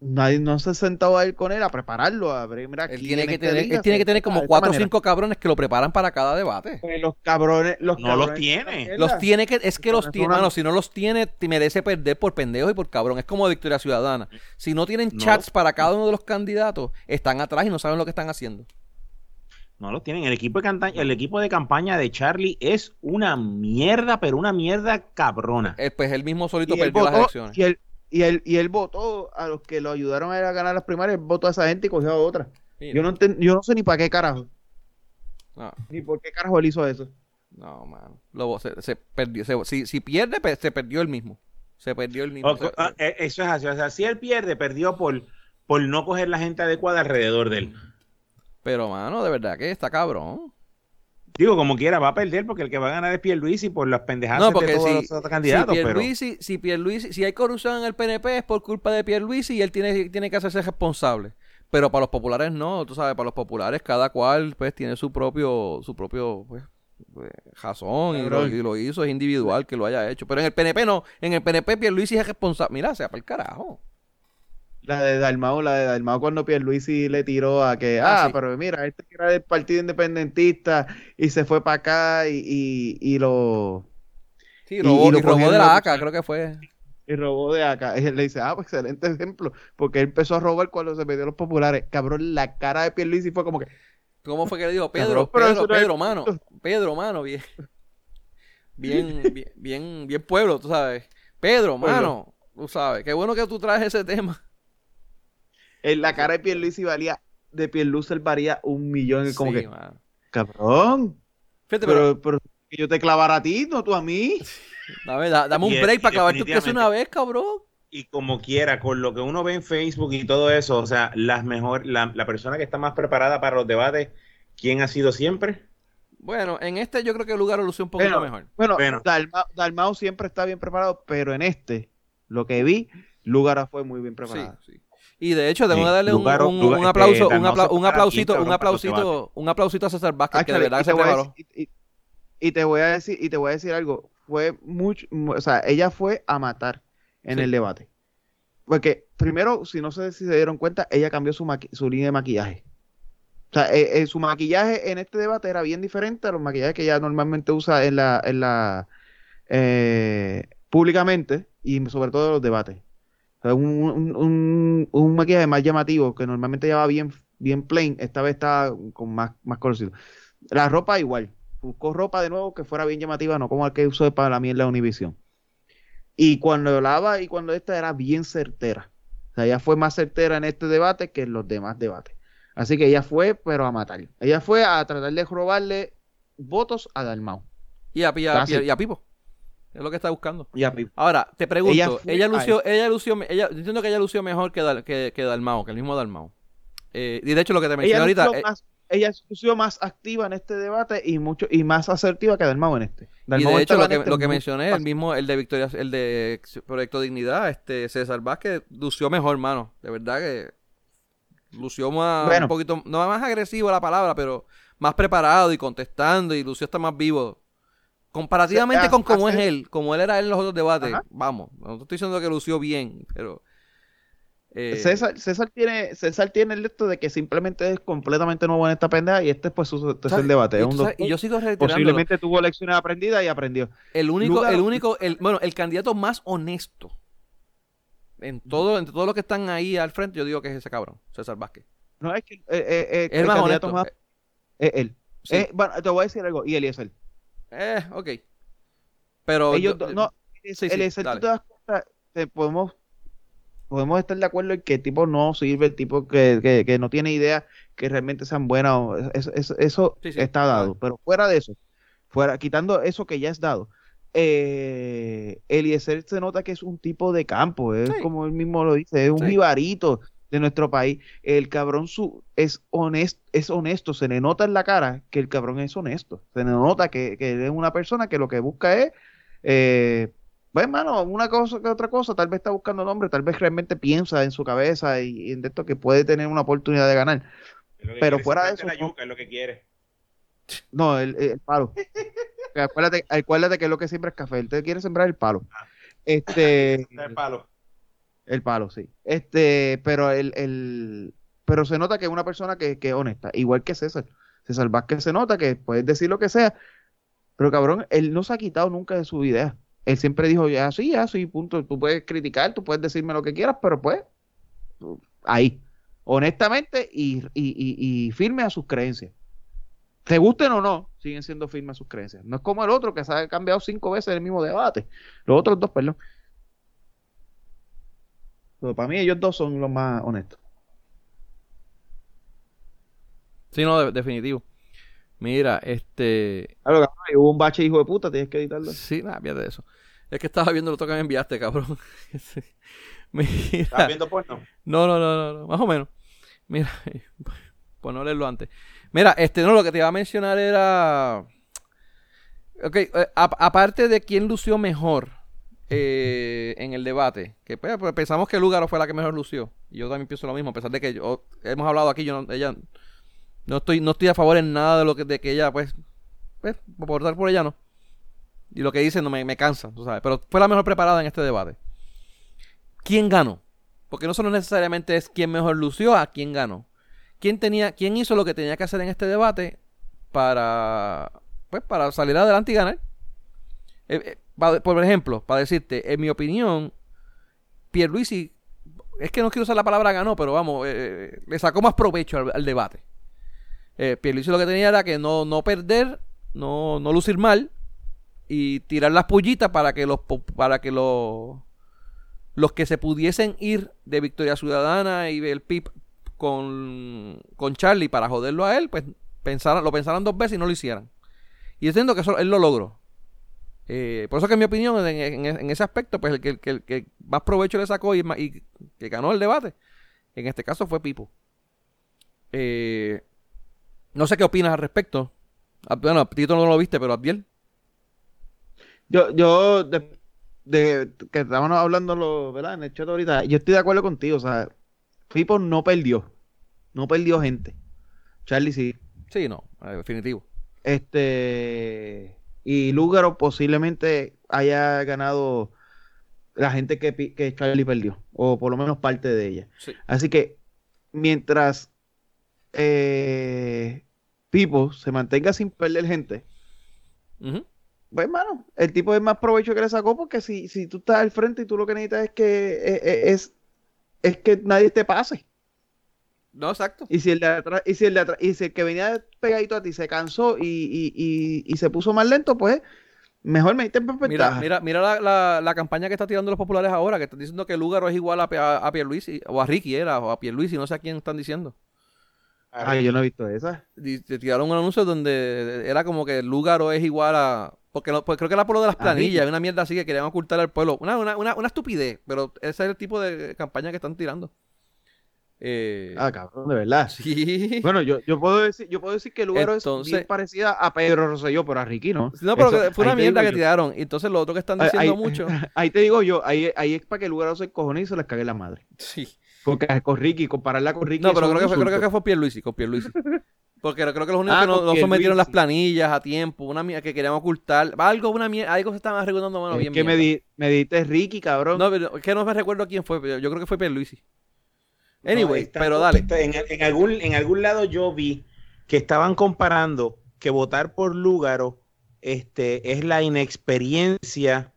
nadie no se ha sentado a ir con él a prepararlo, a ver, mira, él tiene en que tener, él tiene que tener como cuatro o cinco cabrones que lo preparan para cada debate. Pues los cabrones, los No los tiene. Los tiene que, es que los tiene, una- mano, si no los tiene, te merece perder por pendejos y por cabrón. Es como Victoria Ciudadana. Si no tienen No. chats para cada uno de los candidatos, están atrás y no saben lo que están haciendo. No lo tienen. El equipo de campaña, el equipo de campaña de Charlie es una mierda, pero una mierda cabrona. Eh, pues él mismo solito y perdió las elecciones. y, y, él, y él votó a los que lo ayudaron a, ir a ganar las primarias, él votó a esa gente y cogió a otra. Mira. Yo no, enten- yo no sé ni para qué carajo, No, ni por qué carajo él hizo eso. no, mano. Lobo, se, se perdió. se- si, si pierde, pe- se perdió el mismo. Se perdió el mismo. O- Se- ah, eh, eso es así. O sea, si él pierde, perdió por, por no coger la gente adecuada alrededor de él. pero, mano, de verdad que está cabrón. Digo, como quiera, va a perder porque el que va a ganar es Pierluisi por las pendejadas No, de todos si, los otros candidatos. si pero Pierluisi, si Pierluisi- si hay corrupción en el PNP es por culpa de Pierluisi y él tiene, tiene que hacerse responsable. Pero para los populares no, tú sabes, para los populares cada cual pues tiene su propio, su propio pues, pues, razón y lo, Cabrón. y lo hizo, es individual que lo haya hecho. Pero en el PNP no, en el PNP Pierluisi es responsable. Mira, sea para el carajo. La de Dalmau, la de Dalmau cuando Pierluisi le tiró a que, Ah, ah, sí. pero mira, este era el partido independentista y se fue para acá y, y, y lo Sí, robó, y lo robó de la ACA, creo que fue. y robó de acá. Y él le dice, ah, pues excelente ejemplo, porque él empezó a robar cuando se metió a los populares. Cabrón, la cara de Pierluisi fue como que, ¿Cómo fue que le dijo? Pedro, Pedro, es- Pedro, mano. Pedro, mano, bien. Bien, [laughs] bien, bien, bien pueblo, tú sabes. Pedro, mano, tú sabes. Qué bueno que tú traes ese tema. En la cara de Pierluisi valía, de Pierluisi él valía un millón. y como Sí, que, cabrón, Fíjate, pero, pero, pero que yo te clavara a ti, no tú a mí. [laughs] dame, da- dame un Y- break y para acabar tu queso una vez, cabrón. y como quiera, con lo que uno ve en Facebook y todo eso, o sea, las mejor, la, la persona que está más preparada para los debates, ¿quién ha sido siempre? Bueno, en este yo creo que el lugar lució un poquito Bueno, mejor. Bueno, Bueno. Dalmau, Dalmau siempre está bien preparado, pero en este, lo que vi, Lugara fue muy bien Sí, preparado. sí. Y de hecho, tengo que darle un, un- un aplauso, un, apla- un aplausito, un aplausito, un aplausito a César Vázquez, que de verdad se preparó. y, te voy a decir, y te voy a decir algo, fue mucho, mu- o sea, ella fue a matar en Sí. el debate. Porque primero, si no sé si se dieron cuenta, ella cambió su, su línea de maquillaje. O sea, eh, eh, su maquillaje en este debate era bien diferente a los maquillajes que ella normalmente usa en la, en la eh, públicamente y sobre todo en los debates. O sea, un, un- un- un maquillaje más llamativo que normalmente llevaba bien, bien plain, esta vez está con más, más conocido. La ropa igual. Buscó ropa de nuevo que fuera bien llamativa, no como el que usó para la mierda de Univision. Y cuando hablaba y cuando esta era bien certera. O sea, ella fue más certera en este debate que en los demás debates. Así que ella fue, pero a matar. Ella fue a tratar de robarle votos a Dalmau. Y a, y a- Ah, sí. y a Pipo. Es lo que está buscando. Y a Pipo. Ahora, te pregunto, Ella fue lució, ella lució, ella, yo entiendo que ella lució mejor que, Dal- que, que Dalmao, que el mismo Dalmao. Eh, y de hecho lo que te mencioné ahorita, eh, ella lució más activa en este debate y mucho y más asertiva que Dalmau en este. y de hecho estaba lo que, este lo que mencioné, el mismo, el de Victoria, el de Proyecto Dignidad, este César Vázquez, lució mejor, mano. De verdad que lució más, Bueno. un poquito, no más agresivo la palabra, pero más preparado y contestando y lució está más vivo. Comparativamente Se- con cómo es él, como él era en los otros debates, Ajá. vamos, no estoy diciendo que lució bien, pero... eh, César, César tiene, César tiene el esto de que simplemente es completamente nuevo en esta pendeja y este es pues su debate. Y, Es un sabes- doctor, y yo sigo posiblemente tuvo lecciones aprendidas y aprendió. El único, Lugar- el único, el, bueno, el candidato más honesto en todo, entre todos los que están ahí al frente, yo digo que es ese cabrón, César Vázquez. No es que eh, eh, eh, Es el más candidato honesto. más es él. Sí. Eh, bueno, te voy a decir algo, y Eliezer. Eh, ok. Pero Ellos yo- dos- no, sí, sí, Eliezer, dale. tú te das cuenta, eh, podemos, podemos estar de acuerdo en que el tipo no sirve, el tipo que, que, que no tiene idea que realmente sean buenas, o- eso, eso, eso Sí, sí, está dado. Pero fuera de eso, fuera, quitando eso que ya es dado, eh, Eliezer se nota que es un tipo de campo, es Sí. como él mismo lo dice, es un Sí. De nuestro país. El cabrón su, es, honesto, es honesto, se le nota en la cara que el cabrón es honesto, se le nota que, que es una persona que lo que busca es, eh, pues hermano, una cosa que otra cosa, tal vez está buscando nombre, tal vez realmente piensa en su cabeza y, y en esto que puede tener una oportunidad de ganar. Pero quiere, fuera de eso, la yuca, es lo que quiere. No, el, el palo. [laughs] acuérdate, acuérdate que lo que siembra es café. Él te quiere sembrar el palo. Este, [laughs] Está el palo. El palo, sí. Este, pero el, el, pero se nota que es una persona que, que es honesta, igual que César. César Vázquez se nota que puedes decir lo que sea, pero cabrón, él no se ha quitado nunca de su idea. Él siempre dijo, ya sí, ya sí, punto. Tú puedes criticar, tú puedes decirme lo que quieras, pero pues, ahí. Honestamente y, y, y, y firme a sus creencias. Te gusten o no, siguen siendo firmes a sus creencias. No es como el otro que se ha cambiado cinco veces el mismo debate. Los otros dos, perdón. Pero para mí ellos dos son los más honestos. Sí, no, de- definitivo. Mira, este. Claro, cabrón, hubo un bache hijo de puta, tienes que editarlo. Sí, nada, fíjate de eso. Es que estaba viendo lo que me enviaste, cabrón. [laughs] ¿Estás Mira. viendo porno? No, no, no, no, no, más o menos. Mira, [laughs] por no leerlo antes. Mira, este, no, lo que te iba a mencionar era. Ok, eh, a- aparte de quién lució mejor eh, en el debate, que pues, pues, pensamos que Lugaro fue la que mejor lució. Y yo también pienso lo mismo, a pesar de que yo, hemos hablado aquí, yo no, ella no estoy, no estoy a favor en nada de lo que, de que ella, pues, pues, por dar por ella no. Y lo que dice no me, cansa, tú sabes. Pero fue la mejor preparada en este debate. ¿Quién ganó? Porque no solo necesariamente es quién mejor lució, a quién ganó. ¿Quién tenía, quién hizo lo que tenía que hacer en este debate para, pues, para salir adelante y ganar? Eh, eh, por ejemplo, para decirte, en mi opinión, Pierluisi, es que no quiero usar la palabra ganó, pero vamos, eh, le sacó más provecho al, debate. Eh, Pierluisi lo que tenía era que no, no perder, no, no lucir mal y tirar las pullitas para que los para que los los que se pudiesen ir de Victoria Ciudadana y del PIB con, con Charlie para joderlo a él, pues pensaran, lo pensaran dos veces y no lo hicieran. Y yo entiendo que eso él lo logró. Eh, por eso que en mi opinión, en, en- en ese aspecto, pues el que, el que- el que más provecho le sacó y, que ganó el debate, en este caso fue Pipo. Eh, no sé qué opinas al respecto. Ah, Bueno, Tito no lo viste, pero Abdiel. Yo, yo, de, de- que estábamos hablando lo, ¿verdad? en el chat ahorita, yo estoy de acuerdo contigo, o sea, Pipo no perdió, no perdió gente. Charlie sí. Sí, no, eh, definitivo. Este, y Lúgaro posiblemente haya ganado la gente que, que Charlie perdió, o por lo menos parte de ella. Sí. Así que mientras eh, Pipo se mantenga sin perder gente, Ujú. pues hermano, el tipo es más provecho que le sacó porque si, si tú estás al frente y tú lo que necesitas es que eh, eh, es, es que nadie te pase. No, exacto. Y si el de atrás, y si el de atrás, y si el que venía pegadito a ti se cansó y, y, y, y se puso más lento, pues mejor me en Mira, mira, mira la, la, la campaña que está tirando los populares ahora, que están diciendo que Lugaro es igual a, a, a Pierluisi, o a Ricky era, o a Pierluisi, no sé a quién están diciendo. Ay, yo no he visto esa. Y te tiraron un anuncio donde era como que Lugaro es igual a... Porque no- pues creo que era por lo de las A planillas, una mierda así que querían ocultar al pueblo. Una, una, una, una estupidez, pero ese es el tipo de campaña que están tirando. Eh, Ah, cabrón, de verdad. sí. Bueno, yo, yo puedo decir, yo puedo decir que Lugaro es Entonces- bien parecida a Pedro Rosselló, pero a Ricky no. No, pero Eso- fue una mierda que tiraron. Y entonces lo otro que están diciendo ahí- mucho... [laughs] Ahí te digo yo, ahí, ahí es para que Lugaro se encojone y se les cague la madre. Sí. Porque con Ricky, compararla con Ricky. No, pero creo es que, fue, creo que fue Pierluisi, con Pierluisi. [laughs] Porque creo que los únicos Ah, que no, no sometieron las planillas a tiempo, una mierda que querían ocultar, algo, una mierda, algo se estaban recordando, bueno, Es bien que me, di, me diste Ricky, cabrón. No, pero es que no me recuerdo quién fue, pero yo creo que fue Pierluisi. Anyway, No, está- pero dale. está- en, en algún, en algún lado yo vi que estaban comparando que votar por Lúgaro este, es la inexperiencia,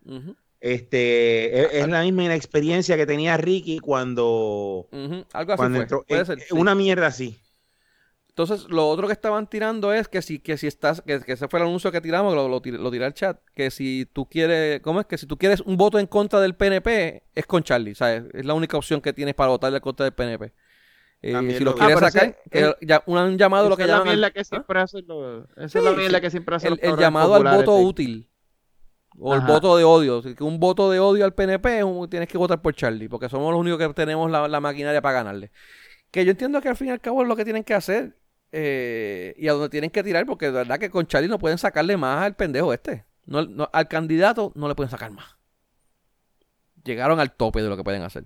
este, es, es la misma inexperiencia que tenía Ricky cuando, Algo así cuando fue. entró. Puede eh, sí. Una mierda así. Entonces, lo otro que estaban tirando es que si, que si estás, que, que ese fue el anuncio que tiramos, lo, lo, lo tiré al chat, que si tú quieres, ¿cómo es? Que si tú quieres un voto en contra del PNP, es con Charlie, ¿sabes? Es la única opción que tienes para votar en contra del PNP. Eh, si lo quieres Ah, sacar, ese- que el- ya, un llamado lo Esa que es la llaman al- mierda que ¿Ah? siempre Esa Sí, es la sí. mierda que siempre hacen el, el llamado al voto sí. útil. O el voto de odio. Que un voto de odio al PNP, un- tienes que votar por Charlie, porque somos los únicos que tenemos la, la maquinaria para ganarle. Que yo entiendo que al fin y al cabo es lo que tienen que hacer. Eh, y a donde tienen que tirar, porque de verdad que con Charlie no pueden sacarle más al pendejo este. No, al candidato no le pueden sacar más. Llegaron al tope de lo que pueden hacer.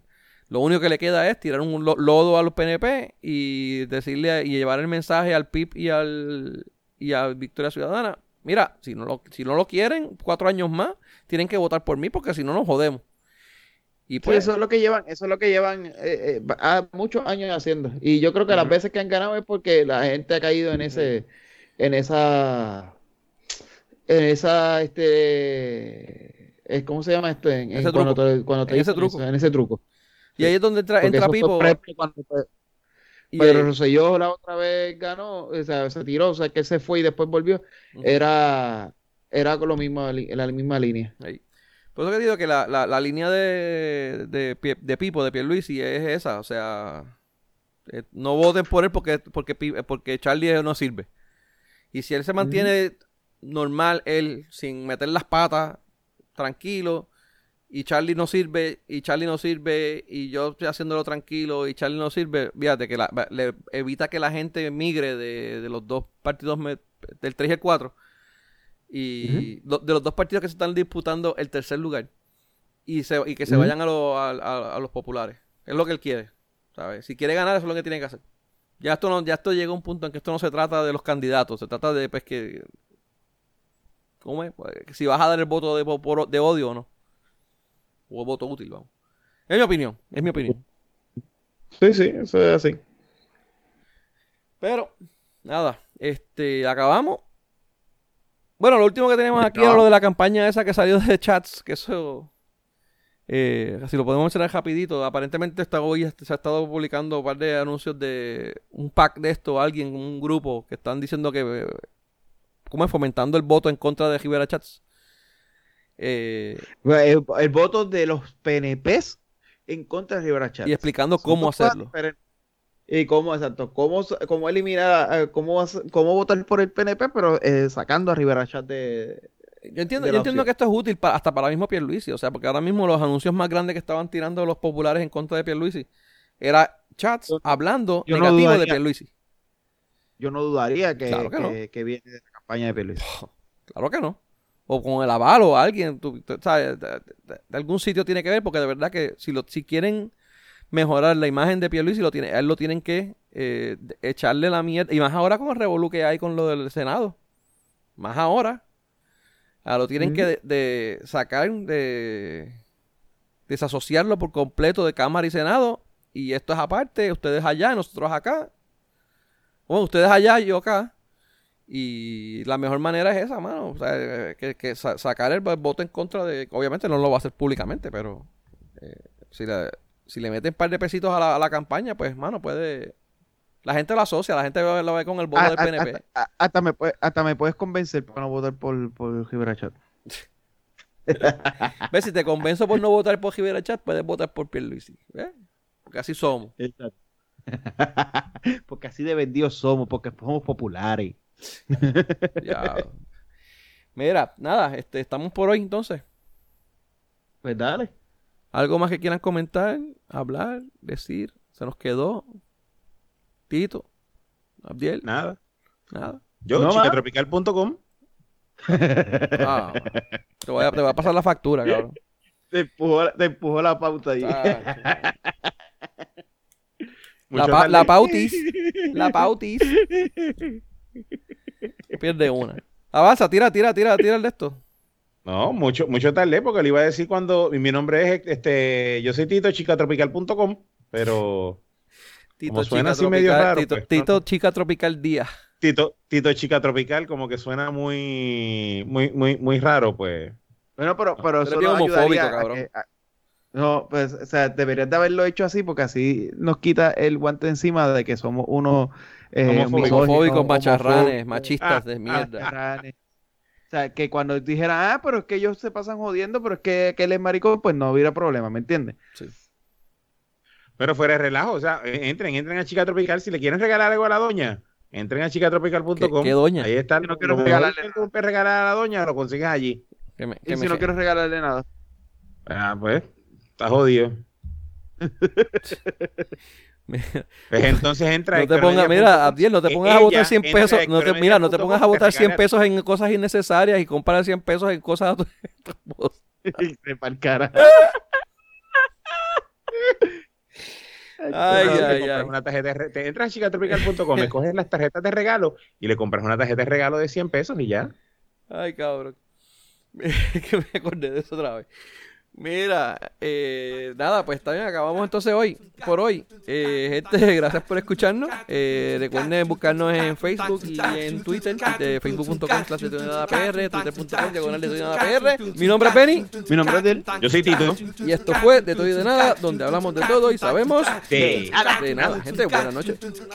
Lo único que le queda es tirar un lo- lodo a los PNP y decirle y llevar el mensaje al PIB y al y a Victoria Ciudadana. Mira, si no lo, si no lo quieren, cuatro años más, tienen que votar por mí porque si no nos jodemos. Y Sí, pues, eso es lo que llevan, eso es lo que llevan eh, eh, a muchos años haciendo. Y yo creo que las veces que han ganado es porque la gente ha caído en ese, en esa, en esa, este, eh, ¿cómo se llama esto? En, en Ese cuando truco. te, cuando te En ese truco. eso, en ese truco. y ahí es donde entra, entra Pipo. por ejemplo, cuando Pe- y Pedro ahí- Rosselló la otra vez ganó, o sea, se tiró, o sea, que se fue y después volvió, era, era con lo mismo, la misma línea. Ahí. Por eso que digo que la, la, la línea de, de, de Pipo, de Pierluisi, es esa. O sea, eh, no voten por él porque, porque, Pi- porque Charlie no sirve. Y si él se mantiene normal, él, sin meter las patas, tranquilo, y Charlie no sirve, y Charlie no sirve, y yo estoy haciéndolo tranquilo, y Charlie no sirve, fíjate que la- le evita que la gente migre de, de los dos partidos, me- del 3 y el 4 y lo- de los dos partidos que se están disputando el tercer lugar y, se, y que se vayan a, lo- a- a- a los populares. Es lo que él quiere. ¿sabes? Si quiere ganar, eso es lo que tiene que hacer. Ya esto, no, ya esto llega a un punto en que esto no se trata de los candidatos, se trata de pues, que. ¿Cómo es? Pues, si vas a dar el voto de, por- de odio o no. O voto útil, vamos. Es mi opinión, es mi opinión. Sí, sí, eso es así. Pero, nada, este, acabamos. Bueno, lo último que tenemos aquí era lo de la campaña esa que salió de chats, que eso, eh, si lo podemos mencionar rapidito, aparentemente esta hoy se ha estado publicando un par de anuncios de un pack de esto, alguien, un grupo, que están diciendo que, ¿cómo es? Fomentando el voto en contra de Rivera Chats. Eh, El, el voto de los PNPs en contra de Rivera Chats. y explicando cómo hacerlo. diferentes. Y cómo, exacto, cómo, cómo eliminar, cómo, cómo votar por el PNP, pero eh, sacando a Rivera Chat de... Yo entiendo, de yo entiendo que esto es útil pa- hasta para el mismo Pierluisi, o sea, porque ahora mismo los anuncios más grandes que estaban tirando los populares en contra de Pierluisi era chats Yo- hablando yo no negativo de dudaría. Pierluisi. Yo no dudaría que, Claro que no. que- viene de la campaña de Pierluisi. [laughs] Claro que no. O con el avalo o alguien, tú- tú sabes, de, de- de algún sitio tiene que ver, porque de verdad que si lo, si quieren mejorar la imagen de Pierluisi, lo tiene, a él lo tienen que eh, echarle la mierda. Y más ahora con el revolú que hay con lo del Senado. Más ahora. A lo tienen que de, de sacar, de desasociarlo por completo de Cámara y Senado. Y esto es aparte, ustedes allá, nosotros acá. Bueno, ustedes allá y yo acá. Y la mejor manera es esa, mano. O sea, que, que sa- sacar el voto en contra de. Obviamente no lo va a hacer públicamente, pero eh, si, le, si le meten un par de pesitos a la, a la campaña, pues, mano, puede. La gente lo asocia, la gente lo, lo ve con el voto A- del a- PNP. Hasta, a- hasta me, puede- hasta me puedes convencer para no votar por, por Rivera Chat. [laughs] ¿Ves? Si te convenzo por no votar por Rivera Chat, puedes votar por Pierluisi. ¿Ves? Porque así somos. [laughs] porque así de vendidos somos, porque somos populares. [laughs] Ya. Mira, nada, este, estamos por hoy entonces. Pues dale. ¿Algo más que quieran comentar, hablar, decir? ¿Se nos quedó? Tito, Abdiel, Nada. nada. Yo, No, chicatropical.com. Ah, te, voy a, te voy a pasar la factura, cabrón. Te empujó, te empujó la pauta ahí. Ah, [laughs] la, pa- la pautis. La pautis. [laughs] Pierde una. Avanza, tira, tira, tira, tira el de esto. No, mucho, mucho tarde, porque le iba a decir cuando mi nombre es este, yo soy Tito, chicatropical.com, pero [laughs] Tito, Como suena chica así medio tropical, raro, Tito, pues, Tito, no. chica tropical día. Tito, Tito Chica Tropical, como que suena muy, muy, muy, muy raro, pues. Bueno, pero, pero eso bien nos homofóbico, ayudaría a cabrón. que- a- no, pues, o sea, deberías de haberlo hecho así porque así nos quita el guante encima de que somos unos eh, Homofóbicos. macharranes, machistas de ah, mierda. macharranes. O sea, que cuando dijeran, ah, pero es que ellos se pasan jodiendo, pero es que, que él es maricón, pues no hubiera problema, ¿me entiendes? Sí. Pero fuera de relajo, o sea, eh, entren, entren a Chica Tropical. Si le quieren regalar algo a la doña, entren a chicatropical.com. ¿Qué- qué doña? Ahí está. Yo no quiero lo regalarle regalar a la doña, lo consigues allí. Que me, Y si no quieres regalarle nada. Ah, pues, está jodido. [laughs] [laughs] Pues entonces entra No te pongas, mira. Abdiel, no te pongas a botar 100 entra a pesos, no te, mira, no te pongas a te 100 regala- pesos en cosas innecesarias y compara 100 pesos en cosas a tu- [laughs] Se [laughs] pa'l cara. Ay, Te ay, compras ay. Una tarjeta de te entras a chicatropical.com, coges las tarjetas de regalo y le compras una tarjeta de regalo de 100 pesos y ya. Ay, cabrón. que me acordé de eso otra vez. Mira, eh, nada, pues está bien, acabamos entonces hoy, por hoy. Eh, gente, [laughs] gracias por escucharnos. Eh, recuerden buscarnos en Facebook y en Twitter, de facebook.com slash de twitter.com diagonal de todo y nada PR. Mi nombre es Benny Mi nombre es Del. Yo soy Tito. y esto fue De todo y de nada, donde hablamos de todo y sabemos Sí. de nada. Gente, buenas noches. noches.